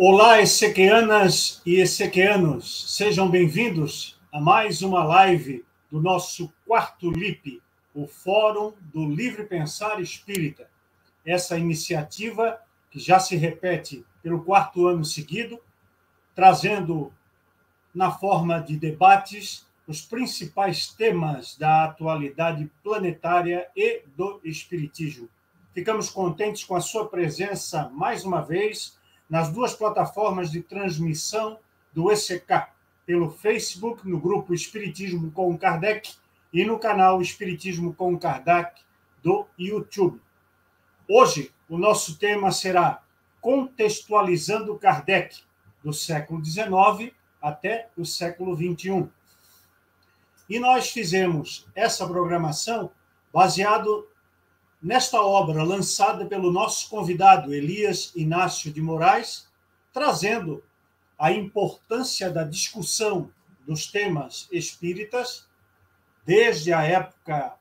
Olá, Ezequianas e Ezequianos, sejam bem-vindos a mais uma live do nosso quarto LIP, o Fórum do Livre Pensar Espírita. Essa iniciativa que já se repete pelo quarto ano seguido, trazendo na forma de debates os principais temas da atualidade planetária e do espiritismo. Ficamos contentes com a sua presença mais uma vez nas duas plataformas de transmissão do ECK, pelo Facebook, no grupo Espiritismo com Kardec, e no canal Espiritismo com Kardec do YouTube. Hoje, o nosso tema será Contextualizando Kardec, do século XIX até o século XXI. E nós fizemos essa programação baseado nesta obra lançada pelo nosso convidado Elias Inácio de Moraes, trazendo a importância da discussão dos temas espíritas desde a época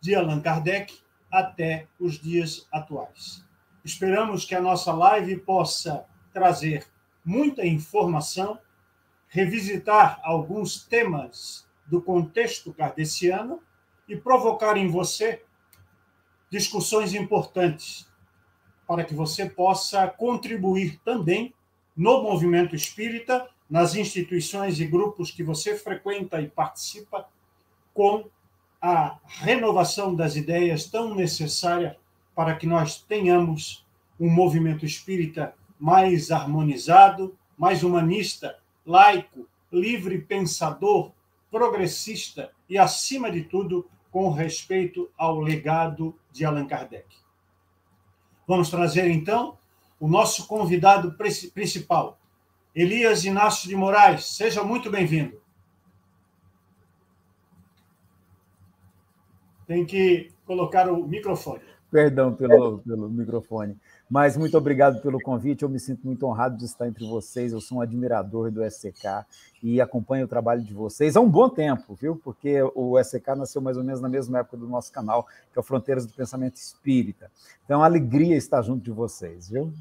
de Allan Kardec até os dias atuais. Esperamos que a nossa live possa trazer muita informação, revisitar alguns temas do contexto kardeciano e provocar em você discussões importantes para que você possa contribuir também no movimento espírita, nas instituições e grupos que você frequenta e participa, com a renovação das ideias tão necessária para que nós tenhamos um movimento espírita mais harmonizado, mais humanista, laico, livre pensador, progressista e, acima de tudo, com respeito ao legado de Allan Kardec. Vamos trazer, então, o nosso convidado principal, Elias Inácio de Moraes. Seja muito bem-vindo. Tem que colocar o microfone. Perdão pelo, pelo microfone. Mas muito obrigado pelo convite. Eu me sinto muito honrado de estar entre vocês. Eu sou um admirador do SCK e acompanho o trabalho de vocês há um bom tempo, viu? Porque o SCK nasceu mais ou menos na mesma época do nosso canal, que é o Fronteiras do Pensamento Espírita. Então, a alegria estar junto de vocês, viu?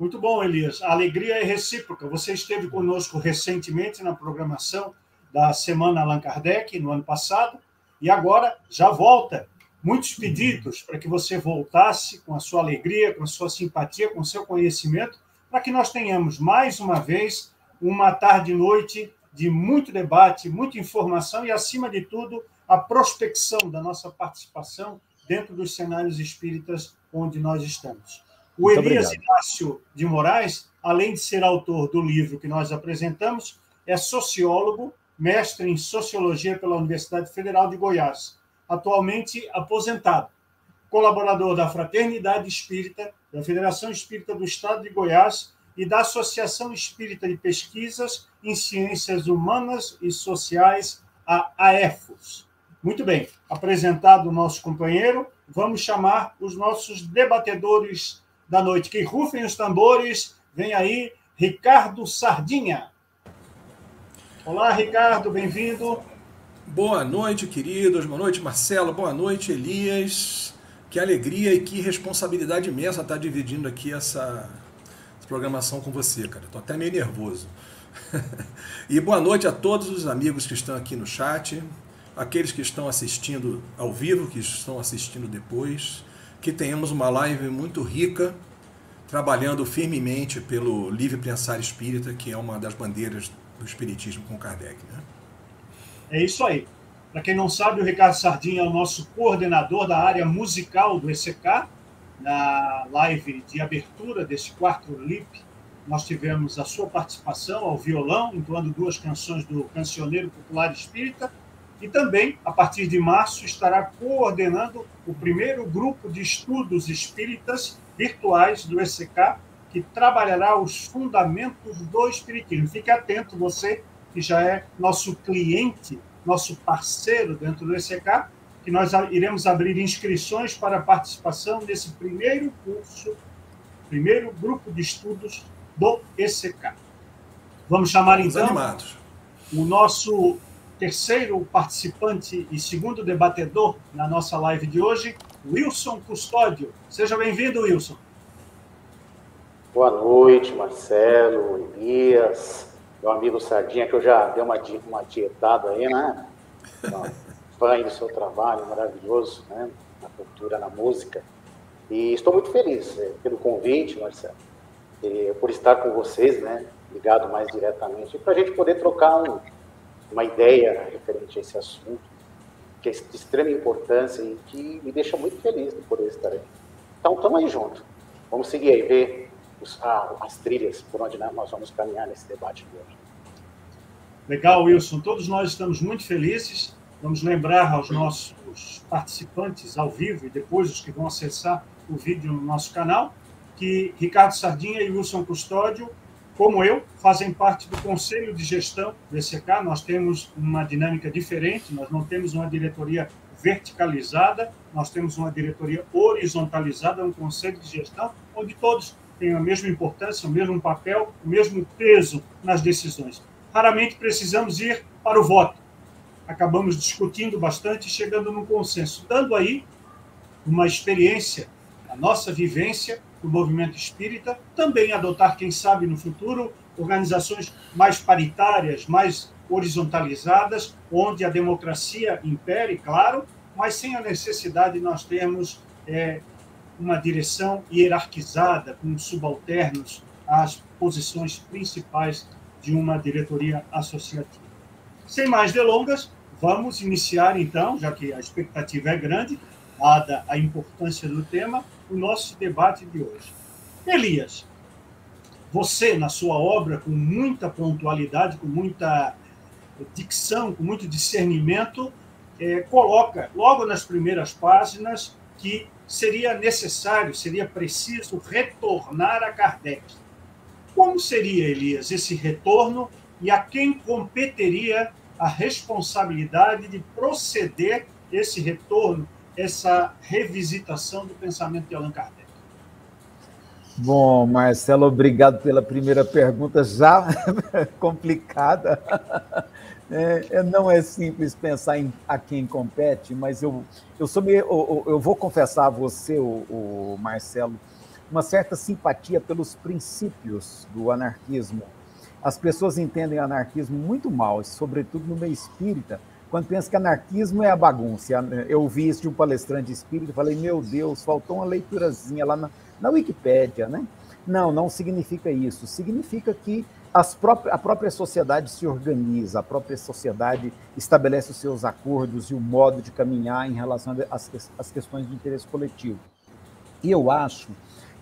Muito bom, Elias. A alegria é recíproca. Você esteve conosco recentemente na programação da Semana Allan Kardec, no ano passado, e agora já volta muitos pedidos para que você voltasse com a sua alegria, com a sua simpatia, com o seu conhecimento, para que nós tenhamos mais uma vez uma tarde e noite de muito debate, muita informação e, acima de tudo, a prospecção da nossa participação dentro dos cenários espíritas onde nós estamos. O muito Elias obrigado. Inácio de Moraes, além de ser autor do livro que nós apresentamos, é sociólogo, mestre em sociologia pela Universidade Federal de Goiás atualmente aposentado, colaborador da Fraternidade Espírita, da Federação Espírita do Estado de Goiás e da Associação Espírita de Pesquisas em Ciências Humanas e Sociais, a AEFOS. Muito bem, apresentado o nosso companheiro, vamos chamar os nossos debatedores da noite. Que rufem os tambores, vem aí Ricardo Sardinha. Olá, Ricardo, bem-vindo. Boa noite, queridos. Boa noite, Marcelo. Boa noite, Elias. Que alegria e que responsabilidade imensa estar dividindo aqui essa, essa programação com você, cara. Estou até meio nervoso. e boa noite a todos os amigos que estão aqui no chat, aqueles que estão assistindo ao vivo, que estão assistindo depois. Que tenhamos uma live muito rica, trabalhando firmemente pelo livre pensar espírita, que é uma das bandeiras do espiritismo com Kardec. Né? É isso aí. Para quem não sabe, o Ricardo Sardinha é o nosso coordenador da área musical do ECK. Na live de abertura desse quarto LIP, nós tivemos a sua participação ao violão, entoando duas canções do Cancioneiro Popular Espírita. E também, a partir de março, estará coordenando o primeiro grupo de estudos espíritas virtuais do ECK, que trabalhará os fundamentos do Espiritismo. Fique atento, você que já é nosso cliente, nosso parceiro dentro do ECK, que nós iremos abrir inscrições para a participação nesse primeiro curso, primeiro grupo de estudos do ECK. Vamos chamar então animados. o nosso terceiro participante e segundo debatedor na nossa live de hoje, Wilson Custódio. Seja bem-vindo, Wilson. Boa noite, Marcelo, Elias, meu amigo Sardinha, que eu já dei uma, uma tietada aí, né? Então, fã do seu trabalho maravilhoso, né? Na cultura, na música. E estou muito feliz é, pelo convite, Marcelo, por estar com vocês, né? Ligado mais diretamente, para a gente poder trocar um, uma ideia referente a esse assunto, que é de extrema importância e que me deixa muito feliz de poder estar aqui. Então, estamos aí junto. Vamos seguir aí, ver ah, as trilhas por onde nós vamos caminhar nesse debate de hoje. Legal, Wilson. Todos nós estamos muito felizes. Vamos lembrar aos nossos participantes ao vivo e depois os que vão acessar o vídeo no nosso canal que Ricardo Sardinha e Wilson Custódio, como eu, fazem parte do conselho de gestão do ECK. Nós temos uma dinâmica diferente, nós não temos uma diretoria verticalizada, nós temos uma diretoria horizontalizada, um conselho de gestão, onde todos têm a mesma importância, o mesmo papel, o mesmo peso nas decisões. Raramente precisamos ir para o voto. Acabamos discutindo bastante e chegando num consenso, dando aí uma experiência, a nossa vivência do movimento espírita, também adotar, quem sabe, no futuro, organizações mais paritárias, mais horizontalizadas, onde a democracia impere, claro, mas sem a necessidade de nós termos é, uma direção hierarquizada, com subalternos às posições principais de uma diretoria associativa. Sem mais delongas, vamos iniciar então, já que a expectativa é grande, dada a importância do tema, o nosso debate de hoje. Elias, você, na sua obra, com muita pontualidade, com muita dicção, com muito discernimento, é, coloca logo nas primeiras páginas que seria necessário, seria preciso retornar a Kardec. Como seria, Elias, esse retorno e a quem competeria a responsabilidade de proceder esse retorno, essa revisitação do pensamento de Allan Kardec? Bom, Marcelo, obrigado pela primeira pergunta, já complicada. É, é, não é simples pensar em a quem compete, mas eu, eu, sou meio, eu, eu vou confessar a você, o, o, Marcelo, uma certa simpatia pelos princípios do anarquismo. As pessoas entendem o anarquismo muito mal, sobretudo no meio espírita, quando pensam que anarquismo é a bagunça. Eu ouvi isso de um palestrante espírita e falei, meu Deus, faltou uma leiturazinha lá na, na Wikipédia, né? Não, não significa isso. Significa que a própria sociedade se organiza, a própria sociedade estabelece os seus acordos e o modo de caminhar em relação às, às questões de interesse coletivo. E eu acho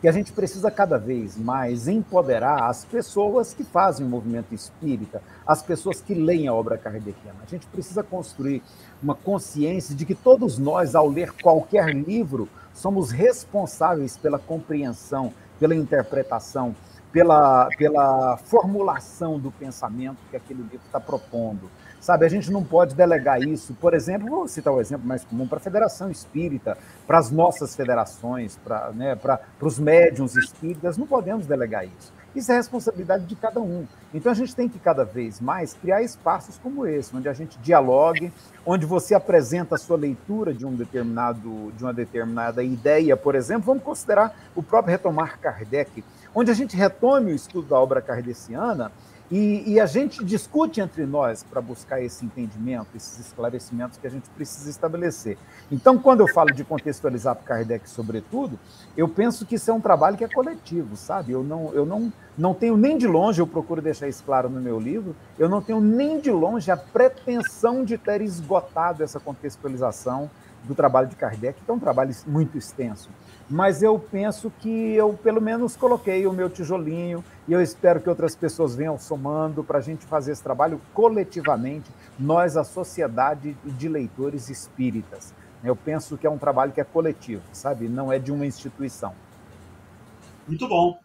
que a gente precisa cada vez mais empoderar as pessoas que fazem o movimento espírita, as pessoas que leem a obra kardeciana. A gente precisa construir uma consciência de que todos nós, ao ler qualquer livro, somos responsáveis pela compreensão, pela interpretação, pela, pela formulação do pensamento que aquele livro está propondo. Sabe, a gente não pode delegar isso, por exemplo, vou citar o exemplo mais comum, para a Federação Espírita, para as nossas federações, para né, para os médiums espíritas, não podemos delegar isso. Isso é responsabilidade de cada um. Então a gente tem que cada vez mais criar espaços como esse, onde a gente dialogue, onde você apresenta a sua leitura de um determinado de uma determinada ideia, por exemplo, vamos considerar o próprio retomar Kardec onde a gente retome o estudo da obra kardeciana e, e a gente discute entre nós para buscar esse entendimento, esses esclarecimentos que a gente precisa estabelecer. Então, quando eu falo de contextualizar para Kardec, sobretudo, eu penso que isso é um trabalho que é coletivo, sabe? Eu não, eu não, não tenho nem de longe, eu procuro deixar isso claro no meu livro, eu não tenho nem de longe a pretensão de ter esgotado essa contextualização do trabalho de Kardec, que é um trabalho muito extenso mas eu penso que eu, pelo menos, coloquei o meu tijolinho e eu espero que outras pessoas venham somando para a gente fazer esse trabalho coletivamente, nós, a sociedade de leitores espíritas. Eu penso que é um trabalho que é coletivo, sabe? Não é de uma instituição. Muito bom.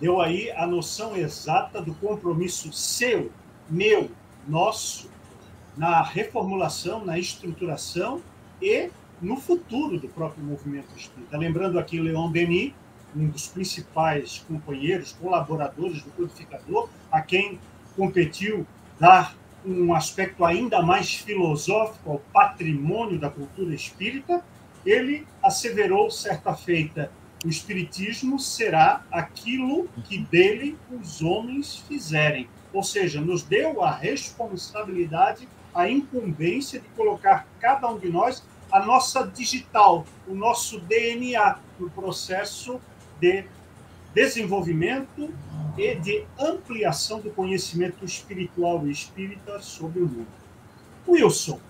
Deu aí a noção exata do compromisso seu, meu, nosso, na reformulação, na estruturação e no futuro do próprio movimento espírita. Lembrando aqui Leon Denis, um dos principais companheiros, colaboradores do codificador, a quem competiu dar um aspecto ainda mais filosófico ao patrimônio da cultura espírita, ele asseverou certa feita O Espiritismo será aquilo que dele os homens fizerem. Ou seja, nos deu a responsabilidade, a incumbência de colocar cada um de nós a nossa digital, o nosso DNA no processo de desenvolvimento e de ampliação do conhecimento espiritual e espírita sobre o mundo. Wilson,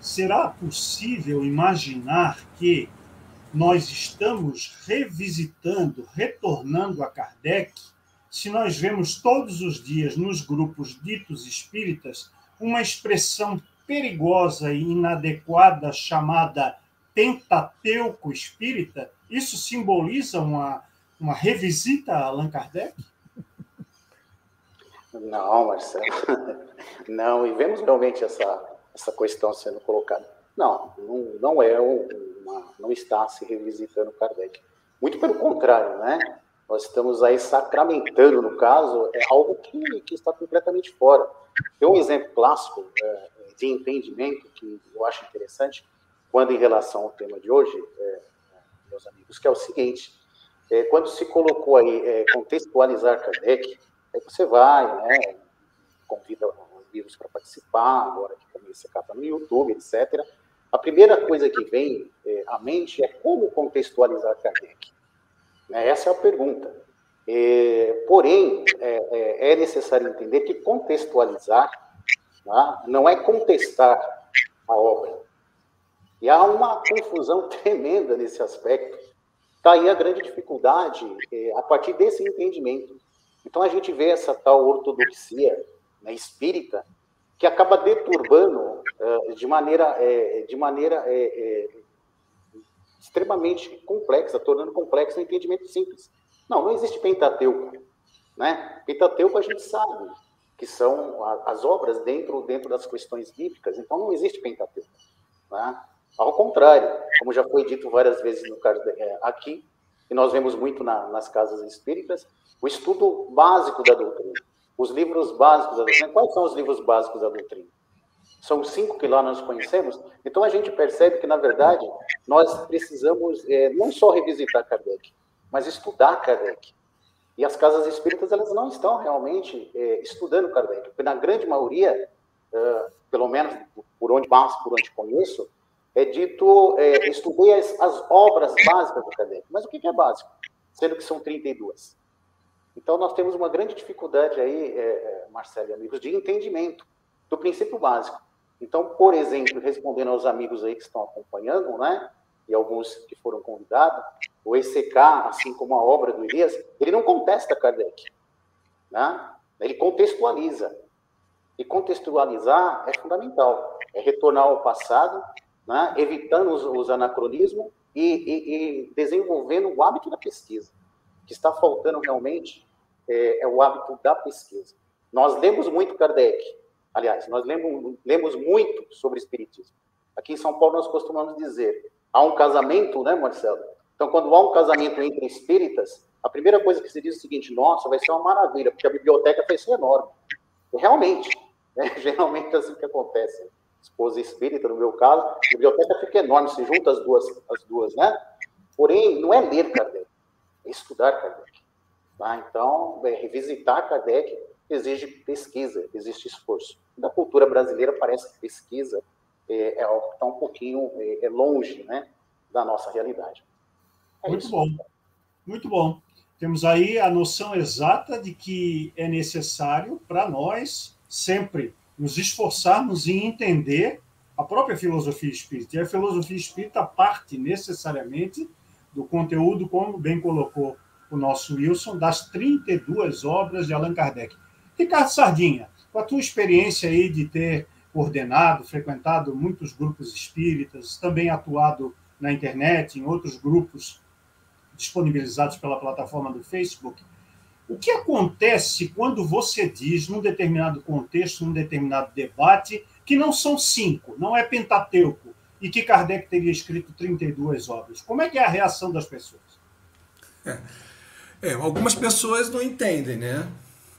será possível imaginar que nós estamos revisitando, retornando a Kardec, se nós vemos todos os dias nos grupos ditos espíritas uma expressão perigosa e inadequada chamada Pentateuco espírita, isso simboliza uma, uma revisita a Allan Kardec? Não, Marcelo. Não, e vemos realmente essa, essa questão sendo colocada. Não, não, não é uma, não está se revisitando Kardec. Muito pelo contrário, né? Nós estamos aí sacramentando, no caso, é algo que, que está completamente fora. Tem um exemplo clássico é, de entendimento que eu acho interessante, quando em relação ao tema de hoje, é, meus amigos, que é o seguinte: é, quando se colocou aí é, contextualizar Kardec, aí você vai, né, convida os para participar, agora que também você cata no YouTube, etc. A primeira coisa que vem é, à mente é como contextualizar Kardec. Né, essa é a pergunta. É, porém, é, é necessário entender que contextualizar tá, não é contestar a obra. E há uma confusão tremenda nesse aspecto. Está aí a grande dificuldade é, a partir desse entendimento. Então a gente vê essa tal ortodoxia né, espírita que acaba deturbando uh, de maneira, é, de maneira é, extremamente complexa, tornando complexo o entendimento simples. Não, não existe Pentateuco. Né? Pentateuco a gente sabe que são as obras dentro, dentro das questões bíblicas, então não existe Pentateuco. Né? Ao contrário, como já foi dito várias vezes no é, aqui, e nós vemos muito na, nas casas espíritas, o estudo básico da doutrina. Os livros básicos da doutrina. Quais são os livros básicos da doutrina? São cinco que lá nós conhecemos. Então a gente percebe que, na verdade, nós precisamos é, não só revisitar Kardec, mas estudar Kardec. E as casas espíritas elas não estão realmente é, estudando Kardec, na grande maioria, é, pelo menos por onde passo, por onde conheço, é dito, é, estudei as, as, obras básicas do Kardec. Mas o que é básico? Sendo que são 32. Então, nós temos uma grande dificuldade aí, é, é, Marcelo e amigos, de entendimento do princípio básico. Então, por exemplo, respondendo aos amigos aí que estão acompanhando, né, e alguns que foram convidados, o ECK, assim como a obra do Elias, ele não contesta Kardec, né? ele contextualiza. E contextualizar é fundamental, é retornar ao passado né, evitando os, os anacronismos e, e, e, desenvolvendo o hábito da pesquisa. O que está faltando realmente é, é, o hábito da pesquisa. Nós lemos muito Kardec, aliás, nós lemos, lemos muito sobre Espiritismo. Aqui em São Paulo nós costumamos dizer, há um casamento, né, Marcelo? Então, quando há um casamento entre espíritas, a primeira coisa que se diz é o seguinte, nossa, vai ser uma maravilha, porque a biblioteca vai ser enorme. Realmente, né, geralmente é assim que acontece esposa espírita, no meu caso, a biblioteca fica enorme, se junta as duas, as duas, né? Porém, não é ler Kardec, é estudar Kardec. Tá? Então, é, revisitar Kardec exige pesquisa, existe esforço. Da cultura brasileira parece que pesquisa é, é algo que está um pouquinho é, é, longe né, da nossa realidade. É Muito isso. bom. Muito bom. Temos aí a noção exata de que é necessário para nós sempre nos esforçarmos em entender a própria filosofia espírita. E a filosofia espírita parte necessariamente do conteúdo, como bem colocou o nosso Wilson, das 32 obras de Allan Kardec. Ricardo Sardinha, com a tua experiência aí de ter coordenado, frequentado muitos grupos espíritas, também atuado na internet, em outros grupos disponibilizados pela plataforma do Facebook, o que acontece quando você diz, num determinado contexto, num determinado debate, que não são cinco, não é Pentateuco, e que Kardec teria escrito 32 obras? Como é que é a reação das pessoas? É, é algumas pessoas não entendem, né?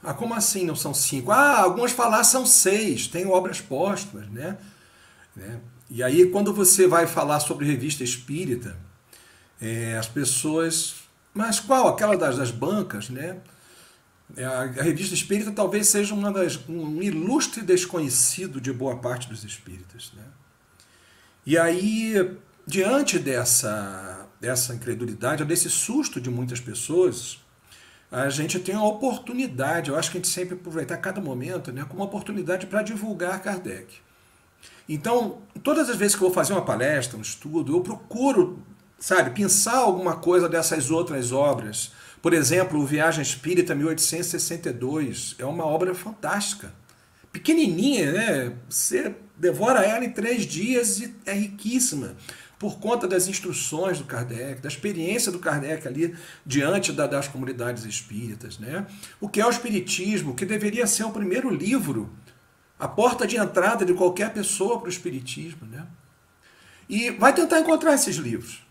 Ah, como assim não são cinco? Ah, algumas falar são seis, tem obras póstumas, né? né? E aí, quando você vai falar sobre revista espírita, É, as pessoas. Mas qual? Aquela das, das bancas, né? É, a, a, revista espírita talvez seja uma das, um ilustre desconhecido de boa parte dos espíritas. Né? E aí, diante dessa, dessa incredulidade, desse susto de muitas pessoas, a gente tem uma oportunidade, eu acho que a gente sempre aproveitar cada momento né, como uma oportunidade para divulgar Kardec. Então, todas as vezes que eu vou fazer uma palestra, um estudo, eu procuro, sabe, pensar alguma coisa dessas outras obras. Por exemplo, Viagem Espírita 1862 é uma obra fantástica. Pequenininha, né? Você devora ela em três dias e é riquíssima por conta das instruções do Kardec, da experiência do Kardec ali diante da, das comunidades espíritas. Né? O que é o Espiritismo, que deveria ser o primeiro livro, a porta de entrada de qualquer pessoa para o Espiritismo. Né? E vai tentar encontrar esses livros.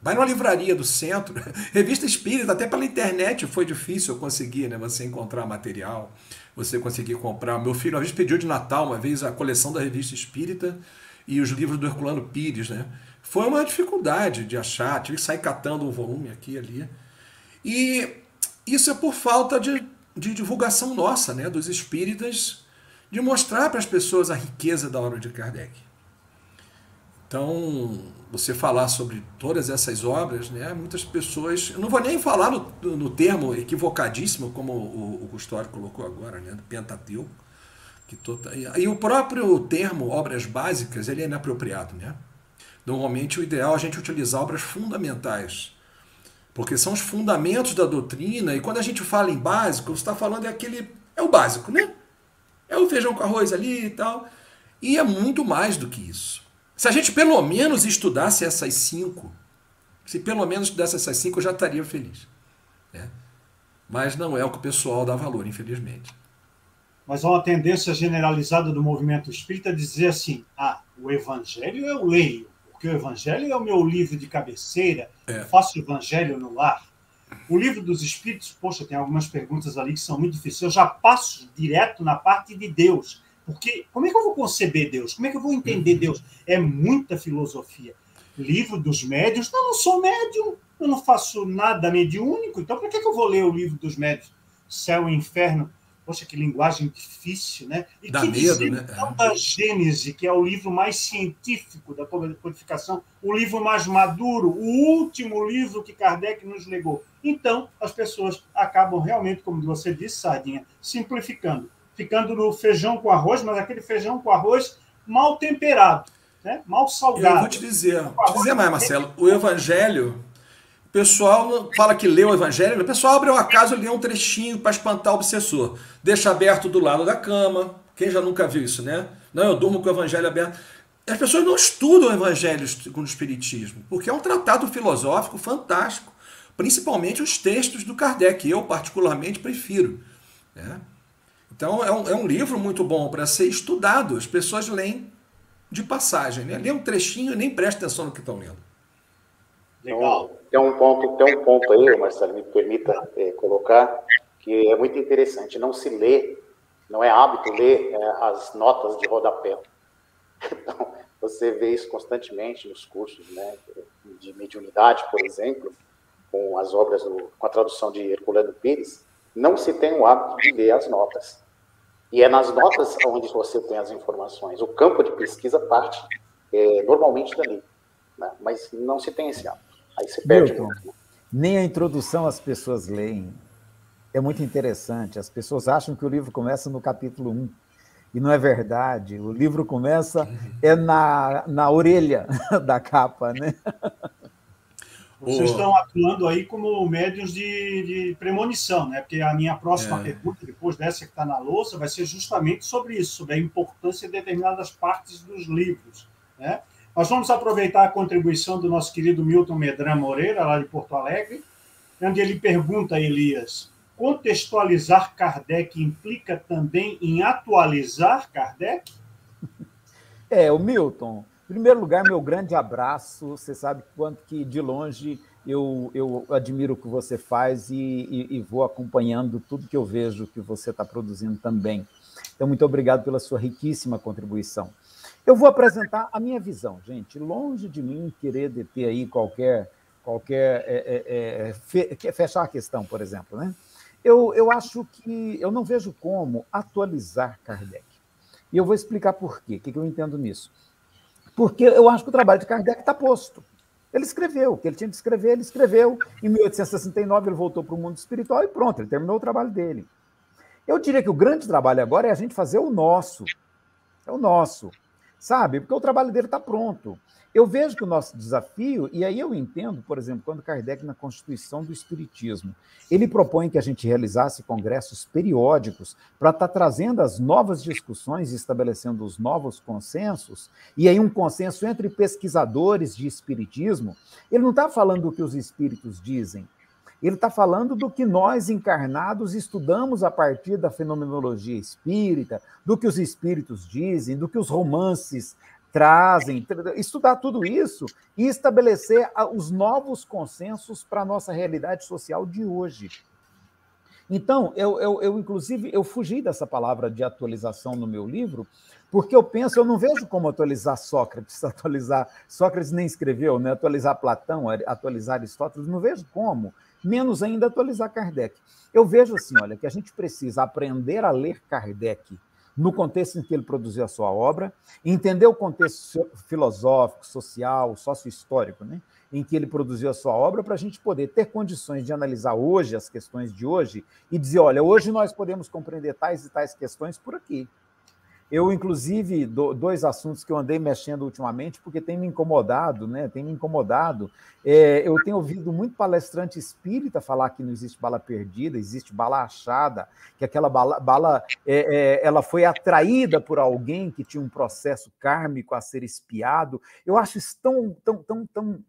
Vai numa livraria do centro, revista espírita, até pela internet foi difícil eu conseguir, né? Você encontrar material, você conseguir comprar. Meu filho uma vez pediu de Natal, uma vez, a coleção da revista espírita e os livros do Herculano Pires, né? Foi uma dificuldade de achar, tive que sair catando um volume aqui e ali. E isso é por falta de, de divulgação nossa, né, dos espíritas, de mostrar para as pessoas a riqueza da obra de Kardec. Então, você falar sobre todas essas obras, né, muitas pessoas. Eu não vou nem falar no, no termo equivocadíssimo, como o, o Custódio colocou agora, né, do Pentateuco que toda... E o próprio termo obras básicas ele é inapropriado. Né? Normalmente o ideal é a gente utilizar obras fundamentais, porque são os fundamentos da doutrina, e quando a gente fala em básico, você está falando é aquele. É o básico, né? É o feijão com arroz ali e tal. E é muito mais do que isso. Se a gente pelo menos estudasse essas cinco, se pelo menos estudasse essas cinco, eu já estaria feliz. Né? Mas não é o que o pessoal dá valor, infelizmente mas há uma tendência generalizada do movimento espírita dizer assim: ah, o evangelho eu leio, porque o evangelho é o meu livro de cabeceira, é. eu faço o evangelho no lar. O livro dos espíritos, poxa, tem algumas perguntas ali que são muito difíceis. Eu já passo direto na parte de Deus, porque como é que eu vou conceber Deus? Como é que eu vou entender uhum. Deus? É muita filosofia. Livro dos médios, não, eu não sou médium, eu não faço nada mediúnico, então para que eu vou ler o livro dos médios? Céu e inferno Poxa, que linguagem difícil, né? E Dá que medo, né? Da Gênese, que é o livro mais científico da codificação, o livro mais maduro, o último livro que Kardec nos legou. Então, as pessoas acabam realmente, como você disse, Sardinha, simplificando, ficando no feijão com arroz, mas aquele feijão com arroz mal temperado, né? mal salgado. Eu vou te dizer, vou te dizer mais, Marcelo, o evangelho pessoal fala que lê o evangelho, o pessoal abre uma casa e lê um trechinho para espantar o obsessor. Deixa aberto do lado da cama. Quem já nunca viu isso, né? Não, eu durmo com o evangelho aberto. As pessoas não estudam o evangelho com o espiritismo, porque é um tratado filosófico fantástico, principalmente os textos do Kardec, eu particularmente prefiro. Né? Então é um, é um livro muito bom para ser estudado. As pessoas leem de passagem, né? Lê um trechinho e nem presta atenção no que estão lendo. Legal. Tem um ponto, tem um ponto aí, Marcelo, me permita é, colocar, que é muito interessante. Não se lê, não é hábito ler é, as notas de rodapé. Então, você vê isso constantemente nos cursos né, de mediunidade, por exemplo, com as obras, do, com a tradução de Herculano Pires, não se tem o hábito de ler as notas. E é nas notas onde você tem as informações. O campo de pesquisa parte é, normalmente dali, né, mas não se tem esse hábito. Aí se perde Milton. Nem a introdução as pessoas leem. É muito interessante. As pessoas acham que o livro começa no capítulo 1. E não é verdade. O livro começa é na, na orelha da capa, né? Vocês estão atuando aí como médios de, de premonição, né? Porque a minha próxima é. pergunta, depois dessa que está na louça, vai ser justamente sobre isso, sobre a importância de determinadas partes dos livros, né? Nós vamos aproveitar a contribuição do nosso querido Milton Medran Moreira, lá de Porto Alegre, onde ele pergunta a Elias: contextualizar Kardec implica também em atualizar Kardec? É, o Milton, em primeiro lugar, meu grande abraço. Você sabe quanto que de longe eu, eu admiro o que você faz e, e, e vou acompanhando tudo que eu vejo que você está produzindo também. Então, muito obrigado pela sua riquíssima contribuição. Eu vou apresentar a minha visão, gente. Longe de mim querer deter aí qualquer qualquer é, é, é, fechar a questão, por exemplo, né? Eu, eu acho que eu não vejo como atualizar Kardec. E eu vou explicar por quê. O que eu entendo nisso? Porque eu acho que o trabalho de Kardec está posto. Ele escreveu o que ele tinha que escrever, ele escreveu. Em 1869, ele voltou para o mundo espiritual e pronto, ele terminou o trabalho dele. Eu diria que o grande trabalho agora é a gente fazer o nosso. É o nosso. Sabe? Porque o trabalho dele está pronto. Eu vejo que o nosso desafio, e aí eu entendo, por exemplo, quando Kardec, na Constituição do Espiritismo, ele propõe que a gente realizasse congressos periódicos para estar tá trazendo as novas discussões estabelecendo os novos consensos, e aí um consenso entre pesquisadores de Espiritismo. Ele não está falando do que os espíritos dizem, ele está falando do que nós encarnados estudamos a partir da fenomenologia espírita, do que os espíritos dizem, do que os romances trazem, estudar tudo isso e estabelecer os novos consensos para a nossa realidade social de hoje. Então, eu, eu, eu, inclusive, eu fugi dessa palavra de atualização no meu livro, porque eu penso, eu não vejo como atualizar Sócrates, atualizar, Sócrates nem escreveu, né? atualizar Platão, atualizar Aristóteles, não vejo como, menos ainda atualizar Kardec. Eu vejo assim, olha, que a gente precisa aprender a ler Kardec no contexto em que ele produziu a sua obra, entender o contexto filosófico, social, sócio-histórico, né, em que ele produziu a sua obra, para a gente poder ter condições de analisar hoje as questões de hoje e dizer: olha, hoje nós podemos compreender tais e tais questões por aqui. Eu, inclusive, dois assuntos que eu andei mexendo ultimamente, porque tem me incomodado, né? Tem me incomodado. É, eu tenho ouvido muito palestrante espírita falar que não existe bala perdida, existe bala achada, que aquela bala, bala é, é, ela foi atraída por alguém que tinha um processo kármico a ser espiado. Eu acho isso tão, tão, tão, tão,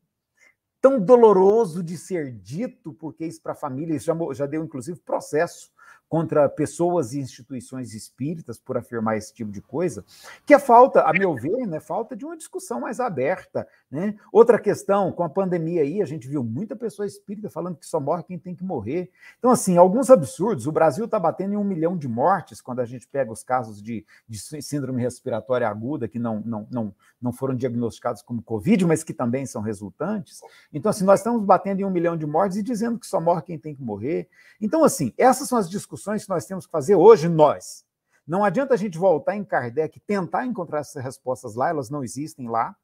tão doloroso de ser dito, porque isso para a família já, já deu, inclusive, processo contra pessoas e instituições espíritas por afirmar esse tipo de coisa, que é falta, a meu ver, né, falta de uma discussão mais aberta. Né? Outra questão, com a pandemia aí, a gente viu muita pessoa espírita falando que só morre quem tem que morrer. Então, assim, alguns absurdos. O Brasil está batendo em um milhão de mortes quando a gente pega os casos de, de síndrome respiratória aguda que não, não, não, não foram diagnosticados como Covid, mas que também são resultantes. Então, assim, nós estamos batendo em um milhão de mortes e dizendo que só morre quem tem que morrer. Então, assim, essas são as discussões discussões que nós temos que fazer hoje, nós. Não adianta a gente voltar em Kardec, tentar encontrar essas respostas lá, elas não existem lá,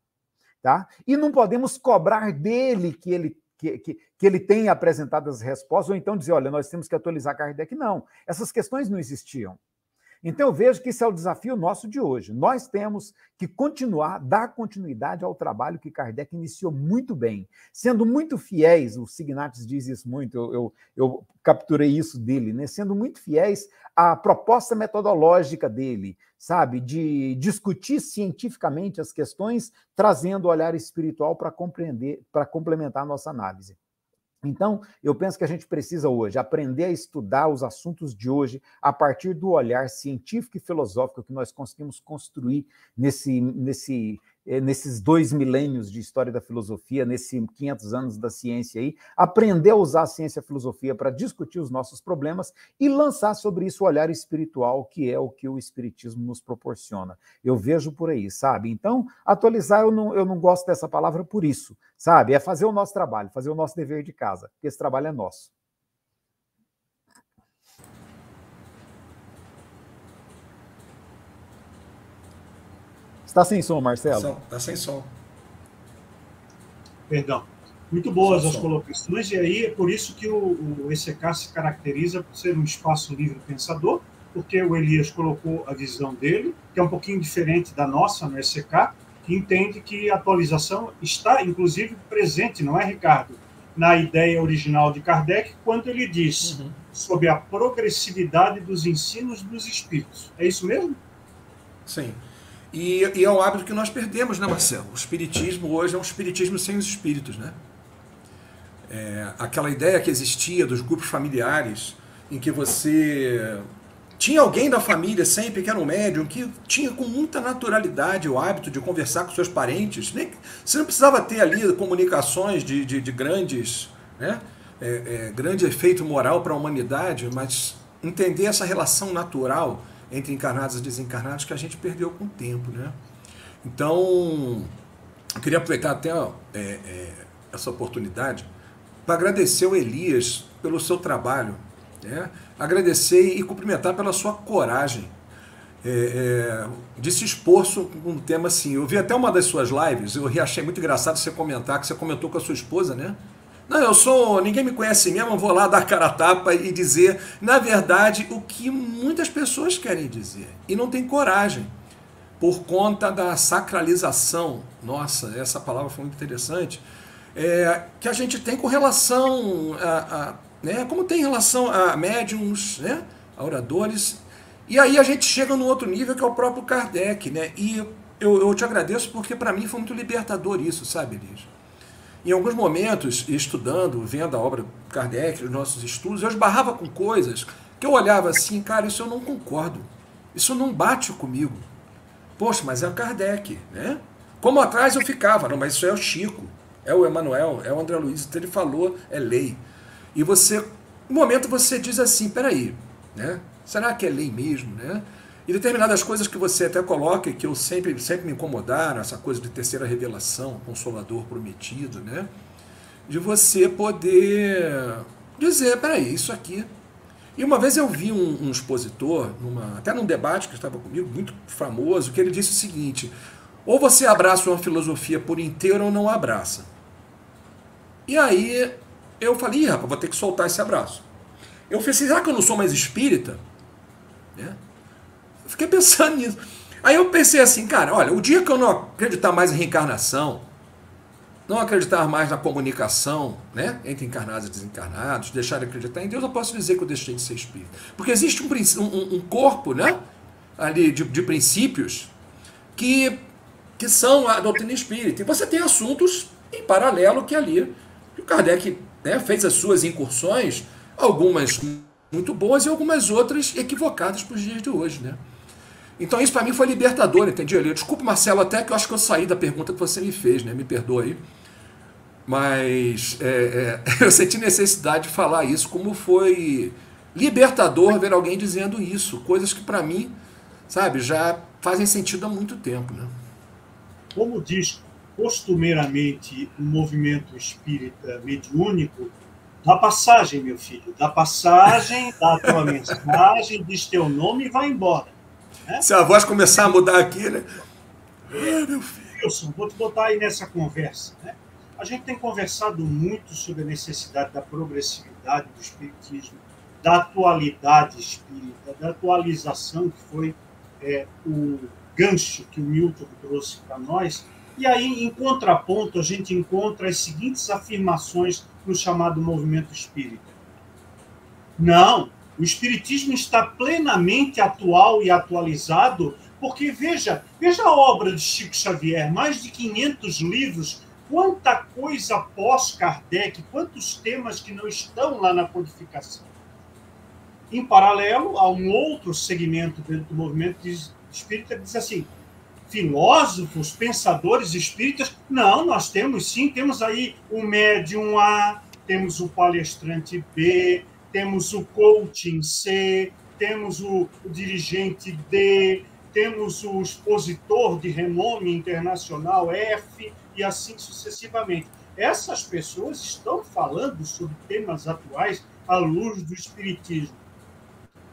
tá? E não podemos cobrar dele que ele que, que, que, ele tenha apresentado as respostas, ou então dizer, olha, nós temos que atualizar Kardec. Não, essas questões não existiam. Então eu vejo que esse é o desafio nosso de hoje. Nós temos que continuar, dar continuidade ao trabalho que Kardec iniciou muito bem, sendo muito fiéis, o Signatis diz isso muito, eu, eu, eu capturei isso dele, né? sendo muito fiéis à proposta metodológica dele, sabe, de discutir cientificamente as questões, trazendo o olhar espiritual para compreender, para complementar a nossa análise. Então, eu penso que a gente precisa hoje aprender a estudar os assuntos de hoje a partir do olhar científico e filosófico que nós conseguimos construir nesse, nesse nesses dois milênios de história da filosofia, nesses 500 anos da ciência aí, aprender a usar a ciência e a filosofia para discutir os nossos problemas e lançar sobre isso o olhar espiritual, que é o que o espiritismo nos proporciona. Eu vejo por aí, sabe? Então, atualizar, eu não, eu não gosto dessa palavra por isso, sabe? É fazer o nosso trabalho, fazer o nosso dever de casa, porque esse trabalho é nosso. Está sem som, Marcelo? Está sem som. Perdão. Muito boas as colocações, e aí é por isso que o, o ECK se caracteriza por ser um espaço livre pensador, porque o Elias colocou a visão dele, que é um pouquinho diferente da nossa no ECK, que entende que a atualização está, inclusive, presente, não é, Ricardo? Na ideia original de Kardec, quando ele diz uhum. sobre a progressividade dos ensinos dos espíritos. É isso mesmo? Sim. E, e, é um hábito que nós perdemos, né, Marcelo? O espiritismo hoje é um espiritismo sem os espíritos, né? É, aquela ideia que existia dos grupos familiares, em que você tinha alguém da família sempre que era um médium, que tinha com muita naturalidade o hábito de conversar com seus parentes. Nem, você não precisava ter ali comunicações de, de, de grandes, né? É, é, grande efeito moral para a humanidade, mas entender essa relação natural entre encarnados e desencarnados que a gente perdeu com o tempo, né? Então, queria aproveitar até é, é, essa oportunidade para agradecer o Elias pelo seu trabalho, né? agradecer e cumprimentar pela sua coragem é, é, de se expor com um tema assim. Eu vi até uma das suas lives, eu achei muito engraçado você comentar, que você comentou com a sua esposa, né? Não, eu sou. Ninguém me conhece mesmo, vou lá dar cara a tapa e dizer, na verdade, o que muitas pessoas querem dizer. E não tem coragem. Por conta da sacralização. Nossa, essa palavra foi muito interessante. É, que a gente tem com relação a, a né, como tem relação a médiums, né, a oradores. E aí a gente chega no outro nível que é o próprio Kardec, né? E eu, eu te agradeço porque para mim foi muito libertador isso, sabe, Liz? Em alguns momentos, estudando, vendo a obra Kardec, os nossos estudos, eu esbarrava com coisas que eu olhava assim, cara, isso eu não concordo. Isso não bate comigo. Poxa, mas é o Kardec, né? Como atrás eu ficava, não, mas isso é o Chico, é o Emanuel, é o André Luiz, então ele falou, é lei. E você, no momento você diz assim, peraí, né? Será que é lei mesmo, né? E determinadas coisas que você até coloca que eu sempre, sempre me incomodaram, essa coisa de terceira revelação, consolador prometido, né? De você poder dizer, peraí, isso aqui. E uma vez eu vi um, um expositor, numa, até num debate que estava comigo, muito famoso, que ele disse o seguinte: ou você abraça uma filosofia por inteiro ou não abraça. E aí eu falei, rapaz, vou ter que soltar esse abraço. Eu falei, será que eu não sou mais espírita? Né? Fiquei pensando nisso. Aí eu pensei assim, cara, olha, o dia que eu não acreditar mais em reencarnação, não acreditar mais na comunicação né, entre encarnados e desencarnados, deixar de acreditar em Deus, eu posso dizer que eu deixei de ser espírita. Porque existe um, um, um corpo né, ali de, de, princípios que, que são a doutrina espírita. E você tem assuntos em paralelo que ali, que o Kardec né, fez as suas incursões, algumas muito boas e algumas outras equivocadas para os dias de hoje. Né? Então isso para mim foi libertador, entendi? Desculpa, Marcelo, até que eu acho que eu saí da pergunta que você me fez, né? Me perdoe. Mas é, é, eu senti necessidade de falar isso, como foi libertador ver alguém dizendo isso, coisas que para mim, sabe, já fazem sentido há muito tempo, né? Como diz costumeiramente o movimento espírita mediúnico, dá passagem, meu filho, dá passagem, dá a tua mensagem, diz teu nome e vai embora. Né? Se a voz começar a mudar aqui, né? Ah, meu filho. Wilson, vou te botar aí nessa conversa. Né? A gente tem conversado muito sobre a necessidade da progressividade do espiritismo, da atualidade espírita, da atualização que foi é, o gancho que o Milton trouxe para nós. E aí, em contraponto, a gente encontra as seguintes afirmações no chamado movimento espírita. Não, o Espiritismo está plenamente atual e atualizado, porque veja, veja a obra de Chico Xavier, mais de 500 livros, quanta coisa pós-Kardec, quantos temas que não estão lá na codificação. Em paralelo, há um outro segmento dentro do movimento espírita que diz assim: filósofos, pensadores espíritas, não, nós temos sim, temos aí o médium A, temos o palestrante B, temos o coaching C, temos o, dirigente D, temos o expositor de renome internacional F, e assim sucessivamente. Essas pessoas estão falando sobre temas atuais à luz do Espiritismo.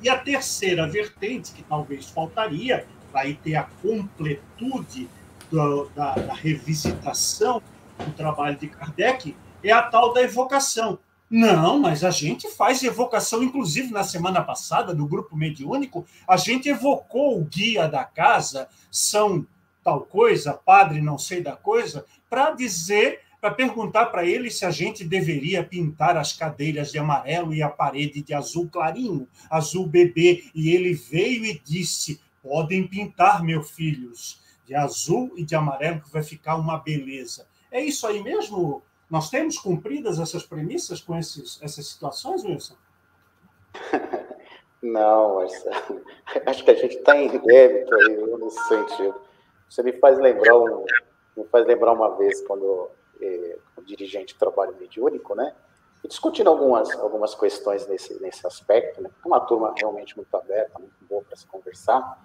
E a terceira vertente, que talvez faltaria, vai ter a completude do, da, da revisitação do trabalho de Kardec, é a tal da evocação. Não, mas a gente faz evocação, inclusive na semana passada, no grupo mediúnico, a gente evocou o guia da casa, São tal coisa, padre não sei da coisa, para dizer, para perguntar para ele se a gente deveria pintar as cadeiras de amarelo e a parede de azul clarinho, azul bebê. E ele veio e disse: podem pintar, meus filhos, de azul e de amarelo, que vai ficar uma beleza. É isso aí mesmo, nós temos cumpridas essas premissas com esses, essas situações, Wilson? Não, mas acho que a gente está em débito aí nesse sentido. Você me faz lembrar, um, me faz lembrar uma vez quando eh, o dirigente do trabalho mediúnico, né? E discutindo algumas, algumas questões nesse, nesse aspecto, né? Uma turma realmente muito aberta, muito boa para se conversar.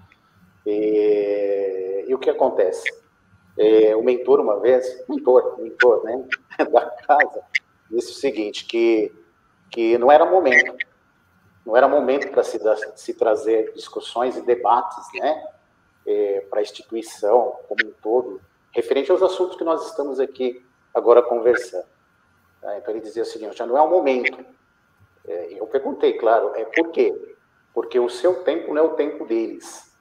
E, e o que acontece? É, o mentor uma vez, mentor, mentor, né, da casa, disse o seguinte, que, que não era momento, não era momento para se, se trazer discussões e debates, né, é, para a instituição como um todo, referente aos assuntos que nós estamos aqui agora conversando. Tá? Então ele dizia o seguinte, já não é o momento. É, eu perguntei, claro, é por quê? Porque o seu tempo não é o tempo deles.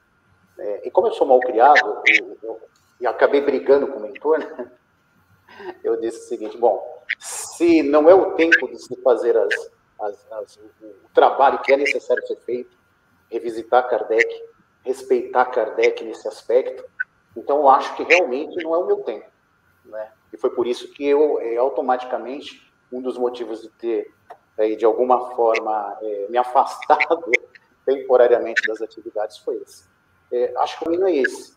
É, e como eu sou mal criado, eu, eu, e acabei brigando com o mentor, né? eu disse o seguinte: bom, se não é o tempo de se fazer as, as, as, o trabalho que é necessário ser feito, revisitar Kardec, respeitar Kardec nesse aspecto, então eu acho que realmente não é o meu tempo. Né? E foi por isso que eu, é, automaticamente, um dos motivos de ter, é, de alguma forma, é, me afastado temporariamente das atividades foi esse. Acho que o caminho é esse.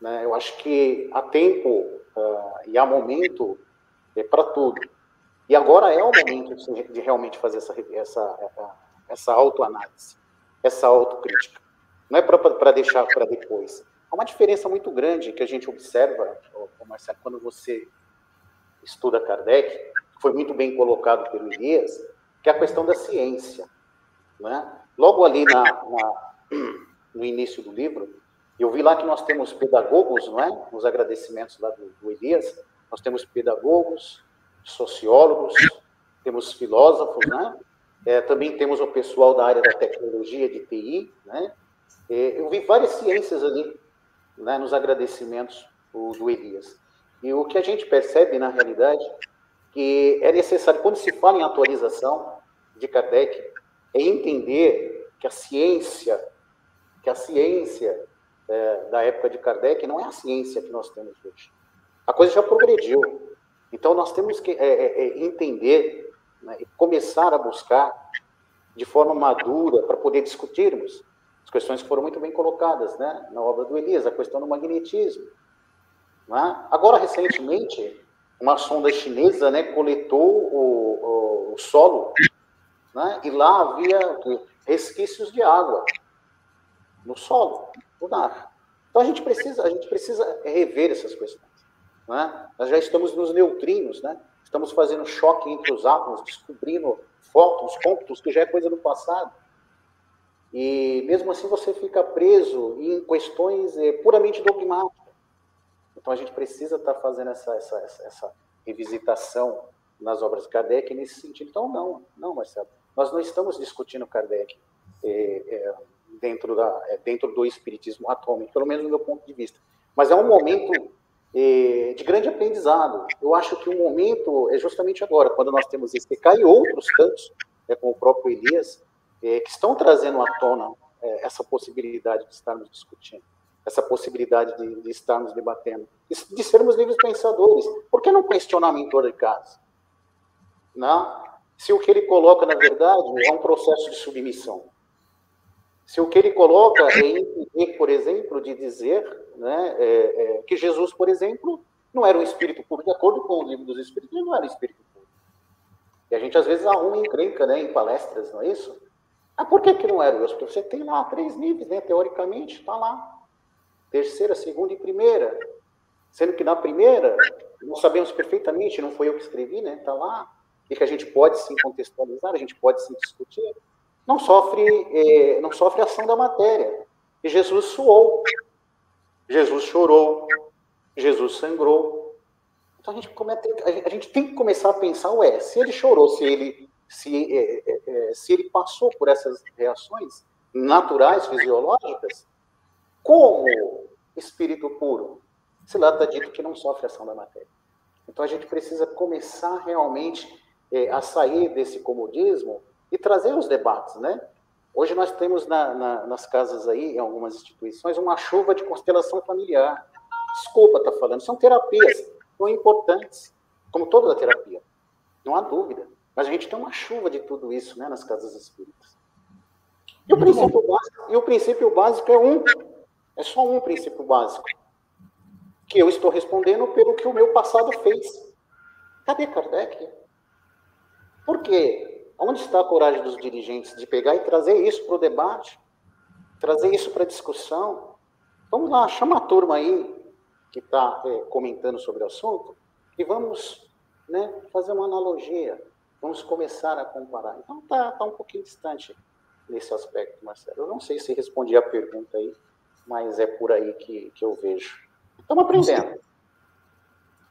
Né? Eu acho que há tempo uh, e há momento é, para tudo. E agora é o momento de realmente fazer essa, essa, essa autoanálise, essa autocrítica. Não é para deixar para depois. Há uma diferença muito grande que a gente observa, Marcelo, quando você estuda Kardec, foi muito bem colocado pelo Elias, que é a questão da ciência. Né? Logo ali na, na, no início do livro, eu vi lá que nós temos pedagogos, não é? Nos agradecimentos lá do, do Elias, nós temos pedagogos, sociólogos, temos filósofos, né? É, também temos o pessoal da área da tecnologia, de TI, né? É, eu vi várias ciências ali, né, nos agradecimentos do, do Elias. E o que a gente percebe, na realidade, que é necessário, quando se fala em atualização de Kardec, é entender que a ciência, que a ciência é, da época de Kardec não é a ciência que nós temos hoje. A coisa já progrediu. Então, nós temos que é, entender né, e começar a buscar de forma madura para poder discutirmos as questões que foram muito bem colocadas né, na obra do Elias, a questão do magnetismo. Né? Agora, recentemente, uma sonda chinesa né, coletou o, o, o solo né, e lá havia resquícios de água no solo Então a gente precisa, a gente precisa rever essas questões. Né? Nós já estamos nos neutrinos, né? estamos fazendo choque entre os átomos, descobrindo fótons, cômputos, que já é coisa do passado. E mesmo assim você fica preso em questões é, puramente dogmáticas. Então a gente precisa estar tá fazendo essa, essa, essa, essa revisitação nas obras de Kardec nesse sentido. Então, não, não, Marcelo. Nós não estamos discutindo Kardec. É, é, dentro, da, é, dentro do espiritismo atômico, pelo menos do meu ponto de vista. Mas é um momento é, de grande aprendizado. Eu acho que o um momento é justamente agora, quando nós temos esse e outros tantos, é, como o próprio Elias, é, que estão trazendo à tona essa possibilidade de estarmos discutindo, essa possibilidade de, de estarmos debatendo, de, sermos livres pensadores. Por que não questionar mentor de casa? Não? Se o que ele coloca, na verdade, é um processo de submissão. Se o que ele coloca é por exemplo, de dizer né, é, é, que Jesus, por exemplo, não era um espírito puro, de acordo com o livro dos Espíritos, ele não era um espírito puro. E a gente às vezes arruma encrenca né, em palestras, não é isso? Ah, por que, que não era? Porque você tem lá três níveis, né? Teoricamente, está lá. Terceira, segunda e primeira. Sendo que na primeira, nós sabemos perfeitamente, não foi eu que escrevi, né? Está lá. E que a gente pode sim contextualizar, a gente pode sim discutir não sofre, é, não sofre ação da matéria. E Jesus suou, Jesus chorou, Jesus sangrou. Então a gente, comete, a gente tem que começar a pensar, ué, se ele chorou, se ele, se, é, é, é, se ele passou por essas reações naturais, fisiológicas, como espírito puro? Se lá está dito que não sofre ação da matéria. Então a gente precisa começar realmente é, a sair desse comodismo e trazer os debates, né? Hoje nós temos na, na, nas casas aí, em algumas instituições, uma chuva de constelação familiar. Desculpa estar tá falando, são terapias, são importantes, como toda a terapia, não há dúvida. Mas a gente tem uma chuva de tudo isso né, nas casas espíritas. E o, princípio básico, e o princípio básico é um, é só um princípio básico, que eu estou respondendo pelo que o meu passado fez. Cadê Kardec? Por quê? Onde está a coragem dos dirigentes de pegar e trazer isso para o debate? Trazer isso para a discussão? Vamos lá, chama a turma aí. que está é, comentando sobre o assunto e vamos né, fazer uma analogia, vamos começar a comparar. Então está tá um pouquinho distante nesse aspecto, Marcelo. Eu não sei se respondi a pergunta aí, mas é por aí que, que eu vejo. Estamos aprendendo.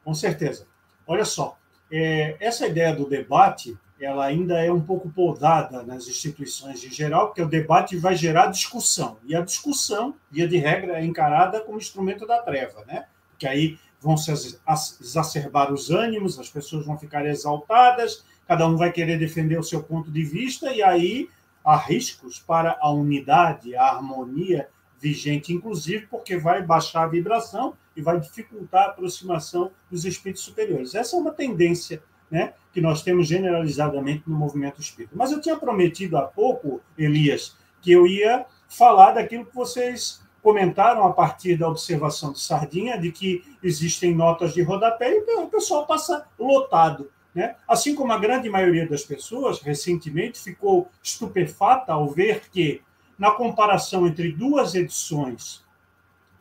Com certeza. Olha só, é, essa ideia do debate, ela ainda é um pouco podada nas instituições em geral, porque o debate vai gerar discussão. E a discussão, via de regra, é encarada como instrumento da treva, né? Que aí vão se exacerbar os ânimos, as pessoas vão ficar exaltadas, cada um vai querer defender o seu ponto de vista, e aí há riscos para a unidade, a harmonia vigente, inclusive porque vai baixar a vibração e vai dificultar a aproximação dos espíritos superiores. Essa é uma tendência né, que nós temos generalizadamente no movimento espírita. Mas eu tinha prometido há pouco, Elias, que eu ia falar daquilo que vocês comentaram a partir da observação de Sardinha, de que existem notas de rodapé e o pessoal passa lotado. Né? Assim como a grande maioria das pessoas, recentemente, ficou estupefata ao ver que, na comparação entre duas edições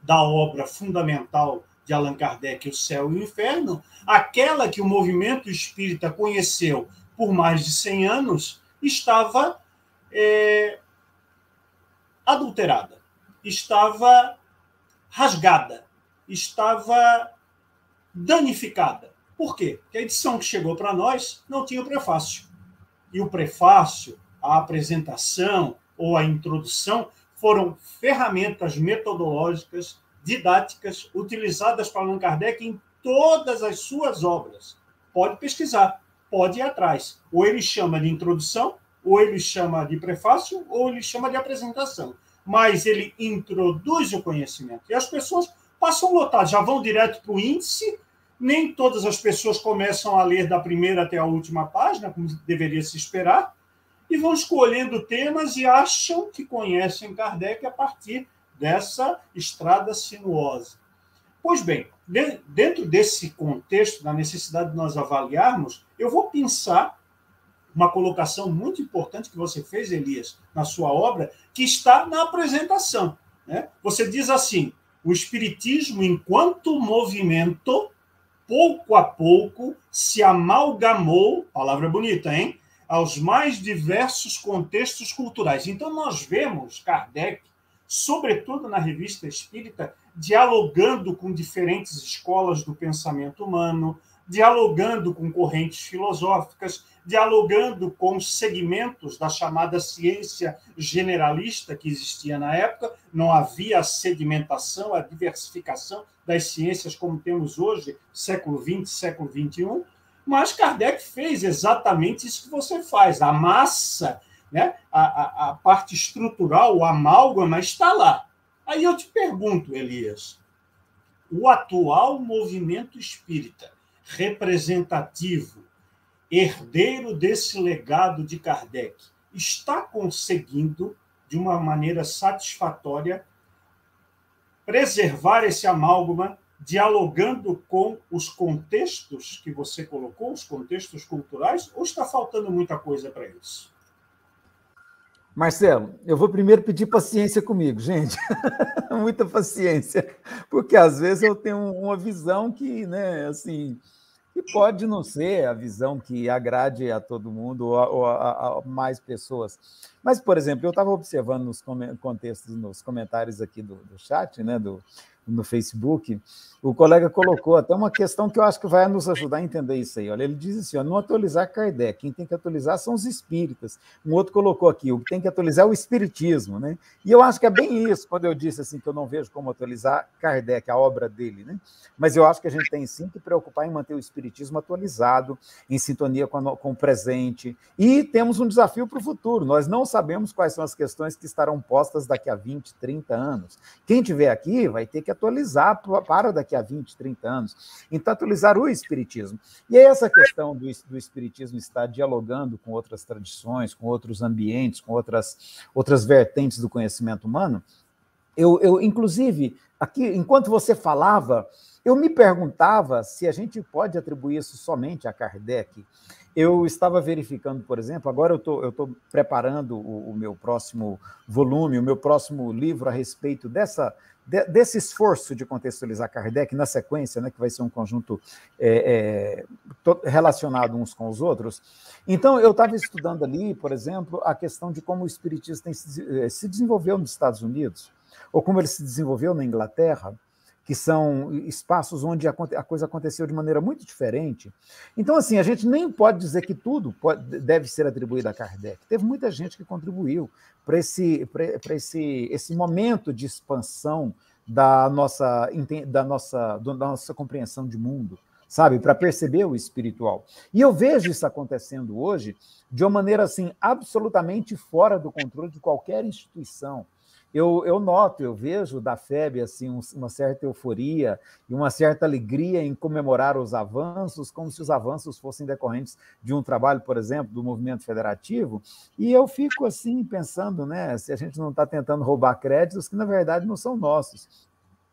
da obra fundamental de Allan Kardec, O Céu e o Inferno, aquela que o movimento espírita conheceu por mais de 100 anos, estava é, adulterada, estava rasgada, estava danificada. Por quê? Porque a edição que chegou para nós não tinha o prefácio. E o prefácio, a apresentação ou a introdução foram ferramentas metodológicas, didáticas, utilizadas para Allan Kardec em todas as suas obras. Pode pesquisar, pode ir atrás. Ou ele chama de introdução, ou ele chama de prefácio, ou ele chama de apresentação. Mas ele introduz o conhecimento. E as pessoas passam lotadas, já vão direto para o índice. Nem todas as pessoas começam a ler da primeira até a última página, como deveria se esperar e vão escolhendo temas e acham que conhecem Kardec a partir dessa estrada sinuosa. Pois bem, dentro desse contexto, da necessidade de nós avaliarmos, eu vou pensar uma colocação muito importante que você fez, Elias, na sua obra, que está na apresentação. Né? Você diz assim: o Espiritismo, enquanto movimento, pouco a pouco se amalgamou, palavra bonita, hein? aos mais diversos contextos culturais. Então, nós vemos Kardec, sobretudo na revista espírita, dialogando com diferentes escolas do pensamento humano, dialogando com correntes filosóficas, dialogando com segmentos da chamada ciência generalista que existia na época. Não havia a sedimentação, a diversificação das ciências como temos hoje, século XX, século XXI. Mas Kardec fez exatamente isso que você faz. A massa, né? a, a, a parte estrutural, o amálgama está lá. Aí eu te pergunto, Elias, o atual movimento espírita representativo, herdeiro desse legado de Kardec, está conseguindo, de uma maneira satisfatória, preservar esse amálgama dialogando com os contextos que você colocou, os contextos culturais, ou está faltando muita coisa para isso? Marcelo, eu vou primeiro pedir paciência comigo, gente. Muita paciência, porque às vezes eu tenho uma visão que, né, assim, que pode não ser a visão que agrade a todo mundo ou a, ou a, a mais pessoas. Mas, por exemplo, eu estava observando nos contextos, nos comentários aqui do, do chat, né, do, no Facebook, o colega colocou até uma questão que eu acho que vai nos ajudar a entender isso aí. Olha, ele diz assim: ó, não atualizar Kardec, quem tem que atualizar são os espíritas. Um outro colocou aqui: o que tem que atualizar é o espiritismo, né? E eu acho que é bem isso, quando eu disse assim que eu não vejo como atualizar Kardec, a obra dele, né? Mas eu acho que a gente tem sim que preocupar em manter o espiritismo atualizado, em sintonia com, a, com o presente. E temos um desafio para o futuro. Nós não sabemos quais são as questões que estarão postas daqui a 20, 30 anos. Quem tiver aqui vai ter que atualizar para daqui a 20, 30 anos. Então, atualizar o Espiritismo. E aí, essa questão do, do Espiritismo estar dialogando com outras tradições, com outros ambientes, com outras, outras vertentes do conhecimento humano, eu, eu, inclusive, aqui, enquanto você falava, eu me perguntava se a gente pode atribuir isso somente a Kardec. Eu estava verificando, por exemplo, agora eu tô, estou preparando o, o, meu próximo volume, o meu próximo livro a respeito dessa, de, desse esforço de contextualizar Kardec na sequência, né, que vai ser um conjunto é, é, relacionado uns com os outros. Então, eu estava estudando ali, por exemplo, a questão de como o Espiritismo eh, se desenvolveu nos Estados Unidos, ou como ele se desenvolveu na Inglaterra, que são espaços onde a, coisa aconteceu de maneira muito diferente. Então, assim, a gente nem pode dizer que tudo pode, deve ser atribuído a Kardec. Teve muita gente que contribuiu para esse, esse, esse momento de expansão da nossa, da, nossa, da nossa compreensão de mundo, sabe? Para perceber o espiritual. E eu vejo isso acontecendo hoje de uma maneira assim absolutamente fora do controle de qualquer instituição eu, eu noto, eu vejo da FEB assim, um, uma certa euforia e uma certa alegria em comemorar os avanços, como se os avanços fossem decorrentes de um trabalho, por exemplo, do movimento federativo, e eu fico assim pensando, né, se a gente não está tentando roubar créditos que na verdade não são nossos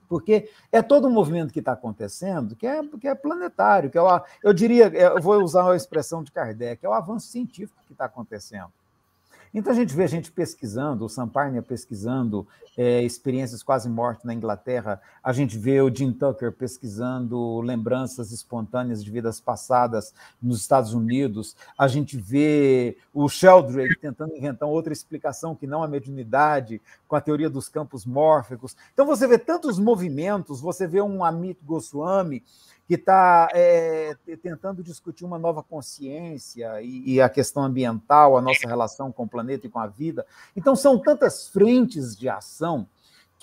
porque é todo um movimento que está acontecendo que é, que é planetário, que é o, eu diria, eu vou usar a expressão de Kardec, é o avanço científico que está acontecendo. Então a gente vê a gente pesquisando, o Samparnia pesquisando é, experiências quase mortes na Inglaterra, a gente vê o Jim Tucker pesquisando lembranças espontâneas de vidas passadas nos Estados Unidos, a gente vê o Sheldrake tentando inventar outra explicação que não a mediunidade, com a teoria dos campos mórficos. Então você vê tantos movimentos, você vê um Amit Goswami que está é, tentando discutir uma nova consciência e, e, a questão ambiental, a nossa relação com o planeta e com a vida. Então, são tantas frentes de ação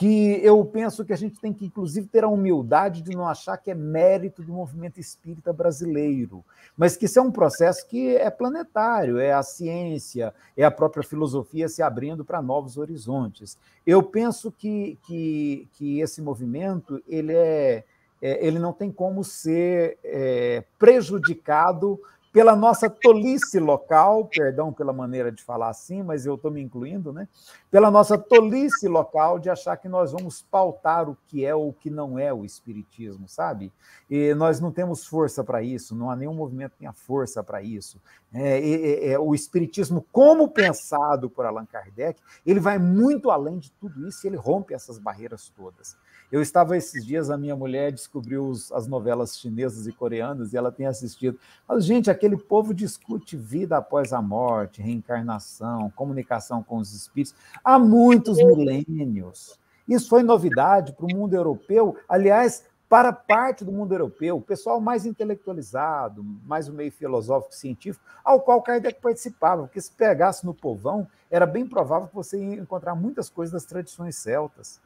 que eu penso que a gente tem que, inclusive, ter a humildade de não achar que é mérito do movimento espírita brasileiro, mas que isso é um processo que é planetário, é a ciência, é a própria filosofia se abrindo para novos horizontes. Eu penso que, que, que esse movimento ele é é, ele não tem como ser é, prejudicado pela nossa tolice local, perdão pela maneira de falar assim, mas eu estou me incluindo, né? Pela nossa tolice local de achar que nós vamos pautar o que é ou o que não é o espiritismo, sabe? E nós não temos força para isso, não há nenhum movimento que tenha força para isso. É, é, é, o espiritismo, como pensado por Allan Kardec, ele vai muito além de tudo isso e ele rompe essas barreiras todas. Eu estava esses dias, a minha mulher descobriu os, as novelas chinesas e coreanas e ela tem assistido. Mas, gente, aquele povo discute vida após a morte, reencarnação, comunicação com os espíritos há muitos milênios. Isso foi novidade para o mundo europeu, aliás, para parte do mundo europeu, o pessoal mais intelectualizado, mais o meio filosófico científico, ao qual Kardec participava, porque se pegasse no povão, era bem provável que você ia encontrar muitas coisas das tradições celtas.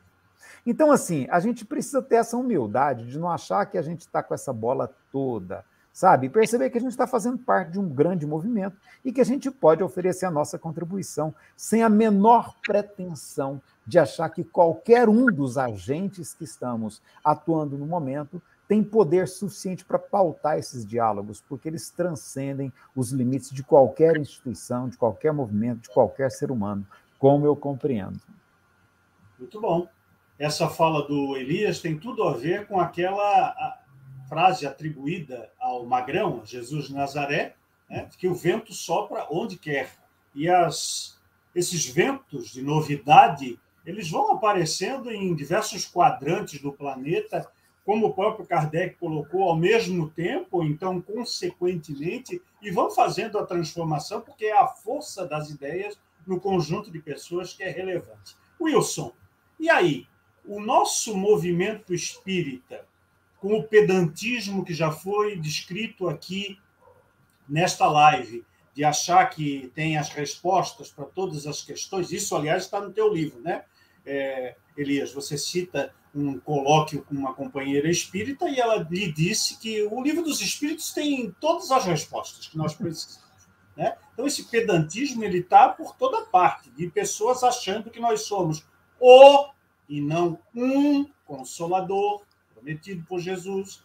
Então, assim, a gente precisa ter essa humildade de não achar que a gente está com essa bola toda, sabe? Perceber que a gente está fazendo parte de um grande movimento e que a gente pode oferecer a nossa contribuição sem a menor pretensão de achar que qualquer um dos agentes que estamos atuando no momento tem poder suficiente para pautar esses diálogos, porque eles transcendem os limites de qualquer instituição, de qualquer movimento, de qualquer ser humano, como eu compreendo. Muito bom essa fala do Elias tem tudo a ver com aquela frase atribuída ao Magrão, Jesus de Nazaré, né, que o vento sopra onde quer. E as, esses ventos de novidade, eles vão aparecendo em diversos quadrantes do planeta, como o próprio Kardec colocou, ao mesmo tempo, então, consequentemente, e vão fazendo a transformação, porque é a força das ideias no conjunto de pessoas que é relevante. Wilson, e aí? O nosso movimento espírita, com o pedantismo que já foi descrito aqui nesta live, de achar que tem as respostas para todas as questões, isso, aliás, está no teu livro, né? É, Elias, você cita um colóquio com uma companheira espírita e ela lhe disse que o livro dos espíritos tem todas as respostas que nós precisamos. Né? Então, esse pedantismo está por toda parte, de pessoas achando que nós somos o e não um consolador prometido por Jesus.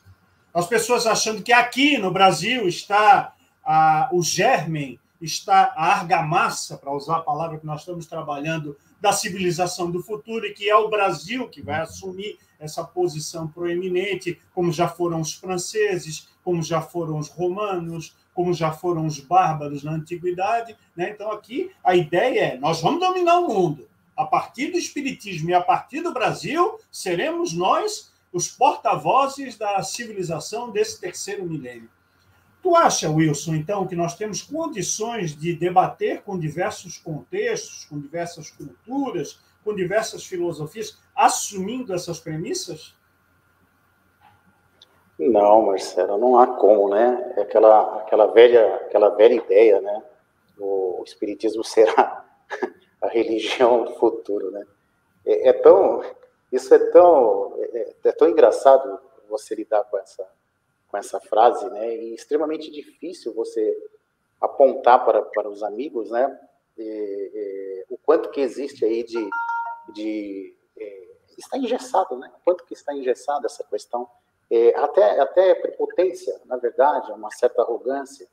As pessoas achando que aqui no Brasil está a, o germen, está a argamassa, para usar a palavra que nós estamos trabalhando, da civilização do futuro, e que é o Brasil que vai assumir essa posição proeminente, como já foram os franceses, como já foram os romanos, como já foram os bárbaros na antiguidade. Né? Então, aqui a ideia é: nós vamos dominar o mundo. A partir do Espiritismo e a partir do Brasil, seremos nós os porta-vozes da civilização desse terceiro milênio. Tu acha, Wilson, então, que nós temos condições de debater com diversos contextos, com diversas culturas, com diversas filosofias, assumindo essas premissas? Não, Marcelo, não há como, né? É aquela, aquela, velha, aquela velha ideia, né? O espiritismo será a religião do futuro, né? É, é tão, isso é tão, é, é, tão engraçado você lidar com essa, com essa frase, né? E extremamente difícil você apontar para, para os amigos, né? E, e, o quanto que existe aí de, de é, está engessado, né? O quanto que está engessado essa questão é, até, até prepotência, na verdade, uma certa arrogância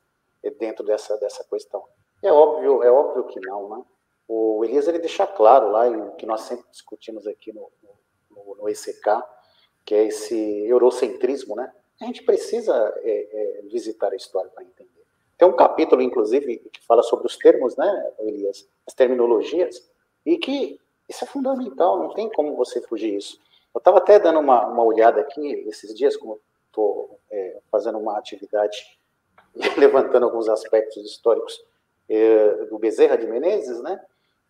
dentro dessa, dessa questão. É óbvio, é óbvio que não, né? O Elias ele deixa claro lá, o que nós sempre discutimos aqui no, no, no ECK, que é esse eurocentrismo, né? A gente precisa é, é, visitar a história para entender. Tem um capítulo, inclusive, que fala sobre os termos, né, Elias? As terminologias, e que isso é fundamental, não tem como você fugir disso. Eu estava até dando uma, uma olhada aqui esses dias, como estou é, fazendo uma atividade levantando alguns aspectos históricos é, do Bezerra de Menezes, né?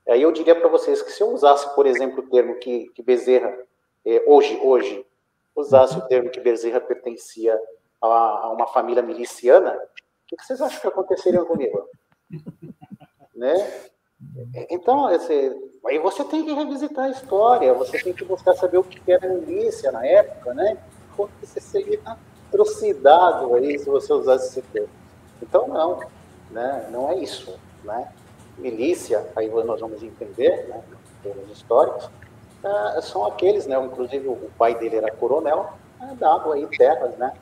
Aí eu diria para vocês que se eu usasse, por exemplo, o termo que, que Bezerra, é, hoje, hoje, usasse o termo que Bezerra pertencia a, a uma família miliciana, o que, vocês acham que aconteceria comigo? né? Então, esse, aí você tem que revisitar a história, você tem que buscar saber o que era milícia na época, né? Porque você seria atrocidado aí se você usasse esse termo. Então, não, né? não é isso. Né? Milícia, aí nós vamos entender, né? termos históricos, é, são aqueles, né? inclusive o pai dele era coronel, é, dado aí terras né?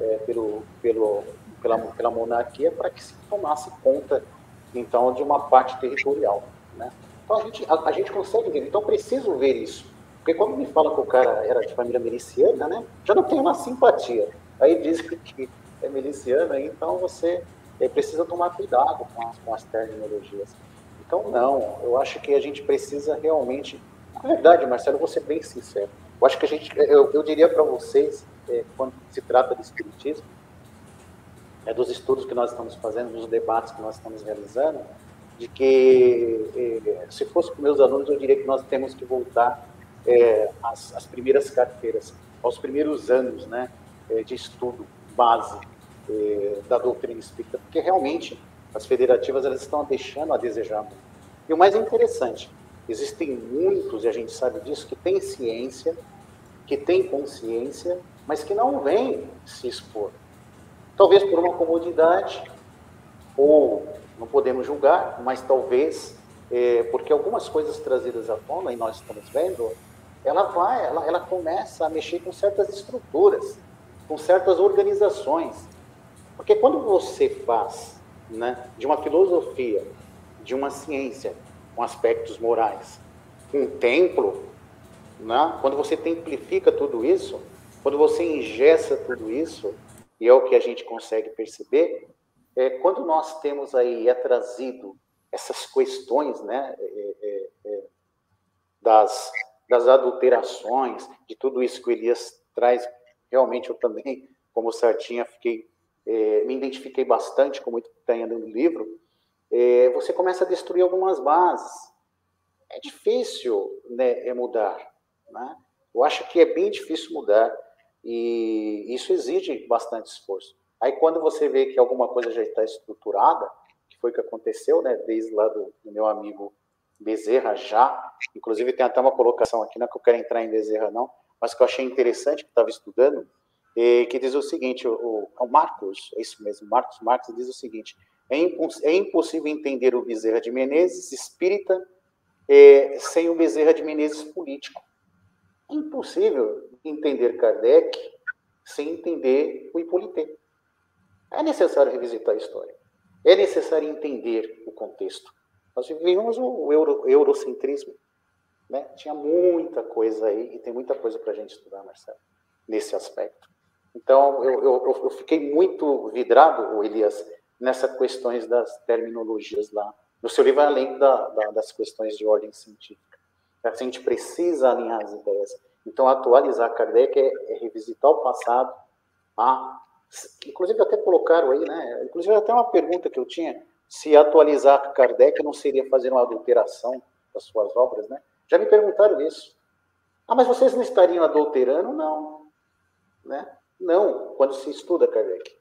É, pelo, pelo, pela, pela monarquia para que se tomasse conta então, de uma parte territorial. Né? Então, a gente, a, a gente consegue ver. Então, preciso ver isso. Porque quando me fala que o cara era de família miliciana, né, já não tem uma simpatia. Aí diz que é miliciana, então você é, precisa tomar cuidado com as, com as terminologias. Então, não, eu acho que a gente precisa realmente. Na verdade, Marcelo, vou ser bem sincero. Eu acho que a gente, eu, eu diria para vocês, é, quando se trata de espiritismo, é, dos estudos que nós estamos fazendo, dos debates que nós estamos realizando, de que, é, se fosse com meus alunos, eu diria que nós temos que voltar é, às, às, primeiras carteiras, aos primeiros anos né, é, de estudo base é, da doutrina espírita, porque realmente as federativas elas estão deixando a desejar. E o mais interessante, existem muitos, e a gente sabe disso, que têm ciência, que têm consciência, mas que não vêm se expor. Talvez por uma comodidade, ou não podemos julgar, mas talvez é, porque algumas coisas trazidas à tona, e nós estamos vendo, ela vai, ela, ela começa a mexer com certas estruturas, com certas organizações. Porque quando você faz né, de uma filosofia, de uma ciência, com aspectos morais, um templo, né, quando você templifica tudo isso, quando você ingessa tudo isso, e é o que a gente consegue perceber, é, quando nós temos aí, é trazido essas questões, né, é, é, é, das, das adulterações, de tudo isso que o Elias traz, realmente eu também, como Sartinha, fiquei, é, me identifiquei bastante com muito que está no livro, é, você começa a destruir algumas bases. É difícil né, mudar, né? Eu acho que é bem difícil mudar. E isso exige bastante esforço. Aí quando você vê que alguma coisa já está estruturada, que foi o que aconteceu, né, desde lá do, do meu amigo Bezerra já, inclusive tem até uma colocação aqui, não é que eu quero entrar em Bezerra não, mas que eu achei interessante, que estava estudando, e que diz o seguinte, o, o Marcos, é isso mesmo, Marcos Marcos diz o seguinte, é, imposs, é impossível entender o Bezerra de Menezes espírita é, sem o Bezerra de Menezes político. É impossível entender Kardec sem entender o Hippolyte. É necessário revisitar a história. É necessário entender o contexto. Nós vivemos o euro, eurocentrismo. Né? Tinha muita coisa aí, e tem muita coisa para a gente estudar, Marcelo, nesse aspecto. Então, eu, eu, eu fiquei muito vidrado, Elias, nessas questões das terminologias lá. No seu livro, além da, da, das questões de ordem científica. A gente precisa alinhar as ideias. Então, atualizar Kardec é, é revisitar o passado. Ah, inclusive, até colocaram aí, né? Inclusive, até uma pergunta que eu tinha: se atualizar Kardec não seria fazer uma adulteração das suas obras, né? Já me perguntaram isso. Ah, mas vocês não estariam adulterando? Não. Né? Não, quando se estuda Kardec.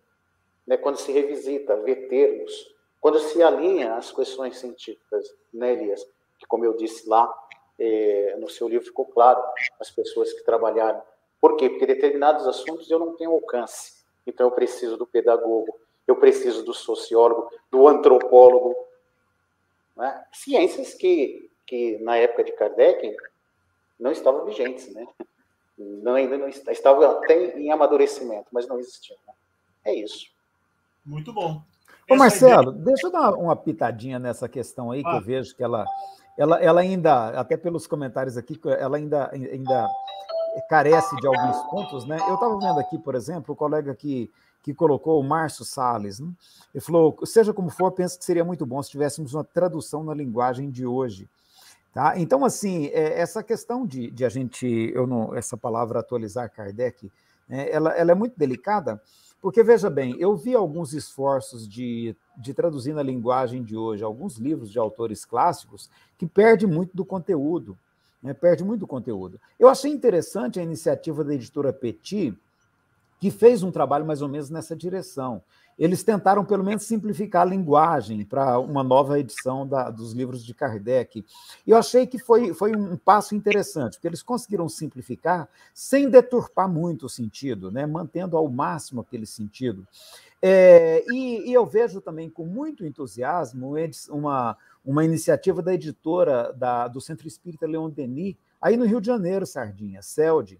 Né? Quando se revisita, vê termos, quando se alinha as questões científicas, né, Elias? Que, como eu disse lá, é, no seu livro ficou claro, as pessoas que trabalharam. Por quê? Porque determinados assuntos eu não tenho alcance. Então eu preciso do pedagogo, eu preciso do sociólogo, do antropólogo. Né? Ciências que, que, na época de Kardec, não estavam vigentes, né? Não, ainda não estavam até em amadurecimento, mas não existiam. Né? É isso. Muito bom. Ô, Marcelo, ideia... deixa eu dar uma pitadinha nessa questão aí, ah. que eu vejo que ela, ela, ela ainda, até pelos comentários aqui, ela ainda, ainda carece de alguns pontos, né? Eu estava vendo aqui, por exemplo, o colega que, que colocou, o Márcio Salles, né? ele falou, seja como for, penso que seria muito bom se tivéssemos uma tradução na linguagem de hoje. Tá? Então, assim, é, essa questão de, de a gente, eu não, essa palavra atualizar Kardec, né, ela, ela é muito delicada, porque, veja bem, eu vi alguns esforços de, de traduzir na linguagem de hoje alguns livros de autores clássicos que perde muito do conteúdo. Né, perde muito do conteúdo. Eu achei interessante a iniciativa da editora Petit, que fez um trabalho mais ou menos nessa direção. Eles tentaram, pelo menos, simplificar a linguagem para uma nova edição da, dos livros de Kardec. E eu achei que foi, foi um passo interessante, porque eles conseguiram simplificar sem deturpar muito o sentido, né? mantendo ao máximo aquele sentido. É, e, e, eu vejo também com muito entusiasmo uma, uma iniciativa da editora da, do Centro Espírita Leon Denis, aí no Rio de Janeiro, Sardinha, CELD,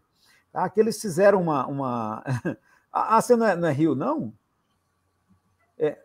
tá? que eles fizeram uma. uma... ah, você não é, não é Rio, não? É,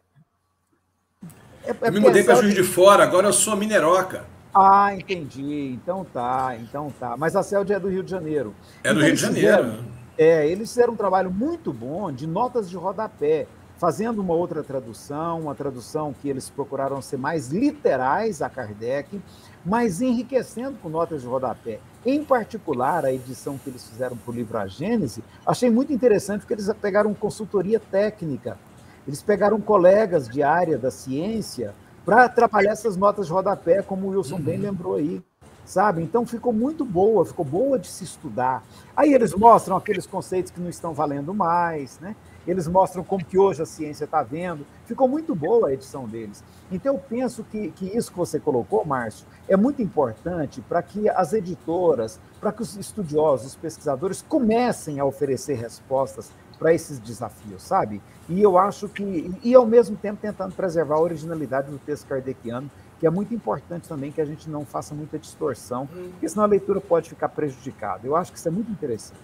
é, é eu me mudei para Juiz de Fora, agora eu sou Mineroca. Ah, entendi. Então tá, então tá. Mas a CELD é do Rio de Janeiro. É do então, Rio de Janeiro. Fizeram, é, eles fizeram um trabalho muito bom de notas de rodapé, fazendo uma outra tradução, uma tradução que eles procuraram ser mais literais a Kardec, mas enriquecendo com notas de rodapé. Em particular, a edição que eles fizeram para o livro A Gênese, achei muito interessante porque eles pegaram consultoria técnica eles pegaram colegas de área da ciência para trabalhar essas notas de rodapé, como o Wilson uhum. bem lembrou aí, sabe? Então ficou muito boa, ficou boa de se estudar. Aí eles mostram aqueles conceitos que não estão valendo mais, né? Eles mostram como que hoje a ciência está vendo. Ficou muito boa a edição deles. Então eu penso que, que isso que você colocou, Márcio, é muito importante para que as editoras, para que os estudiosos, os pesquisadores comecem a oferecer respostas para esses desafios, sabe? E eu acho que, e ao mesmo tempo tentando preservar a originalidade do texto kardeciano, que é muito importante também que a gente não faça muita distorção, hum. porque senão a leitura pode ficar prejudicada. Eu acho que isso é muito interessante.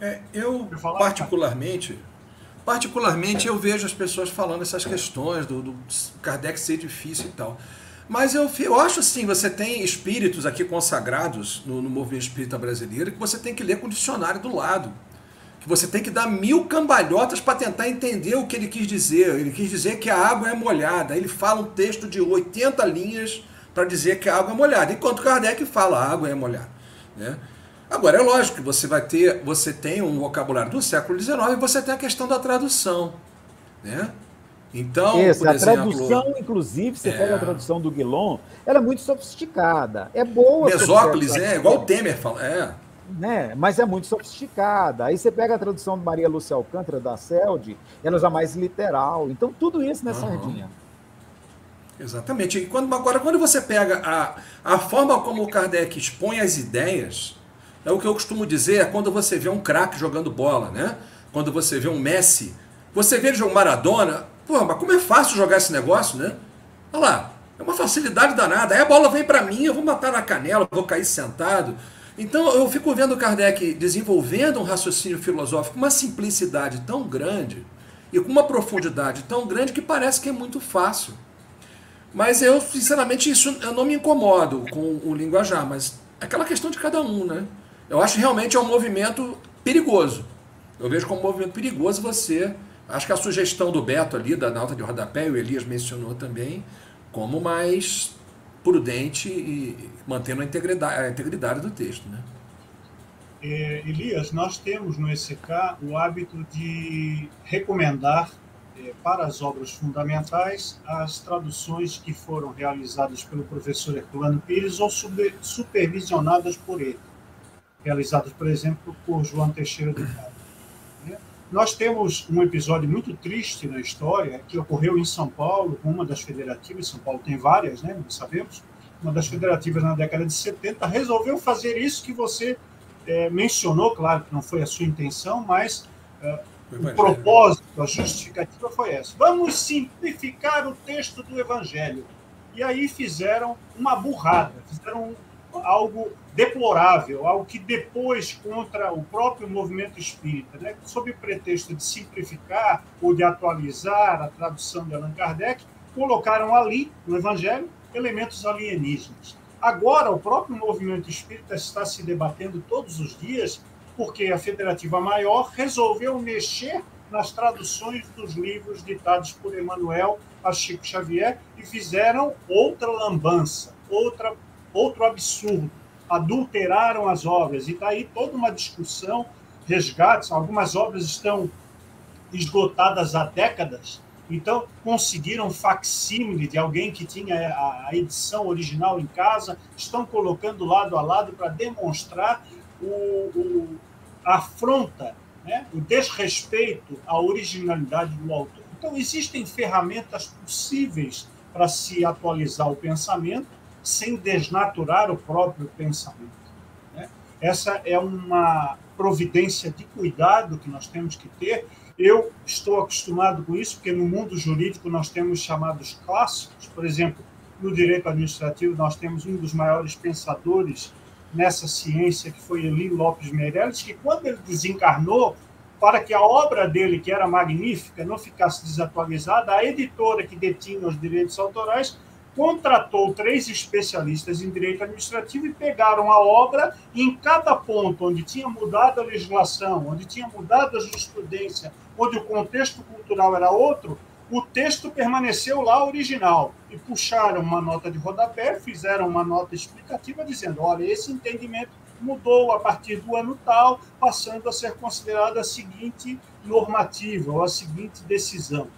É, eu, particularmente, particularmente, eu vejo as pessoas falando essas questões do, do Kardec ser difícil e tal. Mas eu, eu acho assim, você tem espíritos aqui consagrados no, no movimento espírita brasileiro que você tem que ler com o dicionário do lado que você tem que dar mil cambalhotas para tentar entender o que ele quis dizer. Ele quis dizer que a água é molhada. Ele fala um texto de 80 linhas para dizer que a água é molhada, enquanto Kardec fala a água é molhada. Né? Agora, é lógico que você vai ter, você tem um vocabulário do século XIX e você tem a questão da tradução. Né? Então, Isso, a exemplo, tradução, inclusive, você é... pega a tradução do Guilom, ela é muito sofisticada. É boa. Mesóclis, é, igual o Temer fala. É né? Mas é muito sofisticada. Aí você pega a tradução de Maria Lúcia Alcântara da CELD, ela já mais literal. Então, tudo isso nessa uhum. sardinha. Exatamente. E quando, agora, quando você pega a, a forma como o Kardec expõe as ideias, é o que eu costumo dizer, é quando você vê um craque jogando bola, né? Quando você vê um Messi, você vê ele um Maradona, pô, mas como é fácil jogar esse negócio, né? Olha lá, é uma facilidade danada. Aí a bola vem para mim, eu vou matar na canela, vou cair sentado. Então eu fico vendo Kardec desenvolvendo um raciocínio filosófico com uma simplicidade tão grande e com uma profundidade tão grande que parece que é muito fácil. Mas eu, sinceramente, isso eu não me incomodo com o linguajar, mas aquela questão de cada um, né? Eu acho realmente é um movimento perigoso. Eu vejo como um movimento perigoso você. Acho que a sugestão do Beto ali, da nota de rodapé, o Elias mencionou também, como mais prudente e mantendo a integridade, a integridade do texto. Né? É, Elias, nós temos no ECK o hábito de recomendar é, para as obras fundamentais as traduções que foram realizadas pelo professor Herculano Pires ou supervisionadas por ele, realizadas, por exemplo, por João Teixeira do Carmo. Nós temos um episódio muito triste na história que ocorreu em São Paulo, uma das federativas, São Paulo tem várias, né, nós sabemos, uma das federativas na década de 70 resolveu fazer isso que você é, mencionou, claro que não foi a sua intenção, mas é, o propósito, a justificativa foi essa. Vamos simplificar o texto do Evangelho. E aí fizeram uma burrada, fizeram algo deplorável, algo que depois, contra o próprio movimento espírita, né, sob o pretexto de simplificar ou de atualizar a tradução de Allan Kardec, colocaram ali, no Evangelho, elementos alienígenas. Agora, o próprio movimento espírita está se debatendo todos os dias porque a Federativa Maior resolveu mexer nas traduções dos livros ditados por Emmanuel a Chico Xavier e fizeram outra lambança, outra, outro absurdo. Adulteraram as obras. E está aí toda uma discussão, resgates. Algumas obras estão esgotadas há décadas, então conseguiram facsímile de alguém que tinha a edição original em casa, estão colocando lado a lado para demonstrar o, o, a afronta, né, o desrespeito à originalidade do autor. Então, existem ferramentas possíveis para se atualizar o pensamento sem desnaturar o próprio pensamento. Né? Essa é uma providência de cuidado que nós temos que ter. Eu estou acostumado com isso, porque no mundo jurídico nós temos chamados clássicos, por exemplo, no direito administrativo nós temos um dos maiores pensadores nessa ciência, que foi Eli Lopes Meirelles, que quando ele desencarnou, para que a obra dele, que era magnífica, não ficasse desatualizada, a editora que detinha os direitos autorais contratou três especialistas em direito administrativo e pegaram a obra e em cada ponto onde tinha mudado a legislação, onde tinha mudado a jurisprudência, onde o contexto cultural era outro, o texto permaneceu lá original e puxaram uma nota de rodapé, fizeram uma nota explicativa dizendo: olha, esse entendimento mudou a partir do ano tal, passando a ser considerada a seguinte normativa ou a seguinte decisão.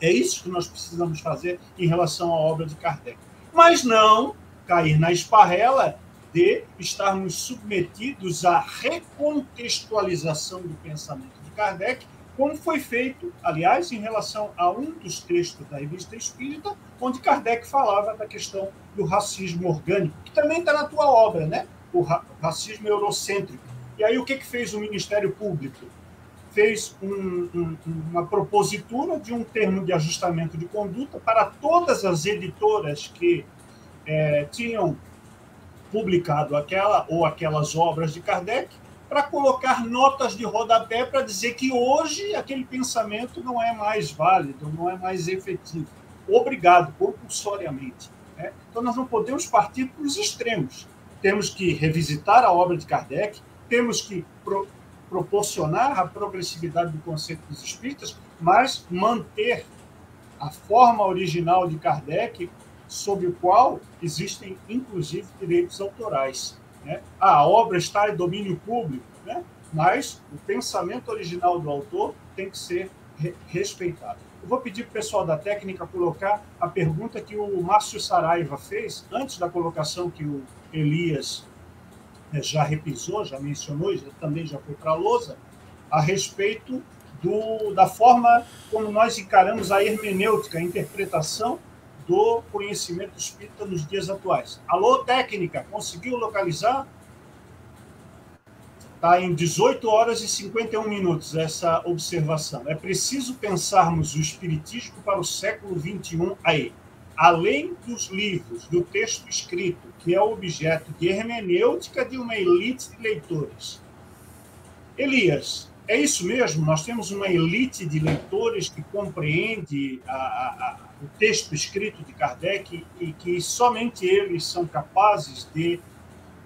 É isso que nós precisamos fazer em relação à obra de Kardec. Mas não cair na esparrela de estarmos submetidos à recontextualização do pensamento de Kardec como foi feito, aliás, em relação a um dos textos da Revista Espírita, onde Kardec falava da questão do racismo orgânico, que também está na tua obra, né? o racismo eurocêntrico. E aí o que, que fez o Ministério Público? Fez um, um, uma propositura de um termo de ajustamento de conduta para todas as editoras que é, tinham publicado aquela ou aquelas obras de Kardec, para colocar notas de rodapé para dizer que hoje aquele pensamento não é mais válido, não é mais efetivo. Obrigado, compulsoriamente. Né? Então, nós não podemos partir para os extremos. Temos que revisitar a obra de Kardec, temos que proporcionar a progressividade do conceito dos espíritas, mas manter a forma original de Kardec, sob o qual existem, inclusive, direitos autorais. Né? A obra está em domínio público, né? mas o pensamento original do autor tem que ser re respeitado. Eu vou pedir para o pessoal da técnica colocar a pergunta que o Márcio Saraiva fez, antes da colocação que o Elias já repisou, já mencionou, já, também já foi para a lousa, a respeito do, da forma como nós encaramos a hermenêutica, a interpretação do conhecimento espírita nos dias atuais. Alô, técnica, conseguiu localizar? Está em 18 horas e 51 minutos essa observação. É preciso pensarmos o espiritismo para o século 21 aí. Além dos livros, do texto escrito, que é objeto de hermenêutica de uma elite de leitores. Elias, é isso mesmo? Nós temos uma elite de leitores que compreende a, a, o texto escrito de Kardec e que somente eles são capazes de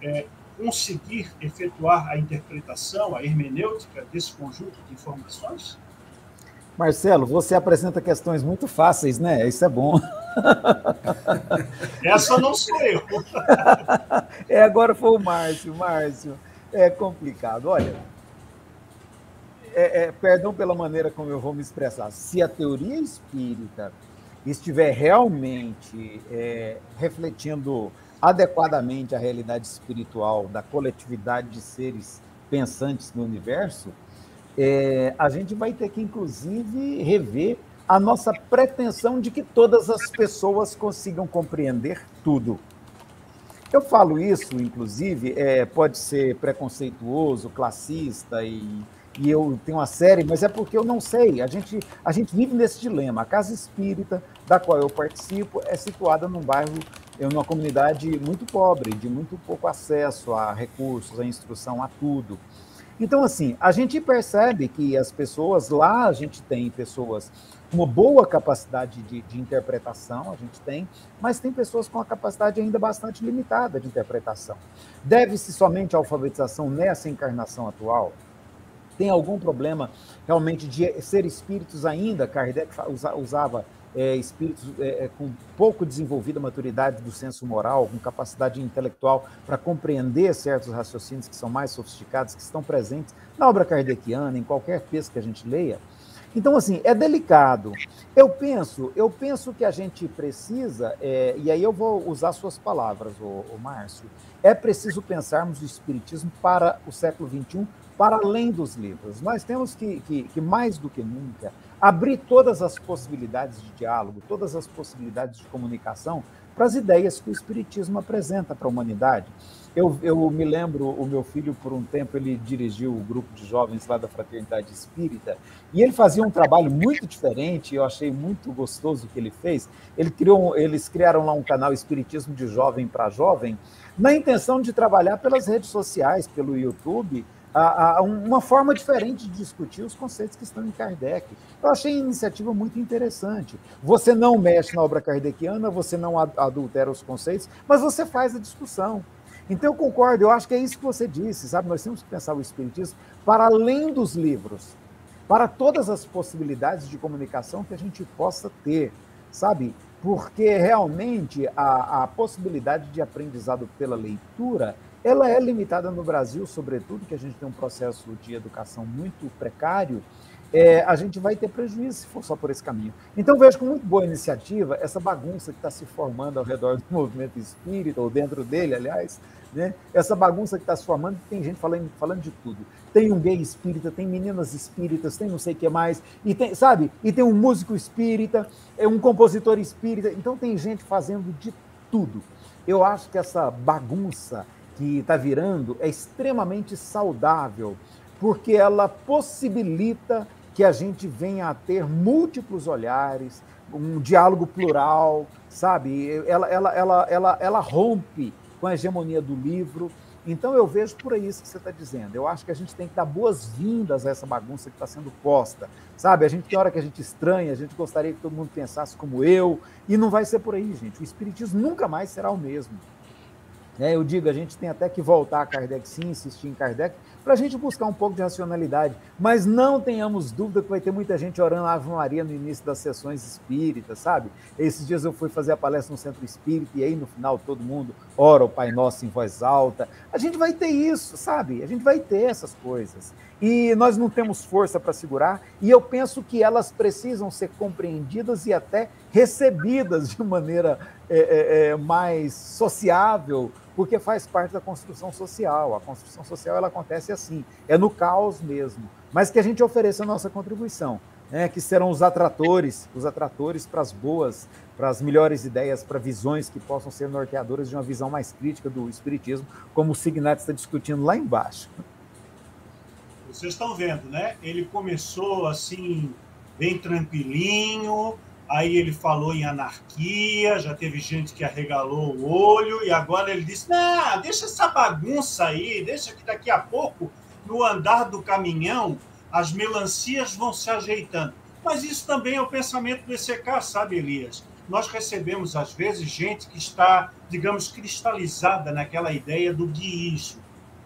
é, conseguir efetuar a interpretação, a hermenêutica desse conjunto de informações? Marcelo, você apresenta questões muito fáceis, né? Isso é bom. Essa não sou eu. É, agora foi o Márcio. Márcio, é complicado. Olha, é, é, perdão pela maneira como eu vou me expressar. Se a teoria espírita estiver realmente é, refletindo adequadamente a realidade espiritual da coletividade de seres pensantes no universo, é, a gente vai ter que, inclusive, rever a nossa pretensão de que todas as pessoas consigam compreender tudo. Eu falo isso, inclusive, é, pode ser preconceituoso, classista e e eu tenho uma série, mas é porque eu não sei. A gente, a gente vive nesse dilema. A casa espírita, da qual eu participo, é situada num bairro, numa comunidade muito pobre, de muito pouco acesso a recursos, a instrução, a tudo. Então, assim, a gente percebe que as pessoas lá, a gente tem pessoas uma boa capacidade de, de interpretação, a gente tem, mas tem pessoas com a capacidade ainda bastante limitada de interpretação. Deve-se somente à alfabetização nessa encarnação atual? tem algum problema realmente de ser espíritos ainda, Kardec usava é, espíritos é, é, com pouco desenvolvida maturidade do senso moral, com capacidade intelectual para compreender certos raciocínios que são mais sofisticados, que estão presentes na obra kardeciana, em qualquer texto que a gente leia. Então, assim, é delicado. Eu penso, eu penso que a gente precisa, é, e aí eu vou usar suas palavras, o, Márcio, é preciso pensarmos o Espiritismo para o século XXI para além dos livros. Nós temos que, que, que, mais do que nunca, abrir todas as possibilidades de diálogo, todas as possibilidades de comunicação para as ideias que o Espiritismo apresenta para a humanidade. Eu, eu me lembro, o meu filho, por um tempo, ele dirigiu o grupo de jovens lá da Fraternidade Espírita, e ele fazia um trabalho muito diferente, eu achei muito gostoso o que ele fez. Ele criou, eles criaram lá um canal Espiritismo de Jovem para Jovem, na intenção de trabalhar pelas redes sociais, pelo YouTube, a, a, uma forma diferente de discutir os conceitos que estão em Kardec. Eu achei a iniciativa muito interessante. Você não mexe na obra kardeciana, você não adultera os conceitos, mas você faz a discussão. Então eu concordo, eu acho que é isso que você disse, sabe? Nós temos que pensar o Espiritismo para além dos livros, para todas as possibilidades de comunicação que a gente possa ter, sabe? Porque realmente a, a possibilidade de aprendizado pela leitura ela é limitada no Brasil, sobretudo, que a gente tem um processo de educação muito precário, é, a gente vai ter prejuízo se for só por esse caminho. Então, vejo com muito boa iniciativa essa bagunça que está se formando ao redor do movimento espírita, ou dentro dele, aliás, né? essa bagunça que está se formando, tem gente falando, falando de tudo. Tem um gay espírita, tem meninas espíritas, tem não sei o que mais, e tem, sabe? E tem um músico espírita, é um compositor espírita, então tem gente fazendo de tudo. Eu acho que essa bagunça que está virando é extremamente saudável, porque ela possibilita que a gente venha a ter múltiplos olhares, um diálogo plural, sabe? Ela, ela, ela, ela, ela rompe com a hegemonia do livro. Então eu vejo por aí isso que você está dizendo. Eu acho que a gente tem que dar boas-vindas a essa bagunça que está sendo posta. Sabe, a gente tem hora que a gente estranha, a gente gostaria que todo mundo pensasse como eu, e não vai ser por aí, gente. O espiritismo nunca mais será o mesmo. É, eu digo, a gente tem até que voltar a Kardec, sim, insistir em Kardec, para a gente buscar um pouco de racionalidade. Mas não tenhamos dúvida que vai ter muita gente orando a Ave Maria no início das sessões espíritas, sabe? Esses dias eu fui fazer a palestra no Centro Espírita e aí no final todo mundo ora o Pai Nosso em voz alta. A gente vai ter isso, sabe? A gente vai ter essas coisas. E nós não temos força para segurar, e eu penso que elas precisam ser compreendidas e até recebidas de maneira é, é mais sociável, porque faz parte da construção social. A construção social ela acontece assim, é no caos mesmo, mas que a gente ofereça a nossa contribuição, né, que serão os atratores, os atratores para as boas, para as melhores ideias, para visões que possam ser norteadoras de uma visão mais crítica do espiritismo, como o Signat está discutindo lá embaixo. Vocês estão vendo, né? Ele começou assim, bem tranquilinho, aí ele falou em anarquia, já teve gente que arregalou o olho, e agora ele disse: não, deixa essa bagunça aí, deixa que daqui a pouco, no andar do caminhão, as melancias vão se ajeitando. Mas isso também é o pensamento do ECK, sabe, Elias? Nós recebemos, às vezes, gente que está, digamos, cristalizada naquela ideia do guiísmo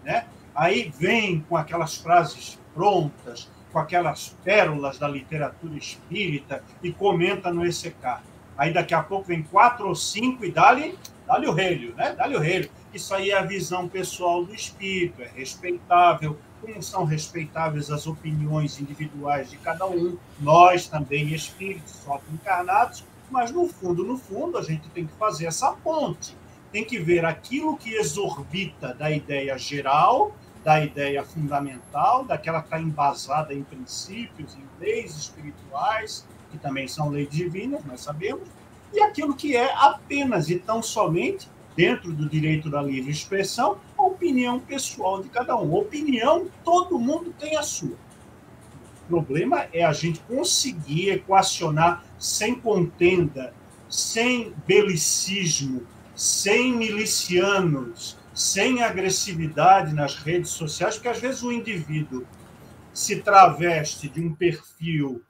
né? Aí vem com aquelas frases prontas, com aquelas pérolas da literatura espírita e comenta no ECK. Aí daqui a pouco vem quatro ou cinco e dá-lhe dá o relho, né? Dá-lhe o relho. Isso aí é a visão pessoal do espírito, é respeitável, como são respeitáveis as opiniões individuais de cada um, nós também espíritos, só encarnados, mas no fundo, no fundo, a gente tem que fazer essa ponte. Tem que ver aquilo que exorbita da ideia geral, da ideia fundamental, daquela que está embasada em princípios, em leis espirituais, que também são leis divinas, nós sabemos, e aquilo que é apenas e tão somente, dentro do direito da livre expressão, a opinião pessoal de cada um. Opinião, todo mundo tem a sua. O problema é a gente conseguir equacionar sem contenda, sem belicismo, sem milicianos, sem agressividade nas redes sociais, porque às vezes o indivíduo se traveste de um perfil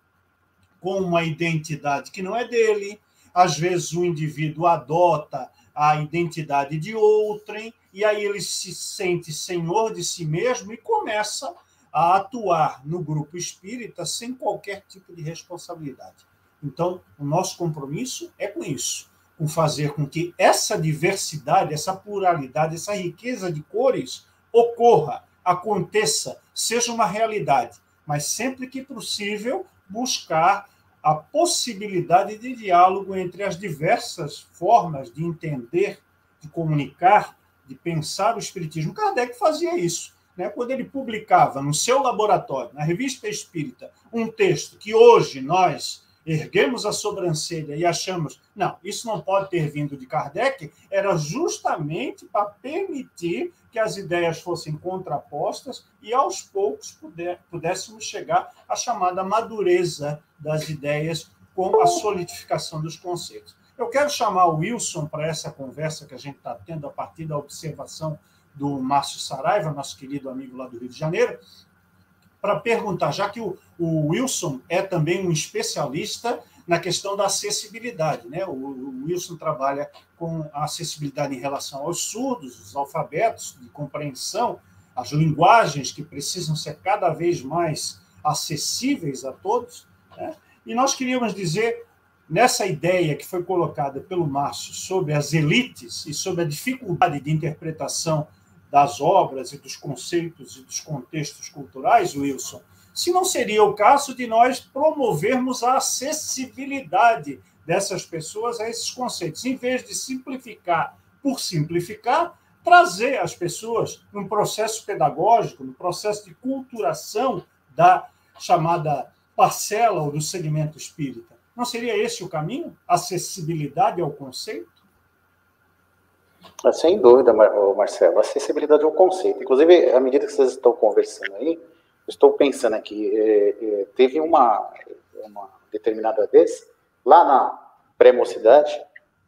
com uma identidade que não é dele, às vezes o indivíduo adota a identidade de outrem, e aí ele se sente senhor de si mesmo e começa a atuar no grupo espírita sem qualquer tipo de responsabilidade. Então, o nosso compromisso é com isso, com fazer com que essa diversidade, essa pluralidade, essa riqueza de cores ocorra, aconteça, seja uma realidade, mas sempre que possível buscar a possibilidade de diálogo entre as diversas formas de entender, de comunicar, de pensar o Espiritismo. Kardec fazia isso. Né? Quando ele publicava no seu laboratório, na Revista Espírita, um texto que hoje nós erguemos a sobrancelha e achamos, não, isso não pode ter vindo de Kardec, era justamente para permitir que as ideias fossem contrapostas e aos poucos puder, pudéssemos chegar à chamada madureza das ideias com a solidificação dos conceitos. Eu quero chamar o Wilson para essa conversa que a gente está tendo a partir da observação do Márcio Saraiva, nosso querido amigo lá do Rio de Janeiro, para perguntar, já que o, o, Wilson é também um especialista na questão da acessibilidade. Né? O, o, Wilson trabalha com a acessibilidade em relação aos surdos, os alfabetos de compreensão, as linguagens que precisam ser cada vez mais acessíveis a todos. Né? E nós queríamos dizer, nessa ideia que foi colocada pelo Márcio sobre as elites e sobre a dificuldade de interpretação das obras e dos conceitos e dos contextos culturais, Wilson, se não seria o caso de nós promovermos a acessibilidade dessas pessoas a esses conceitos, em vez de simplificar por simplificar, trazer as pessoas num processo pedagógico, no processo de culturação da chamada parcela ou do segmento espírita. Não seria esse o caminho? Acessibilidade ao conceito? Sem dúvida, Marcelo. Acessibilidade é um conceito. Inclusive, à medida que vocês estão conversando aí, estou pensando aqui, é, é, teve uma, uma determinada vez, lá na pré-mocidade,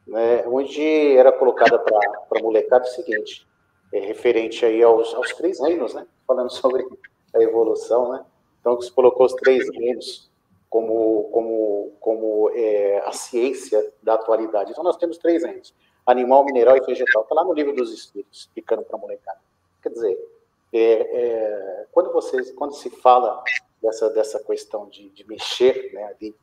né, onde era colocada para a molecada o seguinte, é, referente aí aos, aos três reinos, né, falando sobre a evolução, né, então se colocou os três reinos como, como, como é, a ciência da atualidade. Então nós temos três reinos animal, mineral e vegetal. Está lá no livro dos Espíritos, explicando para a molecada. Quer dizer, é, é, quando, vocês, quando se fala dessa, dessa questão de, de mexer né, ali,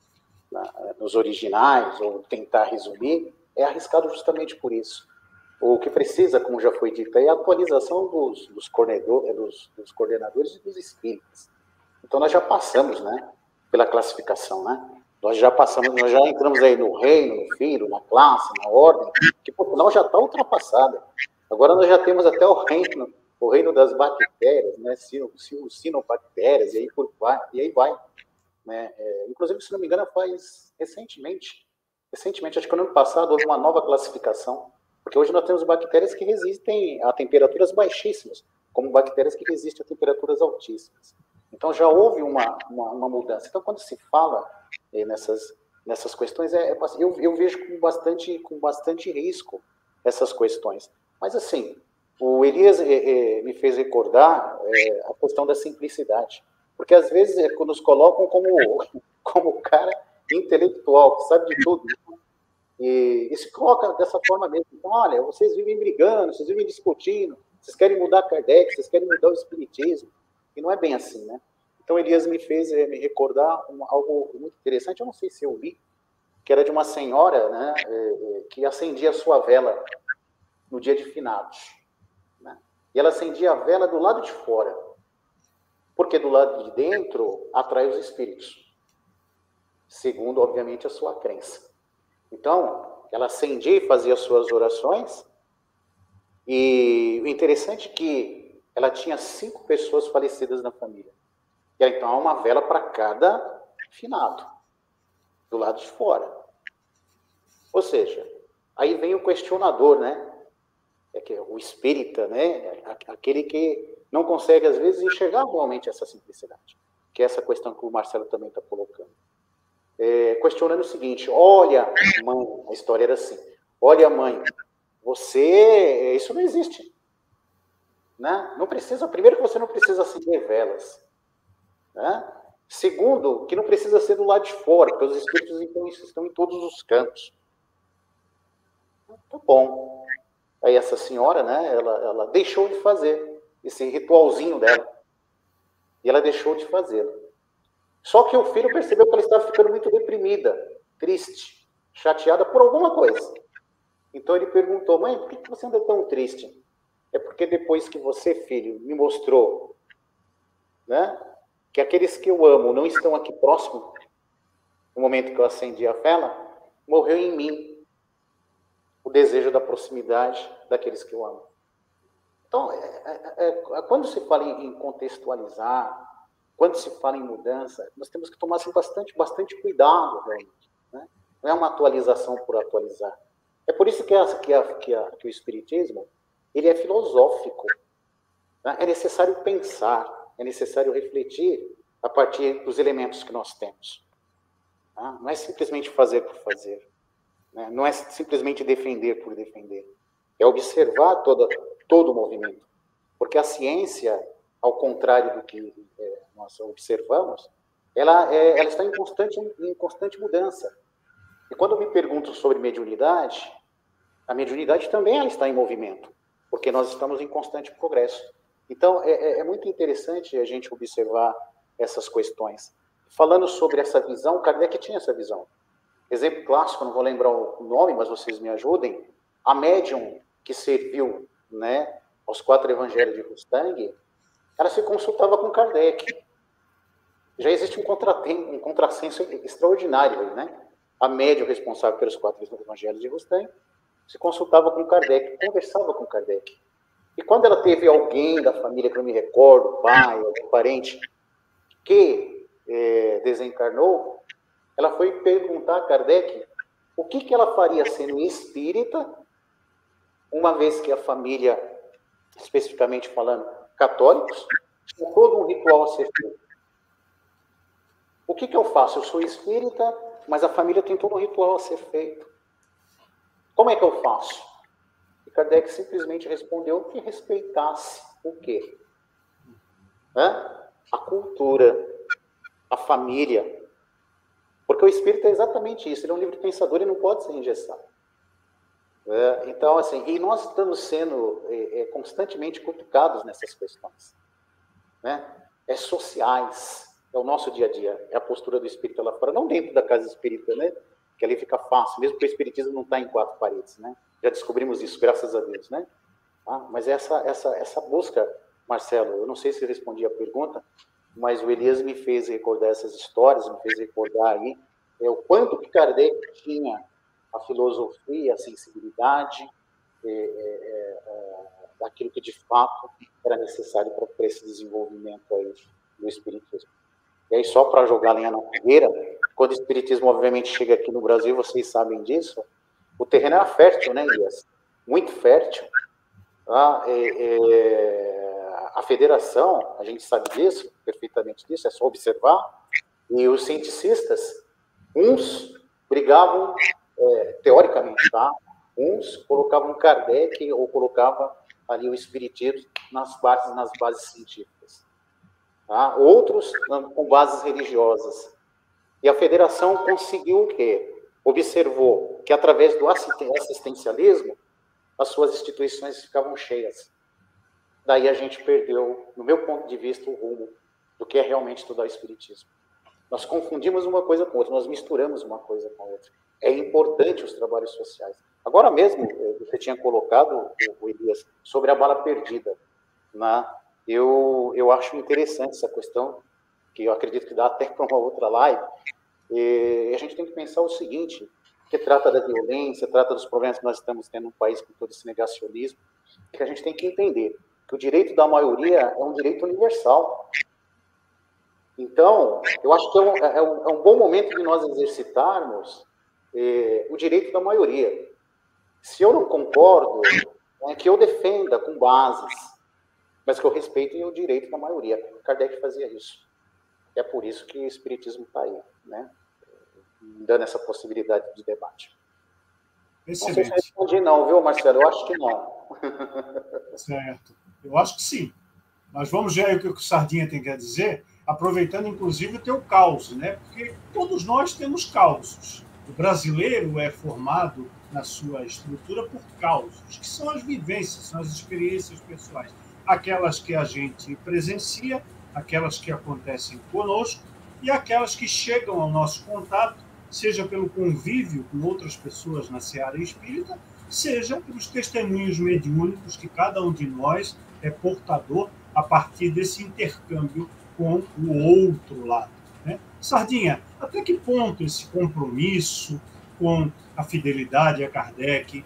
na, nos originais, ou tentar resumir, é arriscado justamente por isso. O que precisa, como já foi dito, é a atualização dos, dos, dos, dos coordenadores e dos espíritos. Então, nós já passamos né, pela classificação, né? Nós já passamos, nós já entramos aí no reino, no filho, na classe, na ordem, que por final já está ultrapassada. Agora nós já temos até o reino, o reino das bactérias, né? Sinobactérias, e aí, por, e aí vai. Né? É, inclusive, se não me engano, faz recentemente, recentemente, acho que no ano passado, houve uma nova classificação, porque hoje nós temos bactérias que resistem a temperaturas baixíssimas, como bactérias que resistem a temperaturas altíssimas. Então já houve uma, uma, uma mudança. Então, quando se fala nessas, nessas questões, é, é eu, eu vejo com bastante, com bastante risco essas questões. Mas, assim, o Elias é, me fez recordar é, a questão da simplicidade. Porque, às vezes, é, nos colocam como, como cara intelectual, que sabe de tudo. E, e se coloca dessa forma mesmo. Então, olha, vocês vivem brigando, vocês vivem discutindo, vocês querem mudar Kardec, vocês querem mudar o Espiritismo. E não é bem assim, né? Então, Elias me fez é, me recordar um, algo muito interessante, eu não sei se eu vi, que era de uma senhora né, é, que acendia a sua vela no dia de finados. Né? E ela acendia a vela do lado de fora, porque do lado de dentro atrai os espíritos, segundo, obviamente, a sua crença. Então, ela acendia e fazia as suas orações, e o interessante é que ela tinha cinco pessoas falecidas na família. E aí, então, há uma vela para cada finado, do lado de fora. Ou seja, aí vem o questionador, né? É que o espírita, né? Aquele que não consegue, às vezes, enxergar realmente essa simplicidade. Que é essa questão que o Marcelo também está colocando. É, questionando o seguinte: olha, mãe, a história era assim. Olha, mãe, você, isso não existe. Né? Não precisa, primeiro que você não precisa acender velas. Né? Segundo, que não precisa ser do lado de fora, porque os espíritos então, estão em todos os cantos. Tá bom. Aí essa senhora, né, ela, ela deixou de fazer esse ritualzinho dela. E ela deixou de fazê-lo. Só que o filho percebeu que ela estava ficando muito deprimida, triste, chateada por alguma coisa. Então ele perguntou, mãe, por que você anda tão triste? É porque depois que você, filho, me mostrou né, que aqueles que eu amo não estão aqui próximo, no momento que eu acendi a vela, morreu em mim o desejo da proximidade daqueles que eu amo. Então, é, é, é, quando se fala em contextualizar, quando se fala em mudança, nós temos que tomar assim, bastante, bastante cuidado. Né? Não é uma atualização por atualizar. É por isso que, a, que, a, que, a, que o Espiritismo ele é filosófico. Né? É necessário pensar, é necessário refletir a partir dos elementos que nós temos. Tá? Não é simplesmente fazer por fazer. Né? Não é simplesmente defender por defender. É observar toda, todo o movimento. Porque a ciência, ao contrário do que é, nós observamos, ela, é, ela está em constante, em constante mudança. E quando me pergunto sobre mediunidade, a mediunidade também ela está em movimento, porque nós estamos em constante progresso. Então, é, é, é muito interessante a gente observar essas questões. Falando sobre essa visão, Kardec tinha essa visão. Exemplo clássico, não vou lembrar o nome, mas vocês me ajudem. A médium que serviu né, aos quatro evangelhos de Rustang, ela se consultava com Kardec. Já existe um, um contrassenso extraordinário, né? A médium responsável pelos quatro evangelhos de Rustang se consultava com Kardec, conversava com Kardec. E quando ela teve alguém da família, que eu me recordo, pai, algum parente, que é, desencarnou, ela foi perguntar a Kardec o que, que ela faria sendo espírita, uma vez que a família, especificamente falando, católicos, tinha todo um ritual a ser feito. O que, que eu faço? Eu sou espírita, mas a família tem todo um ritual a ser feito. Como é que eu faço? Kardec simplesmente respondeu que respeitasse o quê? Hã? A cultura, a família. Porque o espírito é exatamente isso, ele é um livre pensador e não pode ser engessado. É, então, assim, e nós estamos sendo é, é, constantemente cutucados nessas questões. Né? É sociais, é o nosso dia a dia, é a postura do espírito lá fora, não dentro da casa espírita, né? que ali fica fácil, mesmo que o espiritismo não está em quatro paredes, né? Já descobrimos isso, graças a Deus, né? Ah, mas essa, essa, essa busca, Marcelo, eu não sei se respondi a pergunta, mas o Elias me fez recordar essas histórias, me fez recordar aí é, o quanto que Kardec tinha a filosofia, a sensibilidade, é, é, é, daquilo que de fato era necessário para esse desenvolvimento aí do espiritismo. E aí, só para jogar lenha na fogueira, quando o espiritismo, obviamente, chega aqui no Brasil, vocês sabem disso, o terreno era fértil, né, Elias? Muito fértil. Tá? É, é, a federação, a gente sabe disso, perfeitamente disso, é só observar, e os cienticistas, uns brigavam, é, teoricamente, tá? Uns colocavam Kardec ou colocavam ali o espiritismo nas bases, nas bases científicas. Tá? Outros com bases religiosas. E a federação conseguiu o quê? Observou que através do assistencialismo as suas instituições ficavam cheias. daí a gente perdeu, no meu ponto de vista, o rumo do que é realmente estudar o Espiritismo. Nós confundimos uma coisa com outra, nós misturamos uma coisa com outra. É importante os trabalhos sociais. Agora mesmo, eh, você tinha colocado, o Elias, sobre a bala perdida. Né? Eu, eu acho interessante essa questão, que eu acredito que dá até para uma outra live. E a gente tem que pensar o seguinte, que trata da violência, trata dos problemas que nós estamos tendo no país com todo esse negacionismo, que a gente tem que entender que o direito da maioria é um direito universal. Então, eu acho que é um, é um, é um bom momento de nós exercitarmos eh, o direito da maioria. Se eu não concordo, é que eu defenda com bases, mas que eu respeite o direito da maioria. Kardec fazia isso. É por isso que o Espiritismo está aí, né? dando essa possibilidade de debate. Excelente. Não sei se respondi não, viu, Marcelo? Eu acho que não. Certo. Eu acho que sim. Mas vamos ver aí o que o Sardinha tem a dizer, aproveitando inclusive o teu caos, né? Porque todos nós temos causos. O brasileiro é formado na sua estrutura por causos, que são as vivências, são as experiências pessoais. Aquelas que a gente presencia, aquelas que acontecem conosco e aquelas que chegam ao nosso contato seja pelo convívio com outras pessoas na seara espírita, seja pelos testemunhos mediúnicos que cada um de nós é portador a partir desse intercâmbio com o outro lado. Né? Sardinha, até que ponto esse compromisso com a fidelidade a Kardec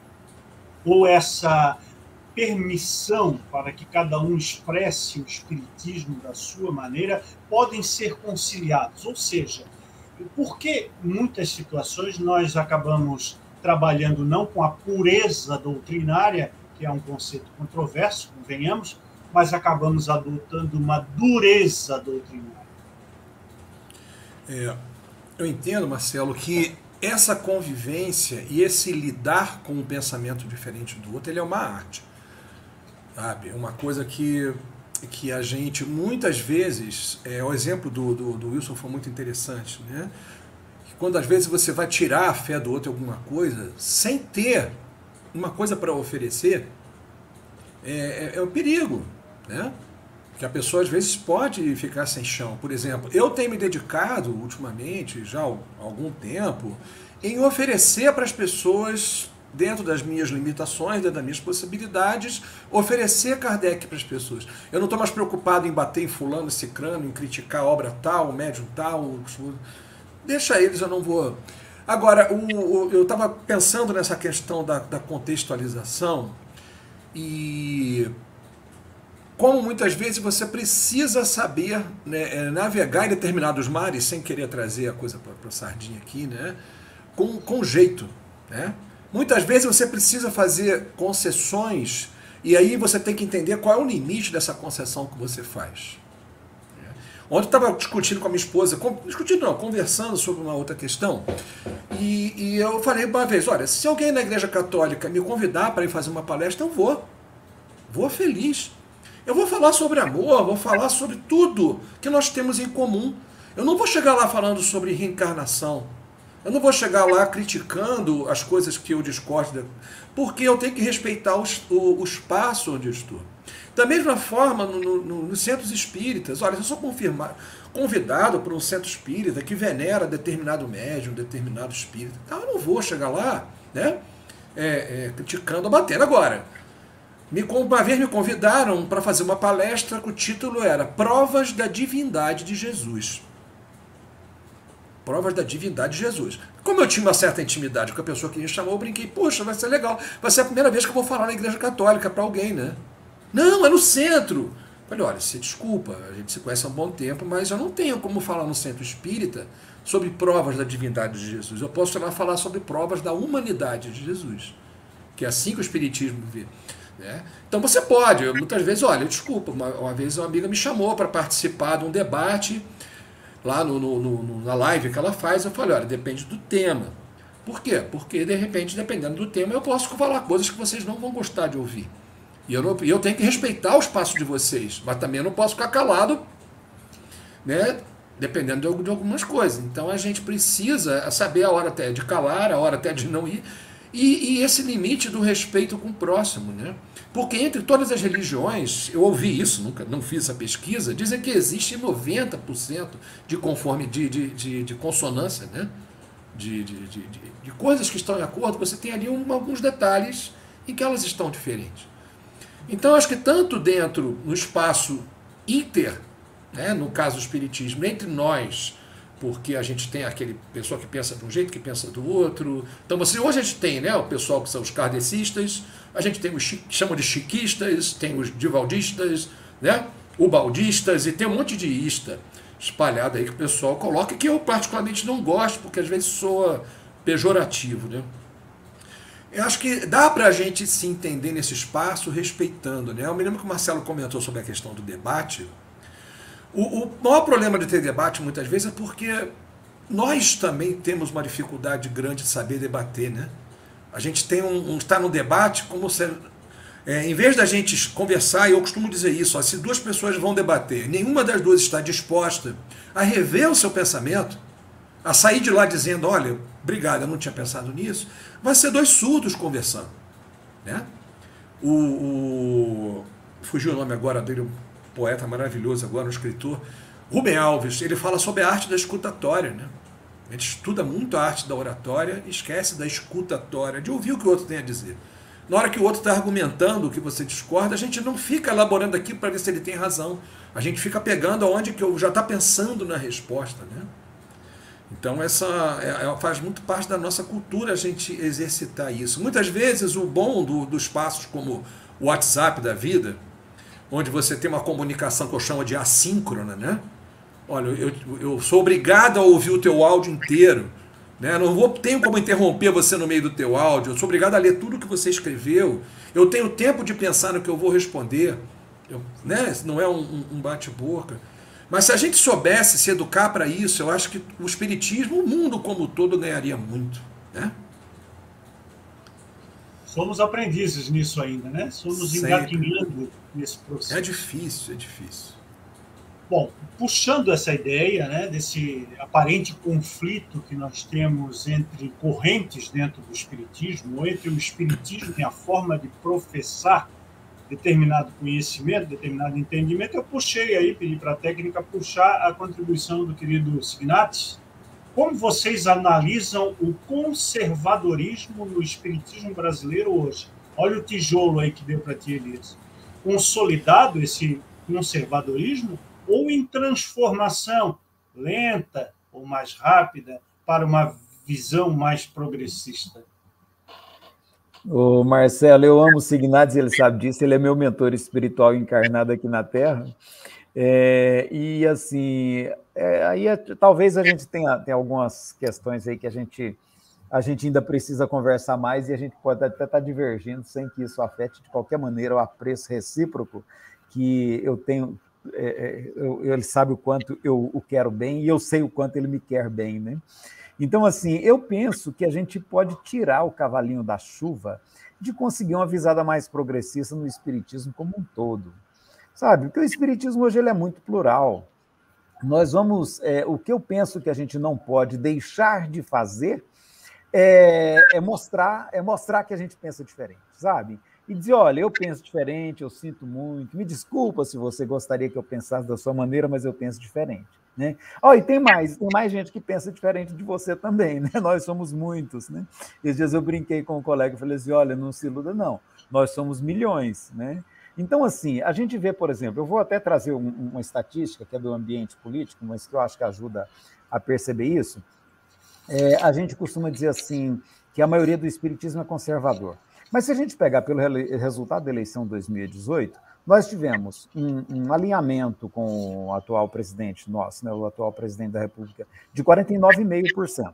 ou essa permissão para que cada um expresse o espiritismo da sua maneira podem ser conciliados? Ou seja, por que muitas situações nós acabamos trabalhando não com a pureza doutrinária, que é um conceito controverso, convenhamos, mas acabamos adotando uma dureza doutrinária? É, eu entendo, Marcelo, que essa convivência e esse lidar com um pensamento diferente do outro, ele é uma arte. Sabe? É uma coisa que que a gente muitas vezes, é, o exemplo do, do, do, Wilson foi muito interessante, né? Quando às vezes você vai tirar a fé do outro em alguma coisa, sem ter uma coisa para oferecer, é, é, é um perigo, né? Que a pessoa às vezes pode ficar sem chão. Por exemplo, eu tenho me dedicado ultimamente, já há algum tempo, em oferecer para as pessoas dentro das minhas limitações, dentro das minhas possibilidades, oferecer Kardec para as pessoas. Eu não estou mais preocupado em bater em fulano, cicrano, em criticar a obra tal, o médium tal. Deixa eles, eu não vou. Agora, o, o, eu estava pensando nessa questão da, da contextualização e como muitas vezes você precisa saber né, é, navegar em determinados mares, sem querer trazer a coisa para a sardinha aqui, né, com, com jeito. Né? Muitas vezes você precisa fazer concessões e aí você tem que entender qual é o limite dessa concessão que você faz. Ontem estava discutindo com a minha esposa, discutindo não, conversando sobre uma outra questão, e, e eu falei uma vez, olha, se alguém na igreja católica me convidar para ir fazer uma palestra, eu vou. Vou feliz. Eu vou falar sobre amor, vou falar sobre tudo que nós temos em comum. Eu não vou chegar lá falando sobre reencarnação. Eu não vou chegar lá criticando as coisas que eu discordo, porque eu tenho que respeitar o, o espaço onde eu estou. Da mesma forma, no, no, nos centros espíritas, olha, se eu sou confirmado, convidado por um centro espírita que venera determinado médium, determinado espírita, então eu não vou chegar lá né, é, é, criticando, batendo. Agora, me, uma vez me convidaram para fazer uma palestra que o título era Provas da Divindade de Jesus provas da divindade de Jesus. Como eu tinha uma certa intimidade com a pessoa que me chamou, eu brinquei, poxa, vai ser legal. Vai ser a primeira vez que eu vou falar na igreja católica para alguém, né? Não, é no centro. Falei, olha, se desculpa, a gente se conhece há um bom tempo, mas eu não tenho como falar no centro espírita sobre provas da divindade de Jesus. Eu posso lá falar sobre provas da humanidade de Jesus, que é assim que o espiritismo vê. Né? Então você pode, muitas vezes, olha, desculpa, uma, uma vez uma amiga me chamou para participar de um debate lá no, no, no, na live que ela faz, eu falei, olha, depende do tema. Por quê? Porque, de repente, dependendo do tema, eu posso falar coisas que vocês não vão gostar de ouvir. E eu, não, eu tenho que respeitar o espaço de vocês, mas também eu não posso ficar calado, né? Dependendo de, de algumas coisas. Então a gente precisa saber a hora até de calar, a hora até de não ir. E, e, esse limite do respeito com o próximo, né? Porque entre todas as religiões, eu ouvi isso, nunca não fiz essa pesquisa, dizem que existe 90% de conforme de, de, de, de consonância, né? De, de, de, de, coisas que estão em acordo, você tem ali um, alguns detalhes em que elas estão diferentes. Então, acho que tanto dentro, no espaço inter, né, no caso do Espiritismo, entre nós, porque a gente tem aquele pessoal que pensa de um jeito, que pensa do outro. Então, você, hoje a gente tem né, o pessoal que são os kardecistas, a gente tem os que chamam de chiquistas, tem os divaldistas, né, ubaldistas, e tem um monte de ista espalhado aí que o pessoal coloca, que eu particularmente não gosto, porque às vezes soa pejorativo. Né? Eu acho que dá para a gente se entender nesse espaço respeitando. Né? Eu me lembro que o Marcelo comentou sobre a questão do debate, o, o maior problema de ter debate muitas vezes é porque nós também temos uma dificuldade grande de saber debater, né? A gente tem um, um está no debate como se é, em vez da gente conversar, eu costumo dizer isso, ó, se duas pessoas vão debater, nenhuma das duas está disposta a rever o seu pensamento, a sair de lá dizendo, olha, obrigado, eu não tinha pensado nisso, vai ser dois surdos conversando, né? O, o fugiu o nome agora dele, poeta maravilhoso agora, um escritor, Rubem Alves, ele fala sobre a arte da escutatória, né? A gente estuda muito a arte da oratória e esquece da escutatória, de ouvir o que o outro tem a dizer. Na hora que o outro está argumentando o que você discorda, a gente não fica elaborando aqui para ver se ele tem razão. A gente fica pegando aonde que eu já está pensando na resposta, né? Então essa é, é, faz muito parte da nossa cultura a gente exercitar isso. Muitas vezes o bom do, dos espaços como o WhatsApp da vida, onde você tem uma comunicação que eu chamo de assíncrona, né? Olha, eu, eu sou obrigado a ouvir o teu áudio inteiro, né? Não vou, tenho como interromper você no meio do teu áudio, eu sou obrigado a ler tudo que você escreveu, eu tenho tempo de pensar no que eu vou responder, eu, né? Não é um, um bate-boca. Mas se a gente soubesse se educar para isso, eu acho que o espiritismo, o mundo como todo ganharia muito, né? Somos aprendizes nisso ainda, né? Somos engatinhando nesse processo. É difícil, é difícil. Bom, puxando essa ideia, né, desse aparente conflito que nós temos entre correntes dentro do espiritismo, ou entre o espiritismo e a forma de professar determinado conhecimento, determinado entendimento, eu puxei aí, pedi para a técnica puxar a contribuição do querido Signatis, como vocês analisam o conservadorismo no espiritismo brasileiro hoje? Olha o tijolo aí que deu para ti, Elias. Consolidado esse conservadorismo ou em transformação lenta ou mais rápida para uma visão mais progressista? O Marcelo, eu amo o Signates, ele sabe disso, ele é meu mentor espiritual encarnado aqui na Terra. É, e assim, é, aí é, talvez a gente tenha, tenha algumas questões aí que a gente, a gente ainda precisa conversar mais e a gente pode até estar divergindo sem que isso afete de qualquer maneira o apreço recíproco que eu tenho. É, é ele sabe o quanto eu o quero bem e eu sei o quanto ele me quer bem, né? Então, assim, eu penso que a gente pode tirar o cavalinho da chuva de conseguir uma visada mais progressista no espiritismo como um todo sabe? Porque o espiritismo hoje ele é muito plural. Nós vamos, é, o que eu penso que a gente não pode deixar de fazer é, é, mostrar, é mostrar que a gente pensa diferente, sabe? E dizer, olha, eu penso diferente, eu sinto muito, me desculpa se você gostaria que eu pensasse da sua maneira, mas eu penso diferente. Né? Oh, e tem mais, tem mais gente que pensa diferente de você também, né? Nós somos muitos, né? Esses dias eu brinquei com um colega e falei assim: olha, não se iluda, não, nós somos milhões, né? Então, assim, a gente vê, por exemplo, eu vou até trazer um, uma estatística que é do ambiente político, mas que eu acho que ajuda a perceber isso. É, a gente costuma dizer assim que a maioria do espiritismo é conservador. Mas se a gente pegar pelo resultado da eleição 2018, nós tivemos um, um, alinhamento com o atual presidente nosso, né, o atual presidente da República, de 49,5%.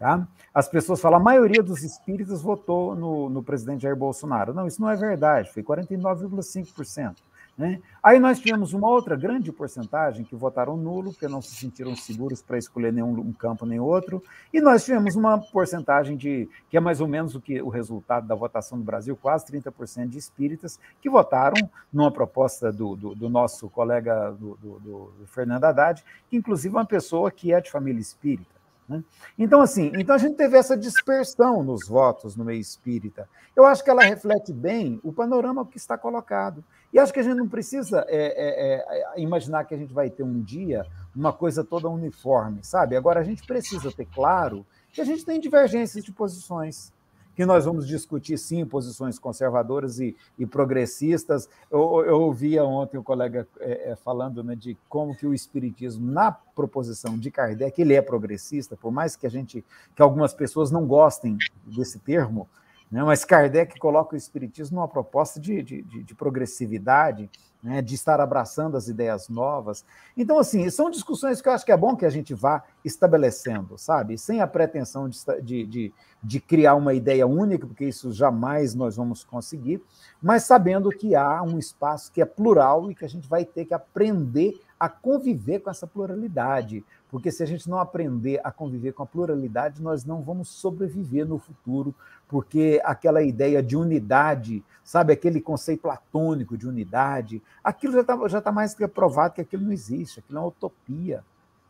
Tá? As pessoas falam, a maioria dos espíritas votou no, no presidente Jair Bolsonaro. Não, isso não é verdade, foi 49,5%. Né? Aí nós tivemos uma outra grande porcentagem que votaram nulo, porque não se sentiram seguros para escolher nenhum um campo nem outro, e nós tivemos uma porcentagem de, que é mais ou menos o que o resultado da votação no Brasil, quase 30% de espíritas, que votaram numa proposta do, do, do nosso colega do, do, Fernando Haddad, que inclusive é uma pessoa que é de família espírita. Né? Então, assim, então a gente teve essa dispersão nos votos no meio espírita. Eu acho que ela reflete bem o panorama que está colocado. E acho que a gente não precisa é, é, é, imaginar que a gente vai ter um dia uma coisa toda uniforme, sabe? Agora, a gente precisa ter claro que a gente tem divergências de posições que nós vamos discutir, sim, posições conservadoras e, e progressistas. Eu, eu ouvia ontem o colega é, é, falando né, de como que o espiritismo, na proposição de Kardec, ele é progressista, por mais que a gente, que algumas pessoas não gostem desse termo, né, mas Kardec coloca o espiritismo numa proposta de, de, de progressividade, né, de estar abraçando as ideias novas. Então, assim, são discussões que eu acho que é bom que a gente vá estabelecendo, sabe? Sem a pretensão de, de, de, criar uma ideia única, porque isso jamais nós vamos conseguir, mas sabendo que há um espaço que é plural e que a gente vai ter que aprender a conviver com essa pluralidade, porque se a gente não aprender a conviver com a pluralidade, nós não vamos sobreviver no futuro, porque aquela ideia de unidade, sabe, aquele conceito platônico de unidade, aquilo já está já tá mais que provado que aquilo não existe, aquilo é uma utopia.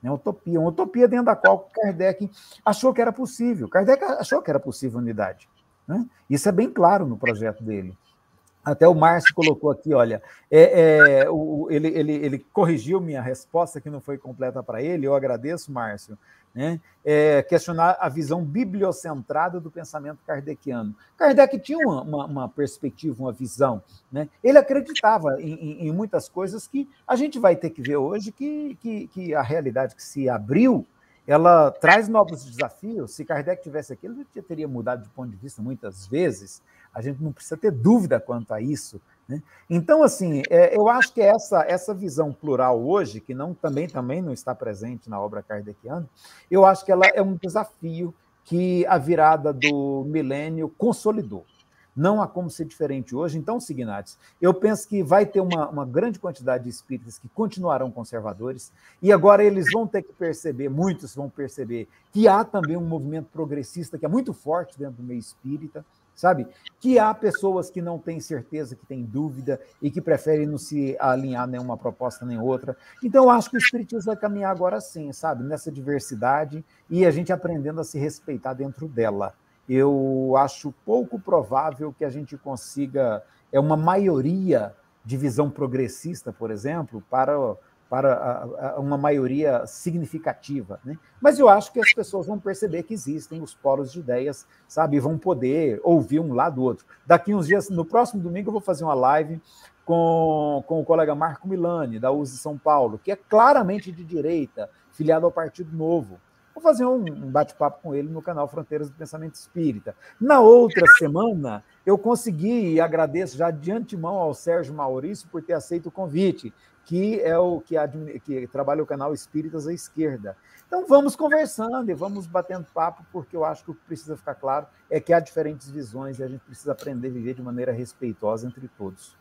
É utopia, uma utopia dentro da qual Kardec achou que era possível. Kardec achou que era possível unidade. Né? Isso é bem claro no projeto dele. Até o Márcio colocou aqui, olha, é, é, o, ele, ele, ele corrigiu minha resposta, que não foi completa para ele, eu agradeço, Márcio, né? É, questionar a visão bibliocentrada do pensamento kardeciano. Kardec tinha uma, uma, uma perspectiva, uma visão, né? ele acreditava em, em, em, muitas coisas que a gente vai ter que ver hoje, que, que, que a realidade que se abriu, ela traz novos desafios. Se Kardec tivesse aqui, ele teria mudado de ponto de vista muitas vezes, a gente não precisa ter dúvida quanto a isso. Né? Então, assim, é, eu acho que essa, essa visão plural hoje, que não também, também não está presente na obra kardeciana, eu acho que ela é um desafio que a virada do milênio consolidou. Não há como ser diferente hoje. Então, Signates, eu penso que vai ter uma, uma grande quantidade de espíritas que continuarão conservadores, e agora eles vão ter que perceber, muitos vão perceber, que há também um movimento progressista que é muito forte dentro do meio espírita, sabe? Que há pessoas que não têm certeza, que têm dúvida e que preferem não se alinhar nenhuma proposta nem outra. Então, eu acho que o Espiritismo vai caminhar agora sim, sabe? Nessa diversidade e a gente aprendendo a se respeitar dentro dela. Eu acho pouco provável que a gente consiga é uma maioria de visão progressista, por exemplo, para para uma maioria significativa. Né? Mas eu acho que as pessoas vão perceber que existem os polos de ideias, sabe? E vão poder ouvir um lado do outro. Daqui uns dias, no próximo domingo, eu vou fazer uma live com, com o colega Marco Milani, da USE São Paulo, que é claramente de direita, filiado ao Partido Novo. Vou fazer um bate-papo com ele no canal Fronteiras do Pensamento Espírita. Na outra semana, eu consegui, e agradeço já de antemão ao Sérgio Maurício por ter aceito o convite, que é o que, que trabalha o canal Espíritas à Esquerda. Então vamos conversando e vamos batendo papo, porque eu acho que o que precisa ficar claro é que há diferentes visões e a gente precisa aprender a viver de maneira respeitosa entre todos.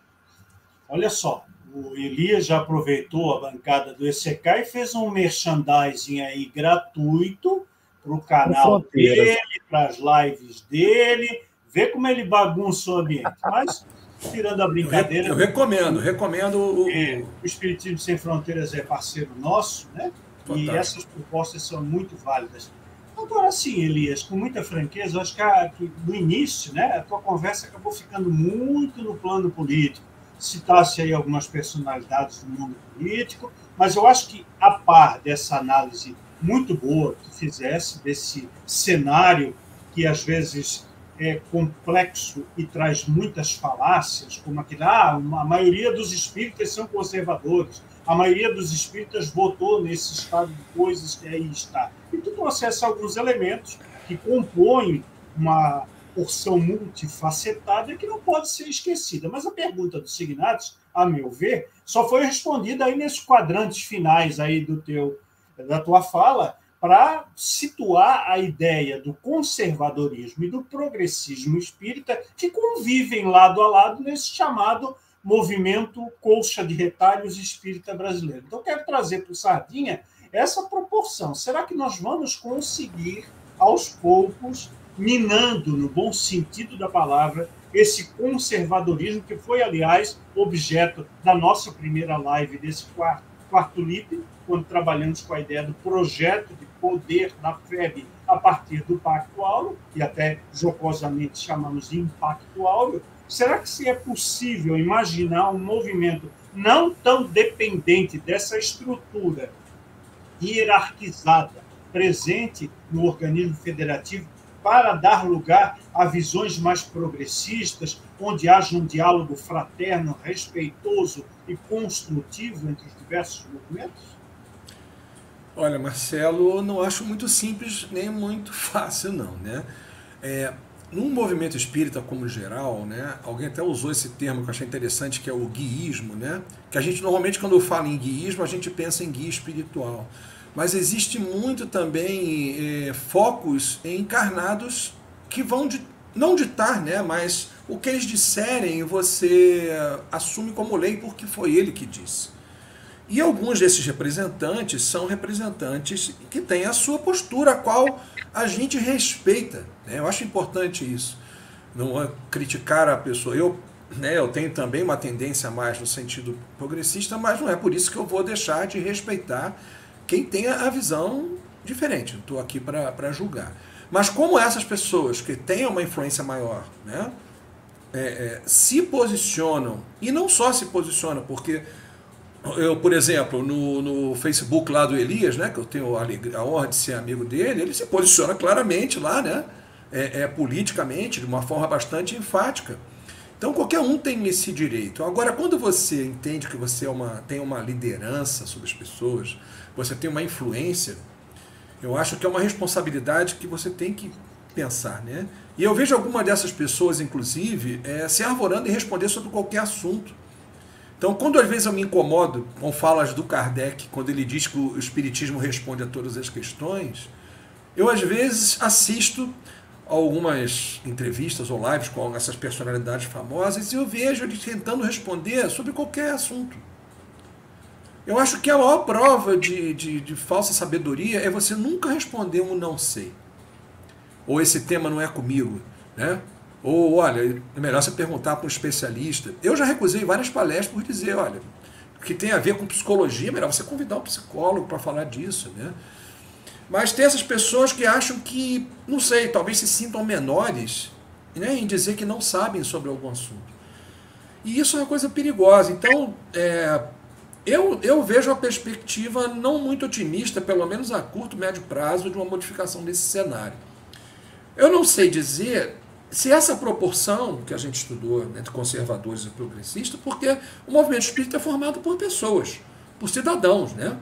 Olha só, o Elias já aproveitou a bancada do ECK e fez um merchandising aí gratuito para o canal dele, para as lives dele. Vê como ele bagunça o ambiente. Mas tirando a brincadeira. Eu, recomendo, recomendo o, é, o Espiritismo Sem Fronteiras é parceiro nosso, né? Total. E essas propostas são muito válidas. Agora sim, Elias, com muita franqueza, acho que, a, que no início, né, a tua conversa acabou ficando muito no plano político. Citasse aí algumas personalidades do mundo político, mas eu acho que, a par dessa análise muito boa que fizesse desse cenário que às vezes é complexo e traz muitas falácias, como aquele, ah, a maioria dos espíritas são conservadores, a maioria dos espíritas votou nesse estado de coisas que aí está. E tu trouxesse alguns elementos que compõem uma porção multifacetada que não pode ser esquecida. Mas a pergunta do Signatos, a meu ver, só foi respondida aí nesses quadrantes finais aí do teu da tua fala, para situar a ideia do conservadorismo e do progressismo espírita que convivem lado a lado nesse chamado movimento colcha de retalhos espírita brasileiro. Então, quero trazer para o Sardinha essa proporção. Será que nós vamos conseguir, aos poucos, minando, no bom sentido da palavra, esse conservadorismo que foi, aliás, objeto da nossa primeira live desse quarto quarto LIP, quando trabalhamos com a ideia do projeto de poder da FEB a partir do Pacto Áureo, e até jocosamente chamamos de Impacto Áureo, será que se é possível imaginar um movimento não tão dependente dessa estrutura hierarquizada presente no organismo federativo para dar lugar a visões mais progressistas, onde haja um diálogo fraterno, respeitoso e construtivo entre os diversos movimentos? Olha, Marcelo, não acho muito simples nem muito fácil, não. Né? É, num movimento espírita como geral, né, alguém até usou esse termo que eu achei interessante, que é o guiísmo, né? que a gente normalmente, quando fala em guiísmo, a gente pensa em guia espiritual mas existe muito também é, focos encarnados que vão de, não ditar, né, mas o que eles disserem você assume como lei porque foi ele que disse. E alguns desses representantes são representantes que têm a sua postura, a qual a gente respeita. Né? Eu acho importante isso. Não é criticar a pessoa. Eu, né, eu tenho também uma tendência mais no sentido progressista, mas não é por isso que eu vou deixar de respeitar quem tem a visão diferente. Estou aqui para julgar. Mas como essas pessoas que têm uma influência maior, né, é, é, se posicionam, e não só se posicionam, porque eu, por exemplo, no, no Facebook lá do Elias, né, que eu tenho a, a honra de ser amigo dele, ele se posiciona claramente lá, né, é, é, politicamente, de uma forma bastante enfática. Então qualquer um tem esse direito. Agora, quando você entende que você é uma, tem uma liderança sobre as pessoas, você tem uma influência, eu acho que é uma responsabilidade que você tem que pensar, né? E eu vejo alguma dessas pessoas, inclusive, é, se arvorando em responder sobre qualquer assunto. Então, quando às vezes eu me incomodo com falas do Kardec, quando ele diz que o Espiritismo responde a todas as questões, eu às vezes assisto algumas entrevistas ou lives com essas personalidades famosas e eu vejo eles tentando responder sobre qualquer assunto. Eu acho que a maior prova de, de, de, falsa sabedoria é você nunca responder um não sei. Ou esse tema não é comigo. Né? Ou, olha, é melhor você perguntar para um especialista. Eu já recusei várias palestras por dizer, olha, que tem a ver com psicologia, é melhor você convidar um psicólogo para falar disso. Né? Mas tem essas pessoas que acham que, não sei, talvez se sintam menores né, em dizer que não sabem sobre algum assunto. E isso é uma coisa perigosa. Então, é, eu, eu vejo a perspectiva não muito otimista, pelo menos a curto, médio prazo, de uma modificação desse cenário. Eu não sei dizer se essa proporção que a gente estudou entre conservadores e progressistas, porque o movimento espírita é formado por pessoas, por cidadãos, né?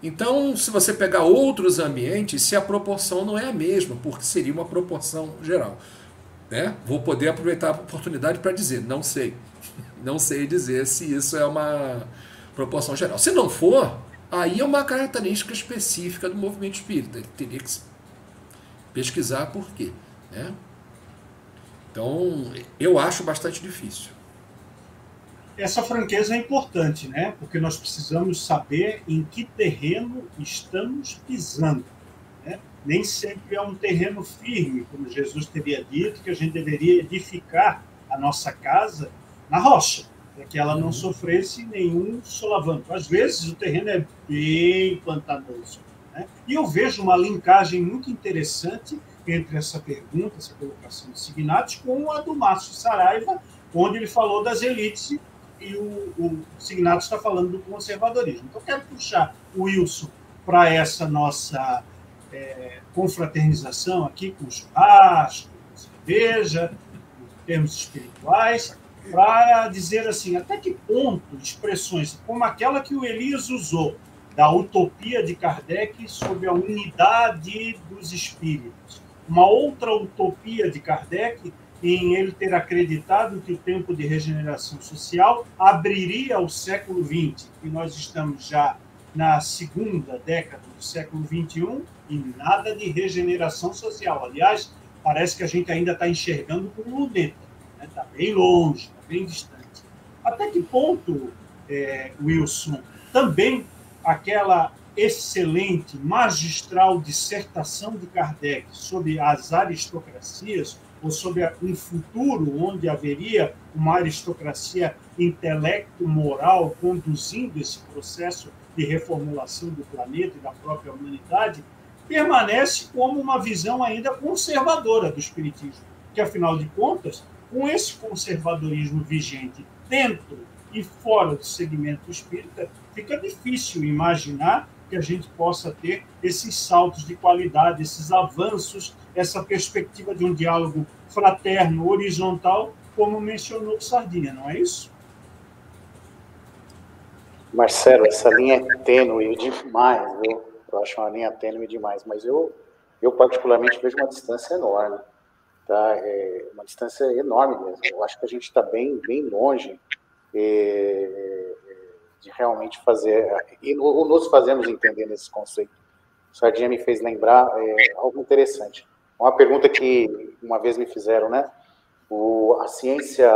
Então, se você pegar outros ambientes, se a proporção não é a mesma, porque seria uma proporção geral. Né? Vou poder aproveitar a oportunidade para dizer, não sei. Não sei dizer se isso é uma proporção geral. Se não for, aí é uma característica específica do movimento espírita. Ele teria que pesquisar por quê. Né? Então, eu acho bastante difícil. Essa franqueza é importante, né? Porque nós precisamos saber em que terreno estamos pisando. Né? Nem sempre é um terreno firme, como Jesus teria dito, que a gente deveria edificar a nossa casa na rocha para que ela não uhum. sofresse nenhum solavanco. Às vezes o terreno é bem pantanoso. Né? E eu vejo uma linkagem muito interessante entre essa pergunta, essa colocação de Signatos, com a do Márcio Saraiva, onde ele falou das elites e o, o Signatos está falando do conservadorismo. Então, eu quero puxar o Wilson para essa nossa é, confraternização aqui com churrasco, com cerveja, em termos espirituais, para dizer assim, até que ponto expressões como aquela que o Elias usou, da utopia de Kardec sobre a unidade dos espíritos. Uma outra utopia de Kardec em ele ter acreditado que o tempo de regeneração social abriria o século XX, e nós estamos já na segunda década do século XXI e nada de regeneração social. Aliás, parece que a gente ainda está enxergando com luneta, está né? bem longe bem distante. Até que ponto, é, Wilson, também aquela excelente, magistral dissertação de Kardec sobre as aristocracias, ou sobre um futuro onde haveria uma aristocracia intelecto-moral conduzindo esse processo de reformulação do planeta e da própria humanidade, permanece como uma visão ainda conservadora do Espiritismo, que, afinal de contas, com esse conservadorismo vigente dentro e fora do segmento espírita, fica difícil imaginar que a gente possa ter esses saltos de qualidade, esses avanços, essa perspectiva de um diálogo fraterno, horizontal, como mencionou Sardinha, não é isso? Marcelo, essa linha é tênue demais, viu? Eu acho uma linha tênue demais, mas eu, eu particularmente vejo uma distância enorme, tá? É uma distância enorme mesmo. Eu acho que a gente está bem, bem longe é, de realmente fazer, e nos fazemos entender nesse conceito. O Sardinha me fez lembrar é, algo interessante. Uma pergunta que uma vez me fizeram, né? O, a ciência,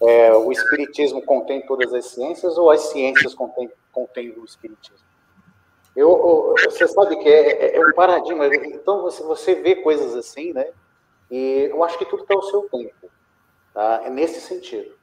é, o espiritismo contém todas as ciências ou as ciências contêm, contêm o espiritismo? Eu, você sabe que é, é, é, um paradigma. Então você, você vê coisas assim, né? E eu acho que tudo está ao seu tempo. Tá? É nesse sentido.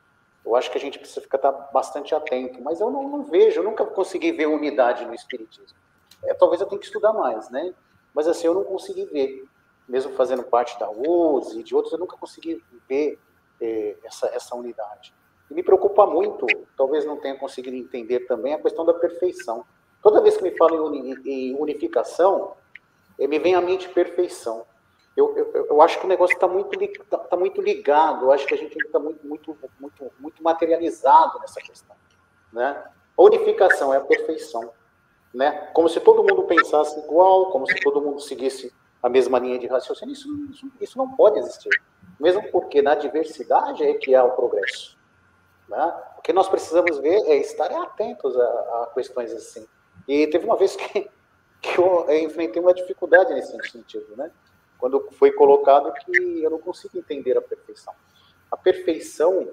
Eu acho que a gente precisa ficar tá bastante atento, mas eu não, não vejo, eu nunca consegui ver unidade no espiritismo. É, talvez eu tenha que estudar mais, né? Mas assim, eu não consegui ver, mesmo fazendo parte da USE e de outros, eu nunca consegui ver é, essa, essa unidade. E me preocupa muito, talvez não tenha conseguido entender também, a questão da perfeição. Toda vez que me falam em unificação, eh, me vem à mente perfeição. Eu, eu, eu acho que o negócio está muito, tá, tá muito ligado, eu acho que a gente está muito, muito, muito, muito materializado nessa questão. Né? A unificação é a perfeição. Né? Como se todo mundo pensasse igual, como se todo mundo seguisse a mesma linha de raciocínio. Isso, isso, isso não pode existir. Mesmo porque na diversidade é que há o progresso. Né? O que nós precisamos ver é estar atentos a, a questões assim. E teve uma vez que, que eu enfrentei uma dificuldade nesse sentido, né? Quando foi colocado que eu não consigo entender a perfeição. A perfeição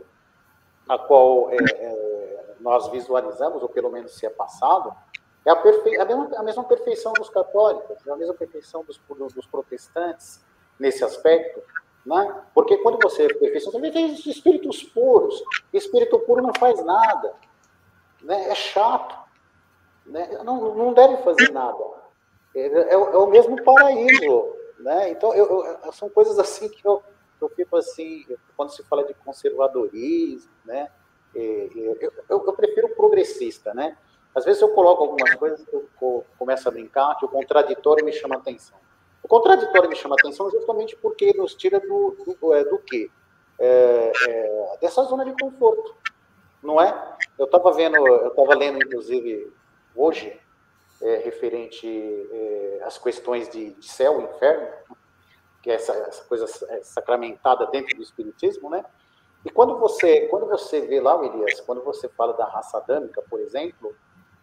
a qual é, é, nós visualizamos, ou pelo menos se é passado, é a, perfe... a, mesma, a mesma perfeição dos católicos, é a mesma perfeição dos, dos protestantes nesse aspecto, né? Porque quando você é perfeição, você vê espíritos puros. Espírito puro não faz nada, né? É chato, né? Não, não deve fazer nada. É, é, é o mesmo paraíso, né? Então, eu, eu, são coisas assim que eu, eu fico assim, quando se fala de conservadorismo, né? Eu, eu, prefiro progressista, né? Às vezes eu coloco algumas coisas eu começo a brincar, que o contraditório me chama atenção. O contraditório me chama atenção justamente porque nos tira do, do, é, do quê? É, é, dessa zona de conforto, não é? Eu estava vendo, eu estava lendo, inclusive, hoje, é, referente é, às questões de, de, céu e inferno, que é essa, essa, coisa é, sacramentada dentro do espiritismo, né? E quando você, quando você vê lá, Elias, quando você fala da raça adâmica, por exemplo,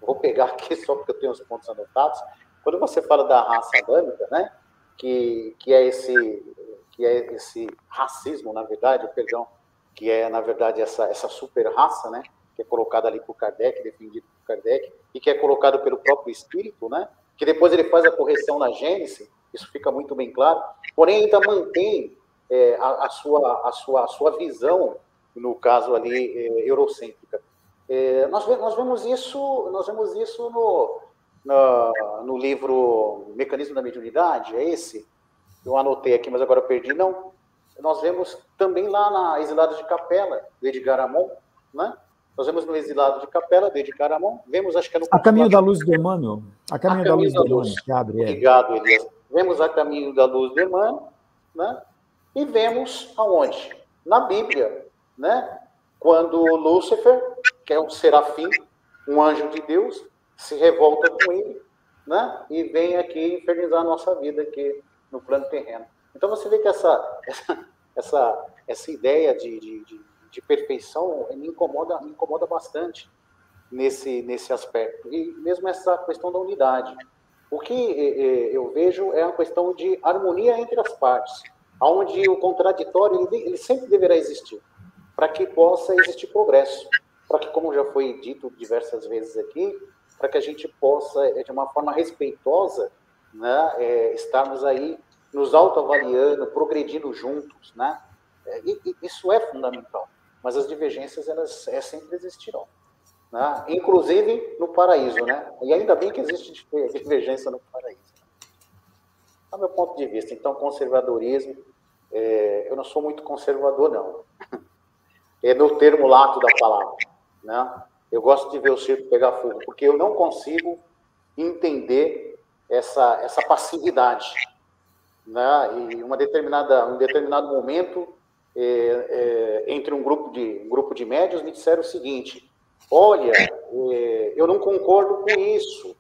vou pegar aqui só porque eu tenho os pontos anotados, quando você fala da raça adâmica, né? Que, que é esse que é esse racismo, na verdade, perdão, que é na verdade essa essa super raça, né? Que é colocada ali por Kardec, defendido por Kardec, e que é colocado pelo próprio Espírito, né? que depois ele faz a correção na Gênesis, isso fica muito bem claro, porém ainda mantém é, a, a, sua, a, sua, a sua visão, no caso ali, é, eurocêntrica. É, nós, nós, vemos isso, nós vemos isso no, no, no, livro Mecanismo da Mediunidade, é esse? Eu anotei aqui, mas agora perdi. Não, nós vemos também lá na Exilados de Capela, de Edgar Amon, né? Nós vemos no Exilado de Capela, de Caramon, vemos, acho que é no... A Caminho da Luz do Emmanuel. A Caminho, a caminho da, Luz do Emmanuel, que abre. É. Obrigado, Elias. Vemos a Caminho da Luz do Emmanuel, né? E vemos aonde? Na Bíblia, né? Quando Lúcifer, que é um serafim, um anjo de Deus, se revolta com ele, né? E vem aqui infernizar a nossa vida aqui no plano terreno. Então você vê que essa, essa, essa, essa ideia de, de, de de perfeição me incomoda, me incomoda bastante nesse, nesse aspecto. E mesmo essa questão da unidade. O que eu vejo é uma questão de harmonia entre as partes, onde o contraditório ele, sempre deverá existir, para que possa existir progresso, para que, como já foi dito diversas vezes aqui, para que a gente possa, de uma forma respeitosa, né, é, estarmos aí nos autoavaliando, progredindo juntos, né? É, e, isso é fundamental. Mas as divergências, elas é, sempre existirão. Né? Inclusive no paraíso, né? E ainda bem que existe divergência no paraíso. O meu ponto de vista. Então, conservadorismo, é, eu não sou muito conservador, não. É no termo lato da palavra, né? Eu gosto de ver o circo pegar fogo, porque eu não consigo entender essa, essa passividade. Né? E uma determinada, um determinado momento, é, é, entre um grupo, de, um grupo de médios, me disseram o seguinte: olha, é, eu não concordo com isso.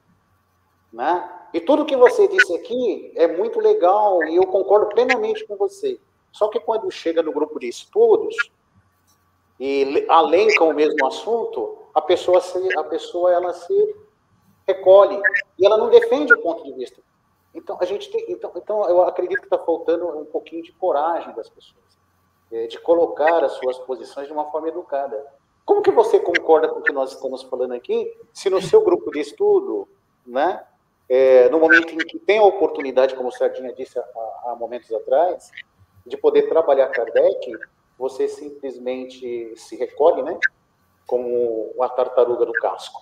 Né? E tudo que você disse aqui é muito legal e eu concordo plenamente com você. Só que quando chega no grupo de estudos e alencam o mesmo assunto, a pessoa, se, a pessoa ela se recolhe e ela não defende o ponto de vista. Então, a gente tem, então, então eu acredito que está faltando um pouquinho de coragem das pessoas, é, de colocar as suas posições de uma forma educada. Como que você concorda com o que nós estamos falando aqui, se no seu grupo de estudo, né, é, no momento em que tem a oportunidade, como o Sardinha disse há, há momentos atrás, de poder trabalhar Kardec, você simplesmente se recolhe, né? Como a tartaruga do casco.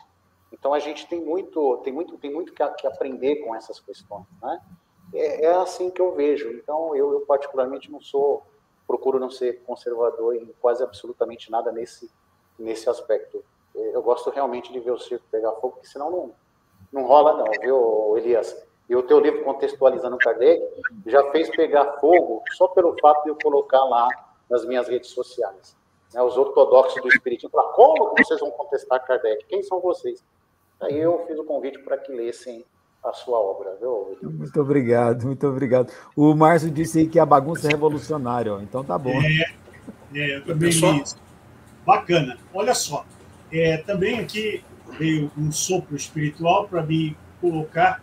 Então a gente tem muito, tem muito, tem muito que, que aprender com essas questões, né? É, é, assim que eu vejo. Então eu, eu, particularmente não sou, procuro não ser conservador em quase absolutamente nada nesse nesse aspecto. Eu gosto realmente de ver o circo pegar fogo, porque senão não não rola não, viu, Elias? E o teu livro Contextualizando Kardec já fez pegar fogo só pelo fato de eu colocar lá nas minhas redes sociais. Né, os ortodoxos do Espiritismo falaram, como vocês vão contestar Kardec? Quem são vocês? Aí eu fiz o convite para que lessem a sua obra, viu? Muito obrigado, muito obrigado. O Márcio disse aí que a bagunça é revolucionária, ó, então tá bom. É, é eu também li isso. Bacana. Olha só, é, também aqui veio um sopro espiritual para me colocar,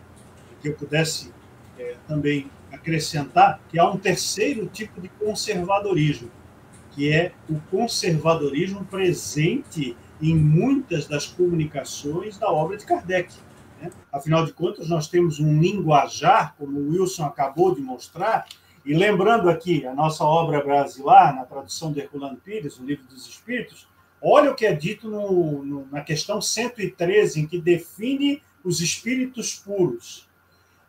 que eu pudesse é, também acrescentar, que há um terceiro tipo de conservadorismo, que é o conservadorismo presente em muitas das comunicações da obra de Kardec. Né? Afinal de contas, nós temos um linguajar, como o Wilson acabou de mostrar, e lembrando aqui a nossa obra brasileira, na tradução de Herculano Pires, o Livro dos Espíritos, olha o que é dito no, no, na questão 113, em que define os espíritos puros.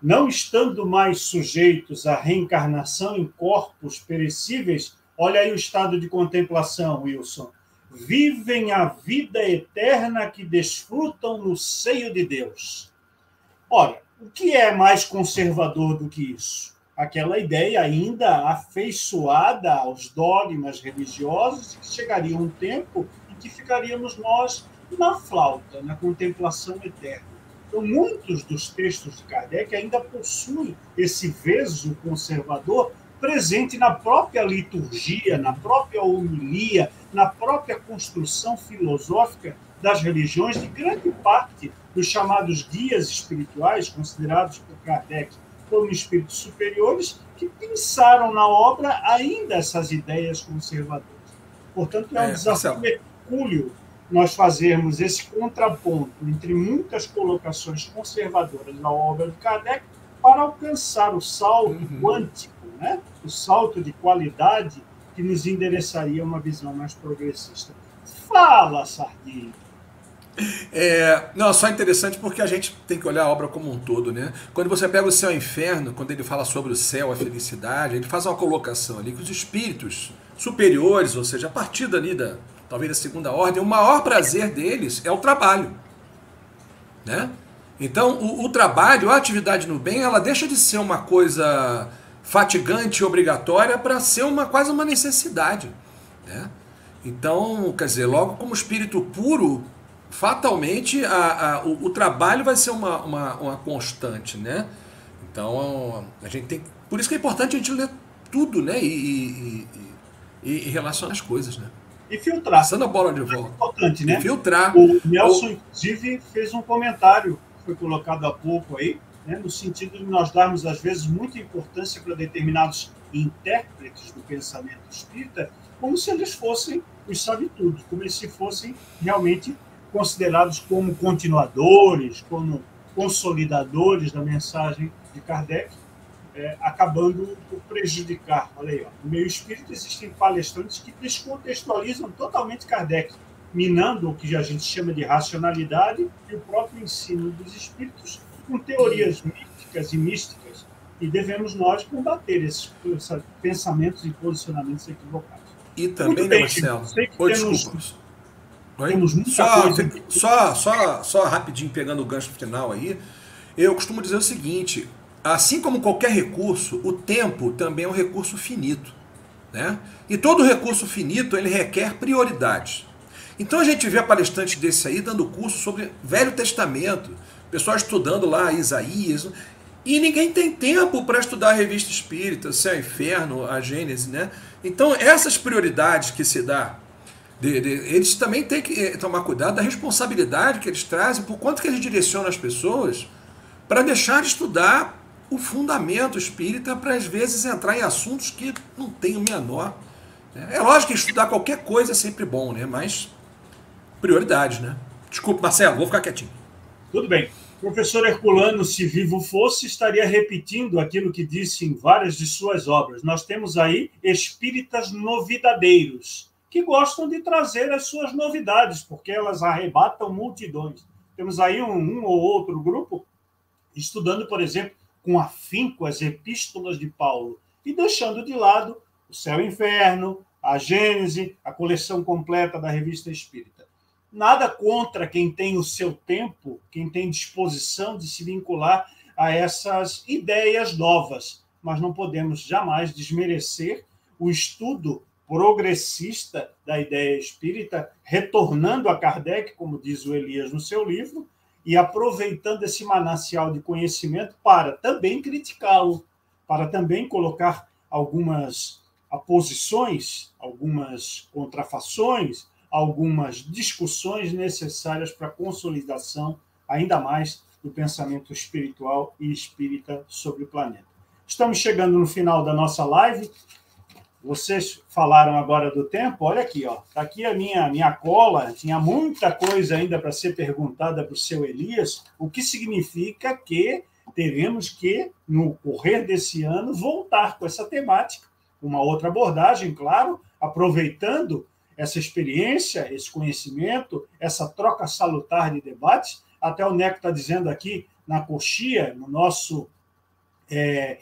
Não estando mais sujeitos à reencarnação em corpos perecíveis, olha aí o estado de contemplação, Wilson vivem a vida eterna que desfrutam no seio de Deus. Ora, o que é mais conservador do que isso? Aquela ideia ainda afeiçoada aos dogmas religiosos, que chegaria um tempo em que ficaríamos nós na flauta, na contemplação eterna. Então, muitos dos textos de Kardec ainda possuem esse veso conservador presente na própria liturgia, na própria homilia, na própria construção filosófica das religiões de grande parte dos chamados guias espirituais, considerados por Kardec como espíritos superiores, que pensaram na obra ainda essas ideias conservadoras. Portanto, é um é, desafio hercúleo nós fazermos esse contraponto entre muitas colocações conservadoras na obra de Kardec para alcançar o salto uhum. quântico né? o salto de qualidade que nos endereçaria uma visão mais progressista. Fala, Sardinha. É, não, só interessante porque a gente tem que olhar a obra como um todo, né? Quando você pega o céu e o inferno, quando ele fala sobre o céu, a felicidade, ele faz uma colocação ali que os espíritos superiores, ou seja, a partir dali da talvez da segunda ordem, o maior prazer deles é o trabalho, né? Então, o, o trabalho, a atividade no bem, ela deixa de ser uma coisa fatigante e obrigatória para ser uma quase uma necessidade. Né? Então, quer dizer, logo como espírito puro, fatalmente a, a o, o, trabalho vai ser uma, uma, uma, constante. Né? Então, a gente tem. Por isso que é importante a gente ler tudo né? e, e, e, e relacionar as coisas. Né? E filtrar. Passando a bola de volta. É importante, né? E filtrar. O Nelson, o... inclusive, fez um comentário, foi colocado há pouco aí, né, no sentido de nós darmos, às vezes, muita importância para determinados intérpretes do pensamento espírita, como se eles fossem os sabe-tudo, como se fossem realmente considerados como continuadores, como consolidadores da mensagem de Kardec, é, acabando por prejudicar. Olha aí, ó. no meio espírita existem palestrantes que descontextualizam totalmente Kardec, minando o que a gente chama de racionalidade e o próprio ensino dos espíritos com teorias místicas e místicas. E devemos nós combater esses, esses pensamentos e posicionamentos equivocados. E também, né, Marcelo? Oi, temos, Oi? Temos muita só, coisa. Só, só, só rapidinho pegando o gancho final aí. Eu costumo dizer o seguinte: assim como qualquer recurso, o tempo também é um recurso finito. Né? E todo recurso finito ele requer prioridades. Então a gente vê palestrantes desse aí dando curso sobre Velho Testamento, pessoal estudando lá Isaías, e ninguém tem tempo para estudar a revista espírita, Céu e Inferno, a Gênese, né? Então essas prioridades que se dá, de, de, eles também têm que eh, tomar cuidado da responsabilidade que eles trazem, por quanto que eles direcionam as pessoas para deixar de estudar o fundamento espírita para às vezes entrar em assuntos que não tem o menor. Né? É lógico que estudar qualquer coisa é sempre bom, né? Mas prioridades, né? Desculpa, Marcelo, vou ficar quietinho. Tudo bem. Professor Herculano, se vivo fosse, estaria repetindo aquilo que disse em várias de suas obras. Nós temos aí espíritas novidadeiros, que gostam de trazer as suas novidades, porque elas arrebatam multidões. Temos aí um, um ou outro grupo estudando, por exemplo, com afinco as epístolas de Paulo e deixando de lado o céu e o inferno, a Gênese, a coleção completa da revista Espírita. Nada contra quem tem o seu tempo, quem tem disposição de se vincular a essas ideias novas, mas não podemos jamais desmerecer o estudo progressista da ideia espírita, retornando a Kardec, como diz o Elias no seu livro, e aproveitando esse manancial de conhecimento para também criticá-lo, para também colocar algumas aposições, algumas contrafações, algumas discussões necessárias para a consolidação ainda mais do pensamento espiritual e espírita sobre o planeta. Estamos chegando no final da nossa live. Vocês falaram agora do tempo, olha aqui, ó. Tá aqui a minha minha cola, tinha muita coisa ainda para ser perguntada para o seu Elias, o que significa que teremos que no correr desse ano voltar com essa temática, uma outra abordagem, claro, aproveitando essa experiência, esse conhecimento, essa troca salutar de debates. Até o Neco está dizendo aqui na coxia, no nosso é,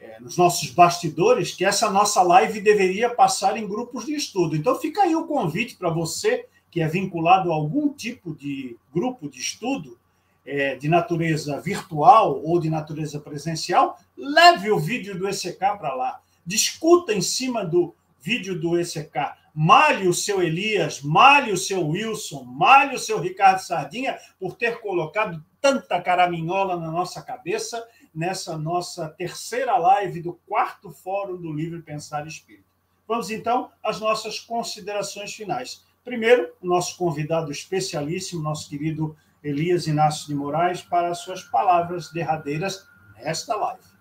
é, nos nossos bastidores que essa nossa live deveria passar em grupos de estudo. Então fica aí o convite para você que é vinculado a algum tipo de grupo de estudo é, de natureza virtual ou de natureza presencial, leve o vídeo do ECK para lá. Discuta em cima do vídeo do ECK. Malhe o seu Elias, malhe o seu Wilson, malhe o seu Ricardo Sardinha por ter colocado tanta caraminhola na nossa cabeça nessa nossa terceira live do quarto Fórum do Livre Pensar Espírita. Vamos então às nossas considerações finais. Primeiro, o nosso convidado especialíssimo, nosso querido Elias Inácio de Moraes, para as suas palavras derradeiras nesta live.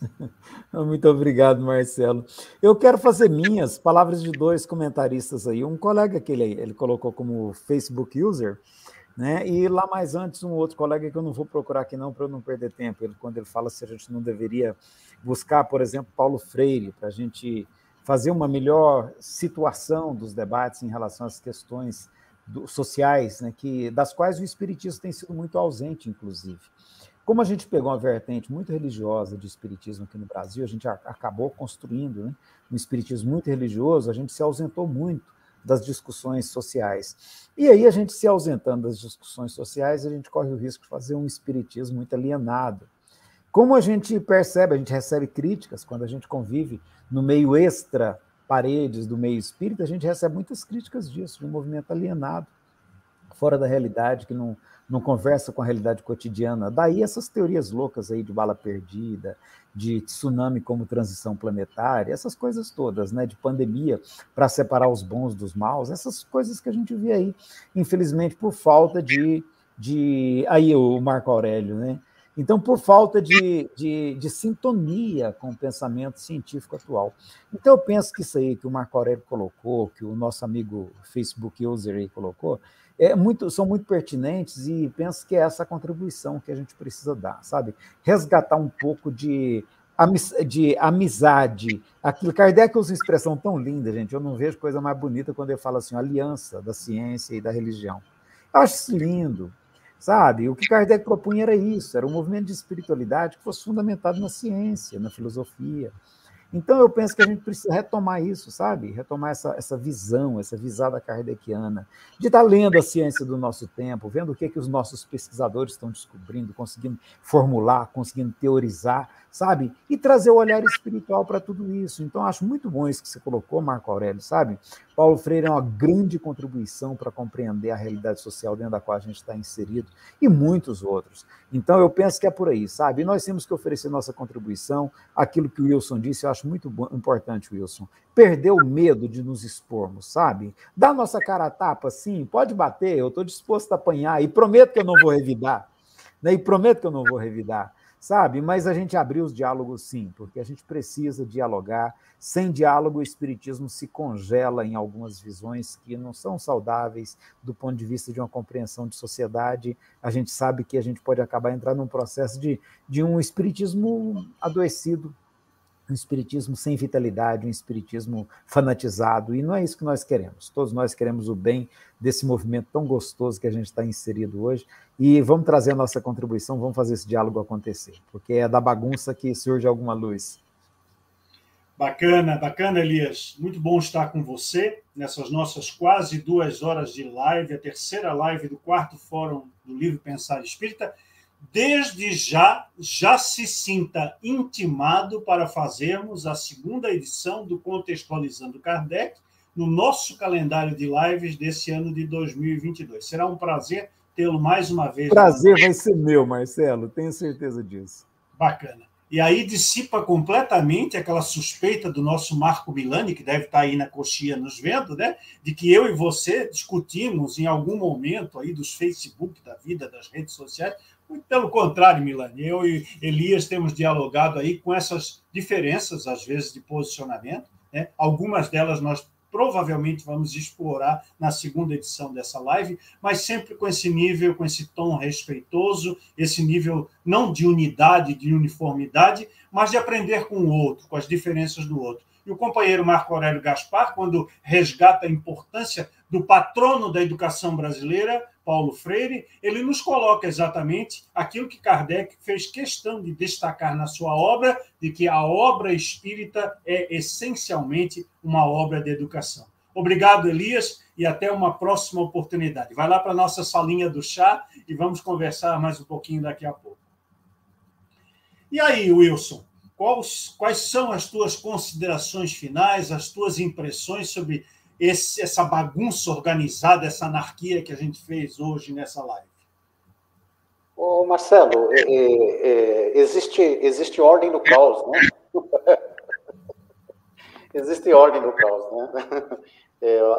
Muito obrigado, Marcelo. Eu quero fazer minhas palavras de dois comentaristas aí. Um colega que ele, ele colocou como Facebook user, né? E lá mais antes, um outro colega que eu não vou procurar aqui não, para eu não perder tempo, ele, quando ele fala se a gente não deveria buscar, por exemplo, Paulo Freire, para a gente fazer uma melhor situação dos debates em relação às questões do, sociais, né, que, das quais o Espiritismo tem sido muito ausente, inclusive. Como a gente pegou uma vertente muito religiosa de Espiritismo aqui no Brasil, a gente acabou construindo né, um Espiritismo muito religioso, a gente se ausentou muito das discussões sociais. E aí, a gente se ausentando das discussões sociais, a gente corre o risco de fazer um espiritismo muito alienado. Como a gente percebe, a gente recebe críticas quando a gente convive no meio extra paredes do meio espírita, a gente recebe muitas críticas disso, de um movimento alienado, fora da realidade, que não, não conversa com a realidade cotidiana. Daí essas teorias loucas aí de bala perdida, de tsunami como transição planetária, essas coisas todas, né, de pandemia para separar os bons dos maus, essas coisas que a gente vê aí, infelizmente por falta de, de aí o Marco Aurélio, né? Então, por falta de, de, de, sintonia com o pensamento científico atual. Então, eu penso que isso aí que o Marco Aurélio colocou, que o nosso amigo Facebook user aí colocou, é muito, são muito pertinentes e penso que é essa contribuição que a gente precisa dar, sabe? Resgatar um pouco de de amizade. Aquilo, Kardec usa uma expressão tão linda, gente. Eu não vejo coisa mais bonita quando ele fala assim, aliança da ciência e da religião. Eu acho isso lindo, sabe? O que Kardec propunha era isso, era um movimento de espiritualidade que fosse fundamentado na ciência, na filosofia. Então, eu penso que a gente precisa retomar isso, sabe? Retomar essa, essa visão, essa visada kardeciana, de estar lendo a ciência do nosso tempo, vendo o que, que os nossos pesquisadores estão descobrindo, conseguindo formular, conseguindo teorizar, sabe? E trazer o olhar espiritual para tudo isso. Então, acho muito bom isso que você colocou, Marco Aurélio, sabe? Paulo Freire é uma grande contribuição para compreender a realidade social dentro da qual a gente está inserido e muitos outros. Então, eu penso que é por aí, sabe? E nós temos que oferecer nossa contribuição. Aquilo que o Wilson disse, eu acho muito importante, Wilson. Perder o medo de nos expormos, sabe? Dá nossa cara a tapa, sim, pode bater, eu estou disposto a apanhar e prometo que eu não vou revidar. Né? E prometo que eu não vou revidar sabe? Mas a gente abriu os diálogos sim, porque a gente precisa dialogar. Sem diálogo, o espiritismo se congela em algumas visões que não são saudáveis do ponto de vista de uma compreensão de sociedade. A gente sabe que a gente pode acabar entrando num processo de, de um espiritismo adoecido, um espiritismo sem vitalidade, um espiritismo fanatizado, e não é isso que nós queremos. Todos nós queremos o bem desse movimento tão gostoso que a gente está inserido hoje, e vamos trazer a nossa contribuição, vamos fazer esse diálogo acontecer, porque é da bagunça que surge alguma luz. Bacana, bacana, Elias. Muito bom estar com você nessas nossas quase duas horas de live, a terceira live do quarto Fórum do Livro Pensar Espírita desde já, já se sinta intimado para fazermos a segunda edição do Contextualizando Kardec no nosso calendário de lives desse ano de 2022. Será um prazer tê-lo mais uma vez. Prazer vai ser meu, Marcelo, tenho certeza disso. Bacana. E aí dissipa completamente aquela suspeita do nosso Marco Milani, que deve estar aí na coxinha nos vendo, né? De que eu e você discutimos em algum momento aí dos Facebook da vida, das redes sociais, muito pelo contrário, Milani, eu e Elias temos dialogado aí com essas diferenças, às vezes, de posicionamento. Né? Algumas delas nós provavelmente vamos explorar na segunda edição dessa live, mas sempre com esse nível, com esse tom respeitoso, esse nível não de unidade, de uniformidade, mas de aprender com o outro, com as diferenças do outro. E o companheiro Marco Aurélio Gaspar, quando resgata a importância do patrono da educação brasileira, Paulo Freire, ele nos coloca exatamente aquilo que Kardec fez questão de destacar na sua obra, de que a obra espírita é essencialmente uma obra de educação. Obrigado, Elias, e até uma próxima oportunidade. Vai lá para a nossa salinha do chá e vamos conversar mais um pouquinho daqui a pouco. E aí, Wilson, quais, quais são as tuas considerações finais, as tuas impressões sobre esse, essa bagunça organizada, essa anarquia que a gente fez hoje nessa live? Ô, Marcelo, é, é, é, existe, existe ordem no caos, né? existe ordem no caos, né? É, eu,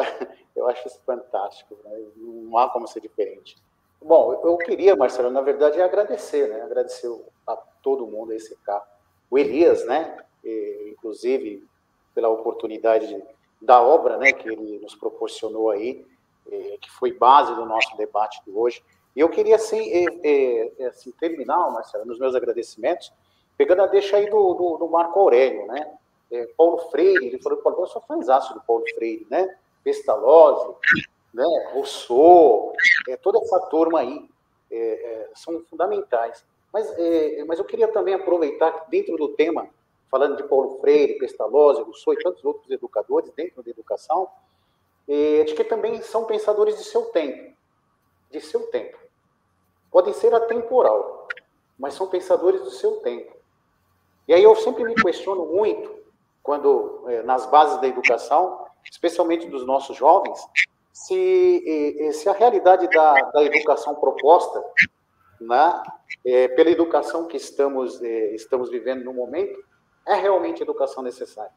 eu acho isso fantástico, né? não há como ser diferente. Bom, eu queria, Marcelo, na verdade, agradecer, né? Agradecer a todo mundo, a esse carro. O Elias, né? E, inclusive, pela oportunidade de da obra né, que ele nos proporcionou aí, é, que foi base do nosso debate de hoje. E eu queria, assim, é, é, assim terminar, Marcelo, nos meus agradecimentos, pegando a deixa aí do, do, do Marco Aurélio, né? Paulo Freire, ele falou, Paulo, eu sou fãzaço do Paulo Freire, né? Pestalozzi, né? Rousseau, é, toda essa turma aí são fundamentais. Mas, mas eu queria também aproveitar, dentro do tema falando de Paulo Freire, Pestalozzi, Rousseau e tantos outros educadores dentro da educação, de que também são pensadores de seu tempo, de seu tempo. Podem ser atemporal, mas são pensadores do seu tempo. E aí eu sempre me questiono muito, quando é, nas bases da educação, especialmente dos nossos jovens, se, se a realidade da, da educação proposta, né, é, pela educação que estamos, estamos vivendo no momento, é realmente educação necessária?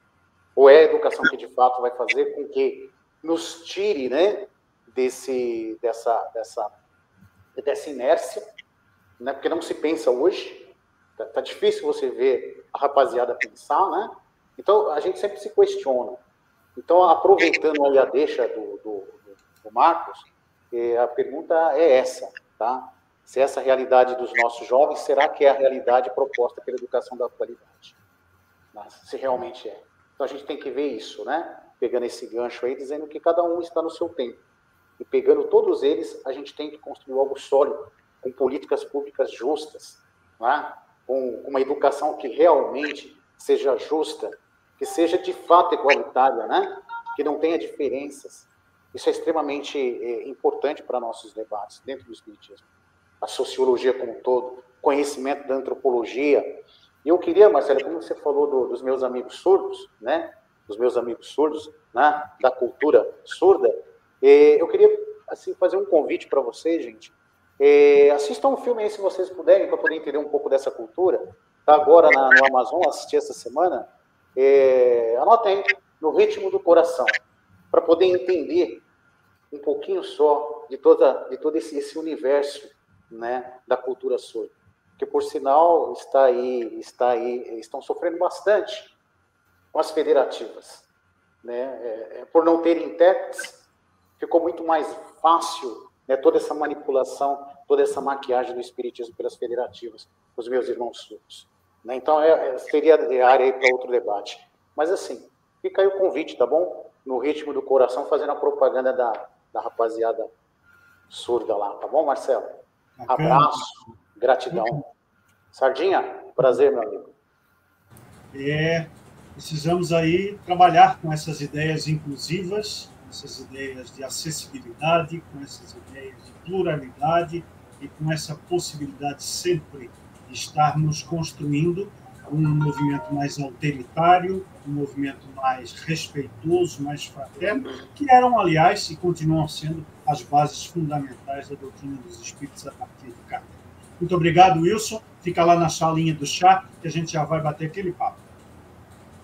Ou é a educação que de fato vai fazer com que nos tire, né, desse, dessa, dessa, dessa inércia, né? Porque não se pensa hoje. Tá, tá difícil você ver a rapaziada pensar, né? Então a gente sempre se questiona. Então aproveitando aí a deixa do, do, do Marcos, eh, a pergunta é essa, tá? Se essa realidade dos nossos jovens será que é a realidade proposta pela educação da atualidade? Se realmente é. Então a gente tem que ver isso, né? Pegando esse gancho aí, dizendo que cada um está no seu tempo. E pegando todos eles, a gente tem que construir algo sólido, com políticas públicas justas, né? com uma educação que realmente seja justa, que seja de fato igualitária, né? que não tenha diferenças. Isso é extremamente é, importante para nossos debates dentro do Espiritismo. A sociologia como um todo, conhecimento da antropologia. E eu queria, Marcelo, como você falou do, dos meus amigos surdos, né? Dos meus amigos surdos, né? Da cultura surda, é, eu queria assim fazer um convite para vocês, gente. É, assistam um filme aí, se vocês puderem, para poder entender um pouco dessa cultura. Está agora na, no Amazon, assisti essa semana. É, anotem, no ritmo do coração, para poder entender um pouquinho só de, toda, de todo esse, esse universo né, da cultura surda. Que, por sinal, está aí, está aí, estão sofrendo bastante com as federativas. Né? É, é, por não terem intérpretes, ficou muito mais fácil né, toda essa manipulação, toda essa maquiagem do espiritismo pelas federativas, os meus irmãos surdos. Né? Então, é, é seria área para outro debate. Mas, assim, fica aí o convite, tá bom? No ritmo do coração, fazendo a propaganda da, da rapaziada surda lá, tá bom, Marcelo? Bacana. Abraço, gratidão. Sardinha, prazer, meu amigo. É, precisamos aí trabalhar com essas ideias inclusivas, essas ideias de acessibilidade, com essas ideias de pluralidade e com essa possibilidade sempre de estarmos construindo um movimento mais autoritário, um movimento mais respeitoso, mais fraterno, que eram, aliás, e continuam sendo as bases fundamentais da doutrina dos espíritos a partir de Kardec. Muito obrigado, Wilson. Fica lá na salinha do chá, que a gente já vai bater aquele papo.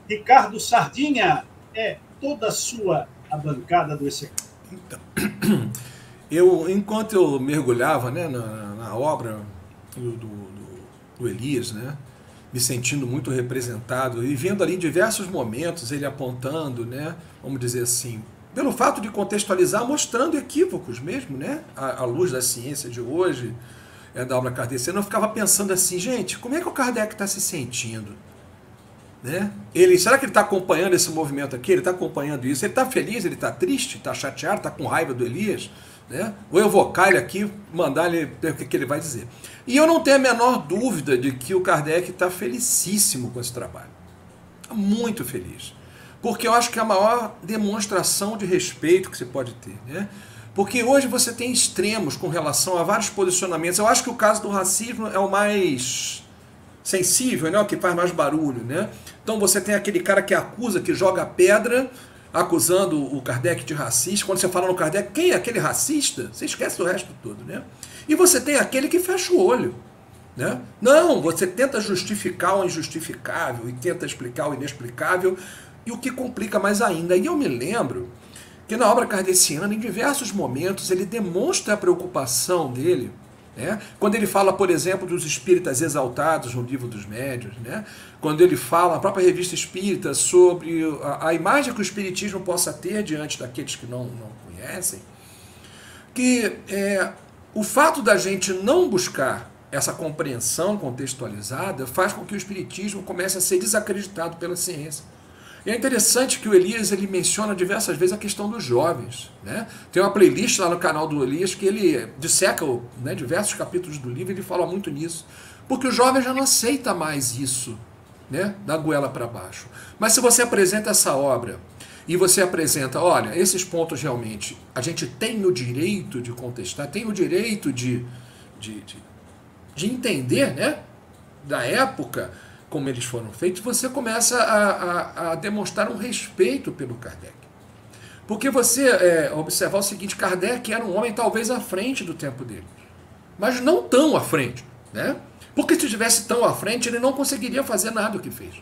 Ricardo Sardinha, é toda sua a bancada do ECK. Então, eu, enquanto eu mergulhava né, na, na obra do, do, do Elias, né, me sentindo muito representado e vendo ali diversos momentos ele apontando, né, vamos dizer assim, pelo fato de contextualizar, mostrando equívocos mesmo, né, à, à luz da ciência de hoje, é, da obra kardeciana, eu ficava pensando assim, gente, como é que o Kardec está se sentindo? Né? Ele, será que ele está acompanhando esse movimento aqui? Ele está acompanhando isso? Ele está feliz? Ele está triste? Está chateado? Está com raiva do Elias? Né? Vou evocar ele aqui, mandar ele ver o que, que ele vai dizer. E eu não tenho a menor dúvida de que o Kardec está felicíssimo com esse trabalho. Muito feliz. Porque eu acho que é a maior demonstração de respeito que você pode ter. Né? Porque hoje você tem extremos com relação a vários posicionamentos. Eu acho que o caso do racismo é o mais sensível, né? o que faz mais barulho. Né? Então você tem aquele cara que acusa, que joga pedra acusando o Kardec de racista. Quando você fala no Kardec, quem é aquele racista? Você esquece do resto todo, né? E você tem aquele que fecha o olho. Né? Não, você tenta justificar o injustificável e tenta explicar o inexplicável, e o que complica mais ainda. E eu me lembro que na obra kardeciana, em diversos momentos, ele demonstra a preocupação dele né? Quando ele fala, por exemplo, dos espíritas exaltados no livro dos médios, né? quando ele fala, a própria revista espírita, sobre a, a, imagem que o espiritismo possa ter diante daqueles que não, não conhecem, que é, o fato da gente não buscar essa compreensão contextualizada faz com que o espiritismo comece a ser desacreditado pela ciência. E é interessante que o Elias ele menciona diversas vezes a questão dos jovens. Né? Tem uma playlist lá no canal do Elias que ele disseca né, diversos capítulos do livro e ele fala muito nisso. Porque o jovem já não aceita mais isso, né, da goela para baixo. Mas se você apresenta essa obra e você apresenta, olha, esses pontos realmente a gente tem o direito de contestar, tem o direito de, de, de, de entender, né, da época como eles foram feitos, você começa a, a, a demonstrar um respeito pelo Kardec. Porque você é, observar o seguinte, Kardec era um homem talvez à frente do tempo dele, mas não tão à frente, né? Porque se estivesse tão à frente, ele não conseguiria fazer nada o que fez.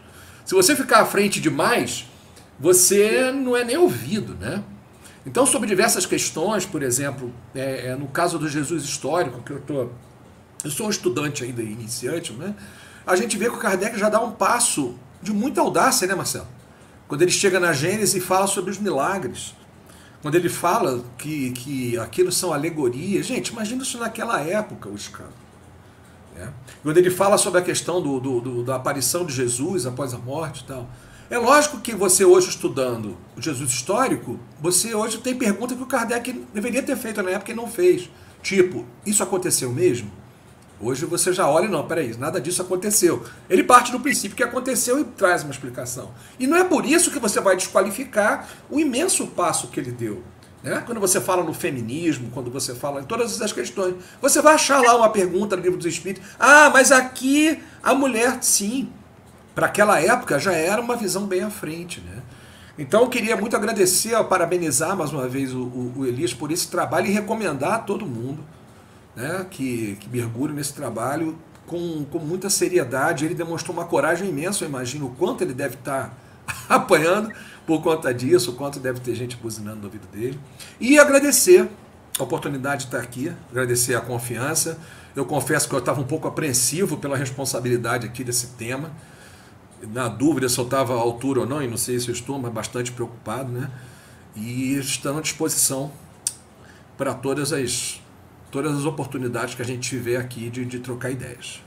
Se você ficar à frente demais, você não é nem ouvido, né? Então, sobre diversas questões, por exemplo, é, é, no caso do Jesus histórico, que eu tô, eu sou um estudante ainda iniciante, né? A gente vê que o Kardec já dá um passo de muita audácia, né, Marcelo? Quando ele chega na Gênesis e fala sobre os milagres. Quando ele fala que, que aquilo são alegorias. Gente, imagina isso naquela época, o escândalo. Né? Quando ele fala sobre a questão do, do, do, da aparição de Jesus após a morte e tal. É lógico que você hoje estudando o Jesus histórico, você hoje tem pergunta que o Kardec deveria ter feito na época e não fez. Tipo, isso aconteceu mesmo? Hoje você já olha e não, peraí, nada disso aconteceu. Ele parte do princípio que aconteceu e traz uma explicação. E não é por isso que você vai desqualificar o imenso passo que ele deu. Né? Quando você fala no feminismo, quando você fala em todas essas questões, você vai achar lá uma pergunta no livro dos Espíritos. Ah, mas aqui a mulher, sim, para aquela época já era uma visão bem à frente. Né? Então eu queria muito agradecer, parabenizar mais uma vez o, o, o Elias por esse trabalho e recomendar a todo mundo né, que, que nesse trabalho com, com muita seriedade. Ele demonstrou uma coragem imensa, eu imagino o quanto ele deve estar tá apanhando por conta disso, o quanto deve ter gente buzinando no ouvido dele. E agradecer a oportunidade de estar aqui, agradecer a confiança. Eu confesso que eu estava um pouco apreensivo pela responsabilidade aqui desse tema. Na dúvida se eu estava à altura ou não, e não sei se eu estou, mas bastante preocupado, né? E estando à disposição para todas as todas as oportunidades que a gente tiver aqui de, de trocar ideias.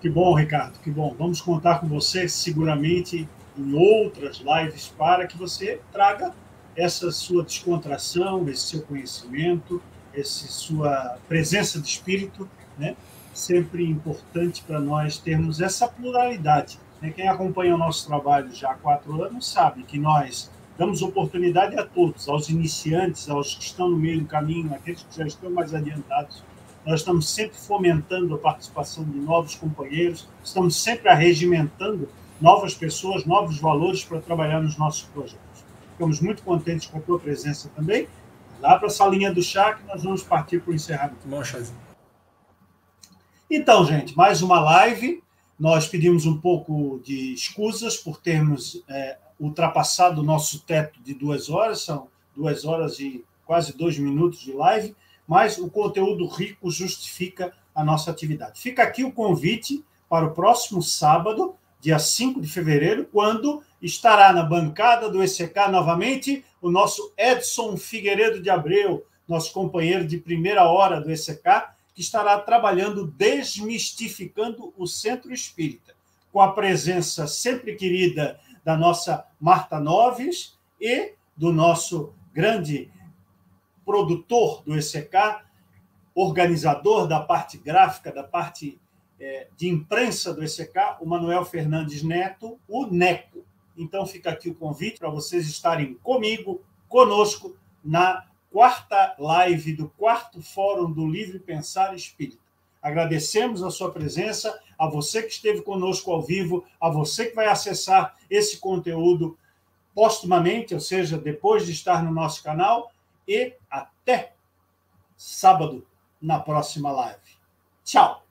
Que bom, Ricardo, que bom. Vamos contar com você seguramente em outras lives para que você traga essa sua descontração, esse seu conhecimento, essa sua presença de espírito, né? Sempre importante para nós termos essa pluralidade. Né? Quem acompanha o nosso trabalho já há quatro anos sabe que nós damos oportunidade a todos, aos iniciantes, aos que estão no meio do caminho, aqueles que já estão mais adiantados. Nós estamos sempre fomentando a participação de novos companheiros, estamos sempre arregimentando novas pessoas, novos valores para trabalhar nos nossos projetos. Ficamos muito contentes com a tua presença também. Lá para a salinha do chá que nós vamos partir para o encerramento. Bom, chazinho. Então, gente, mais uma live. Nós pedimos um pouco de escusas por termos é, ultrapassado o nosso teto de duas horas, são duas horas e quase dois minutos de live, mas o conteúdo rico justifica a nossa atividade. Fica aqui o convite para o próximo sábado, dia 5 de fevereiro, quando estará na bancada do ECK novamente o nosso Edson Figueiredo de Abreu, nosso companheiro de primeira hora do ECK, que estará trabalhando desmistificando o centro espírita, com a presença sempre querida da nossa Marta Noves e do nosso grande produtor do ECK, organizador da parte gráfica, da parte é, de imprensa do ECK, o Manuel Fernandes Neto, o NECO. Então fica aqui o convite para vocês estarem comigo, conosco, na quarta live do quarto Fórum do Livre Pensar Espírita. Agradecemos a sua presença, a você que esteve conosco ao vivo, a você que vai acessar esse conteúdo postumamente, ou seja, depois de estar no nosso canal, e até sábado na próxima live. Tchau!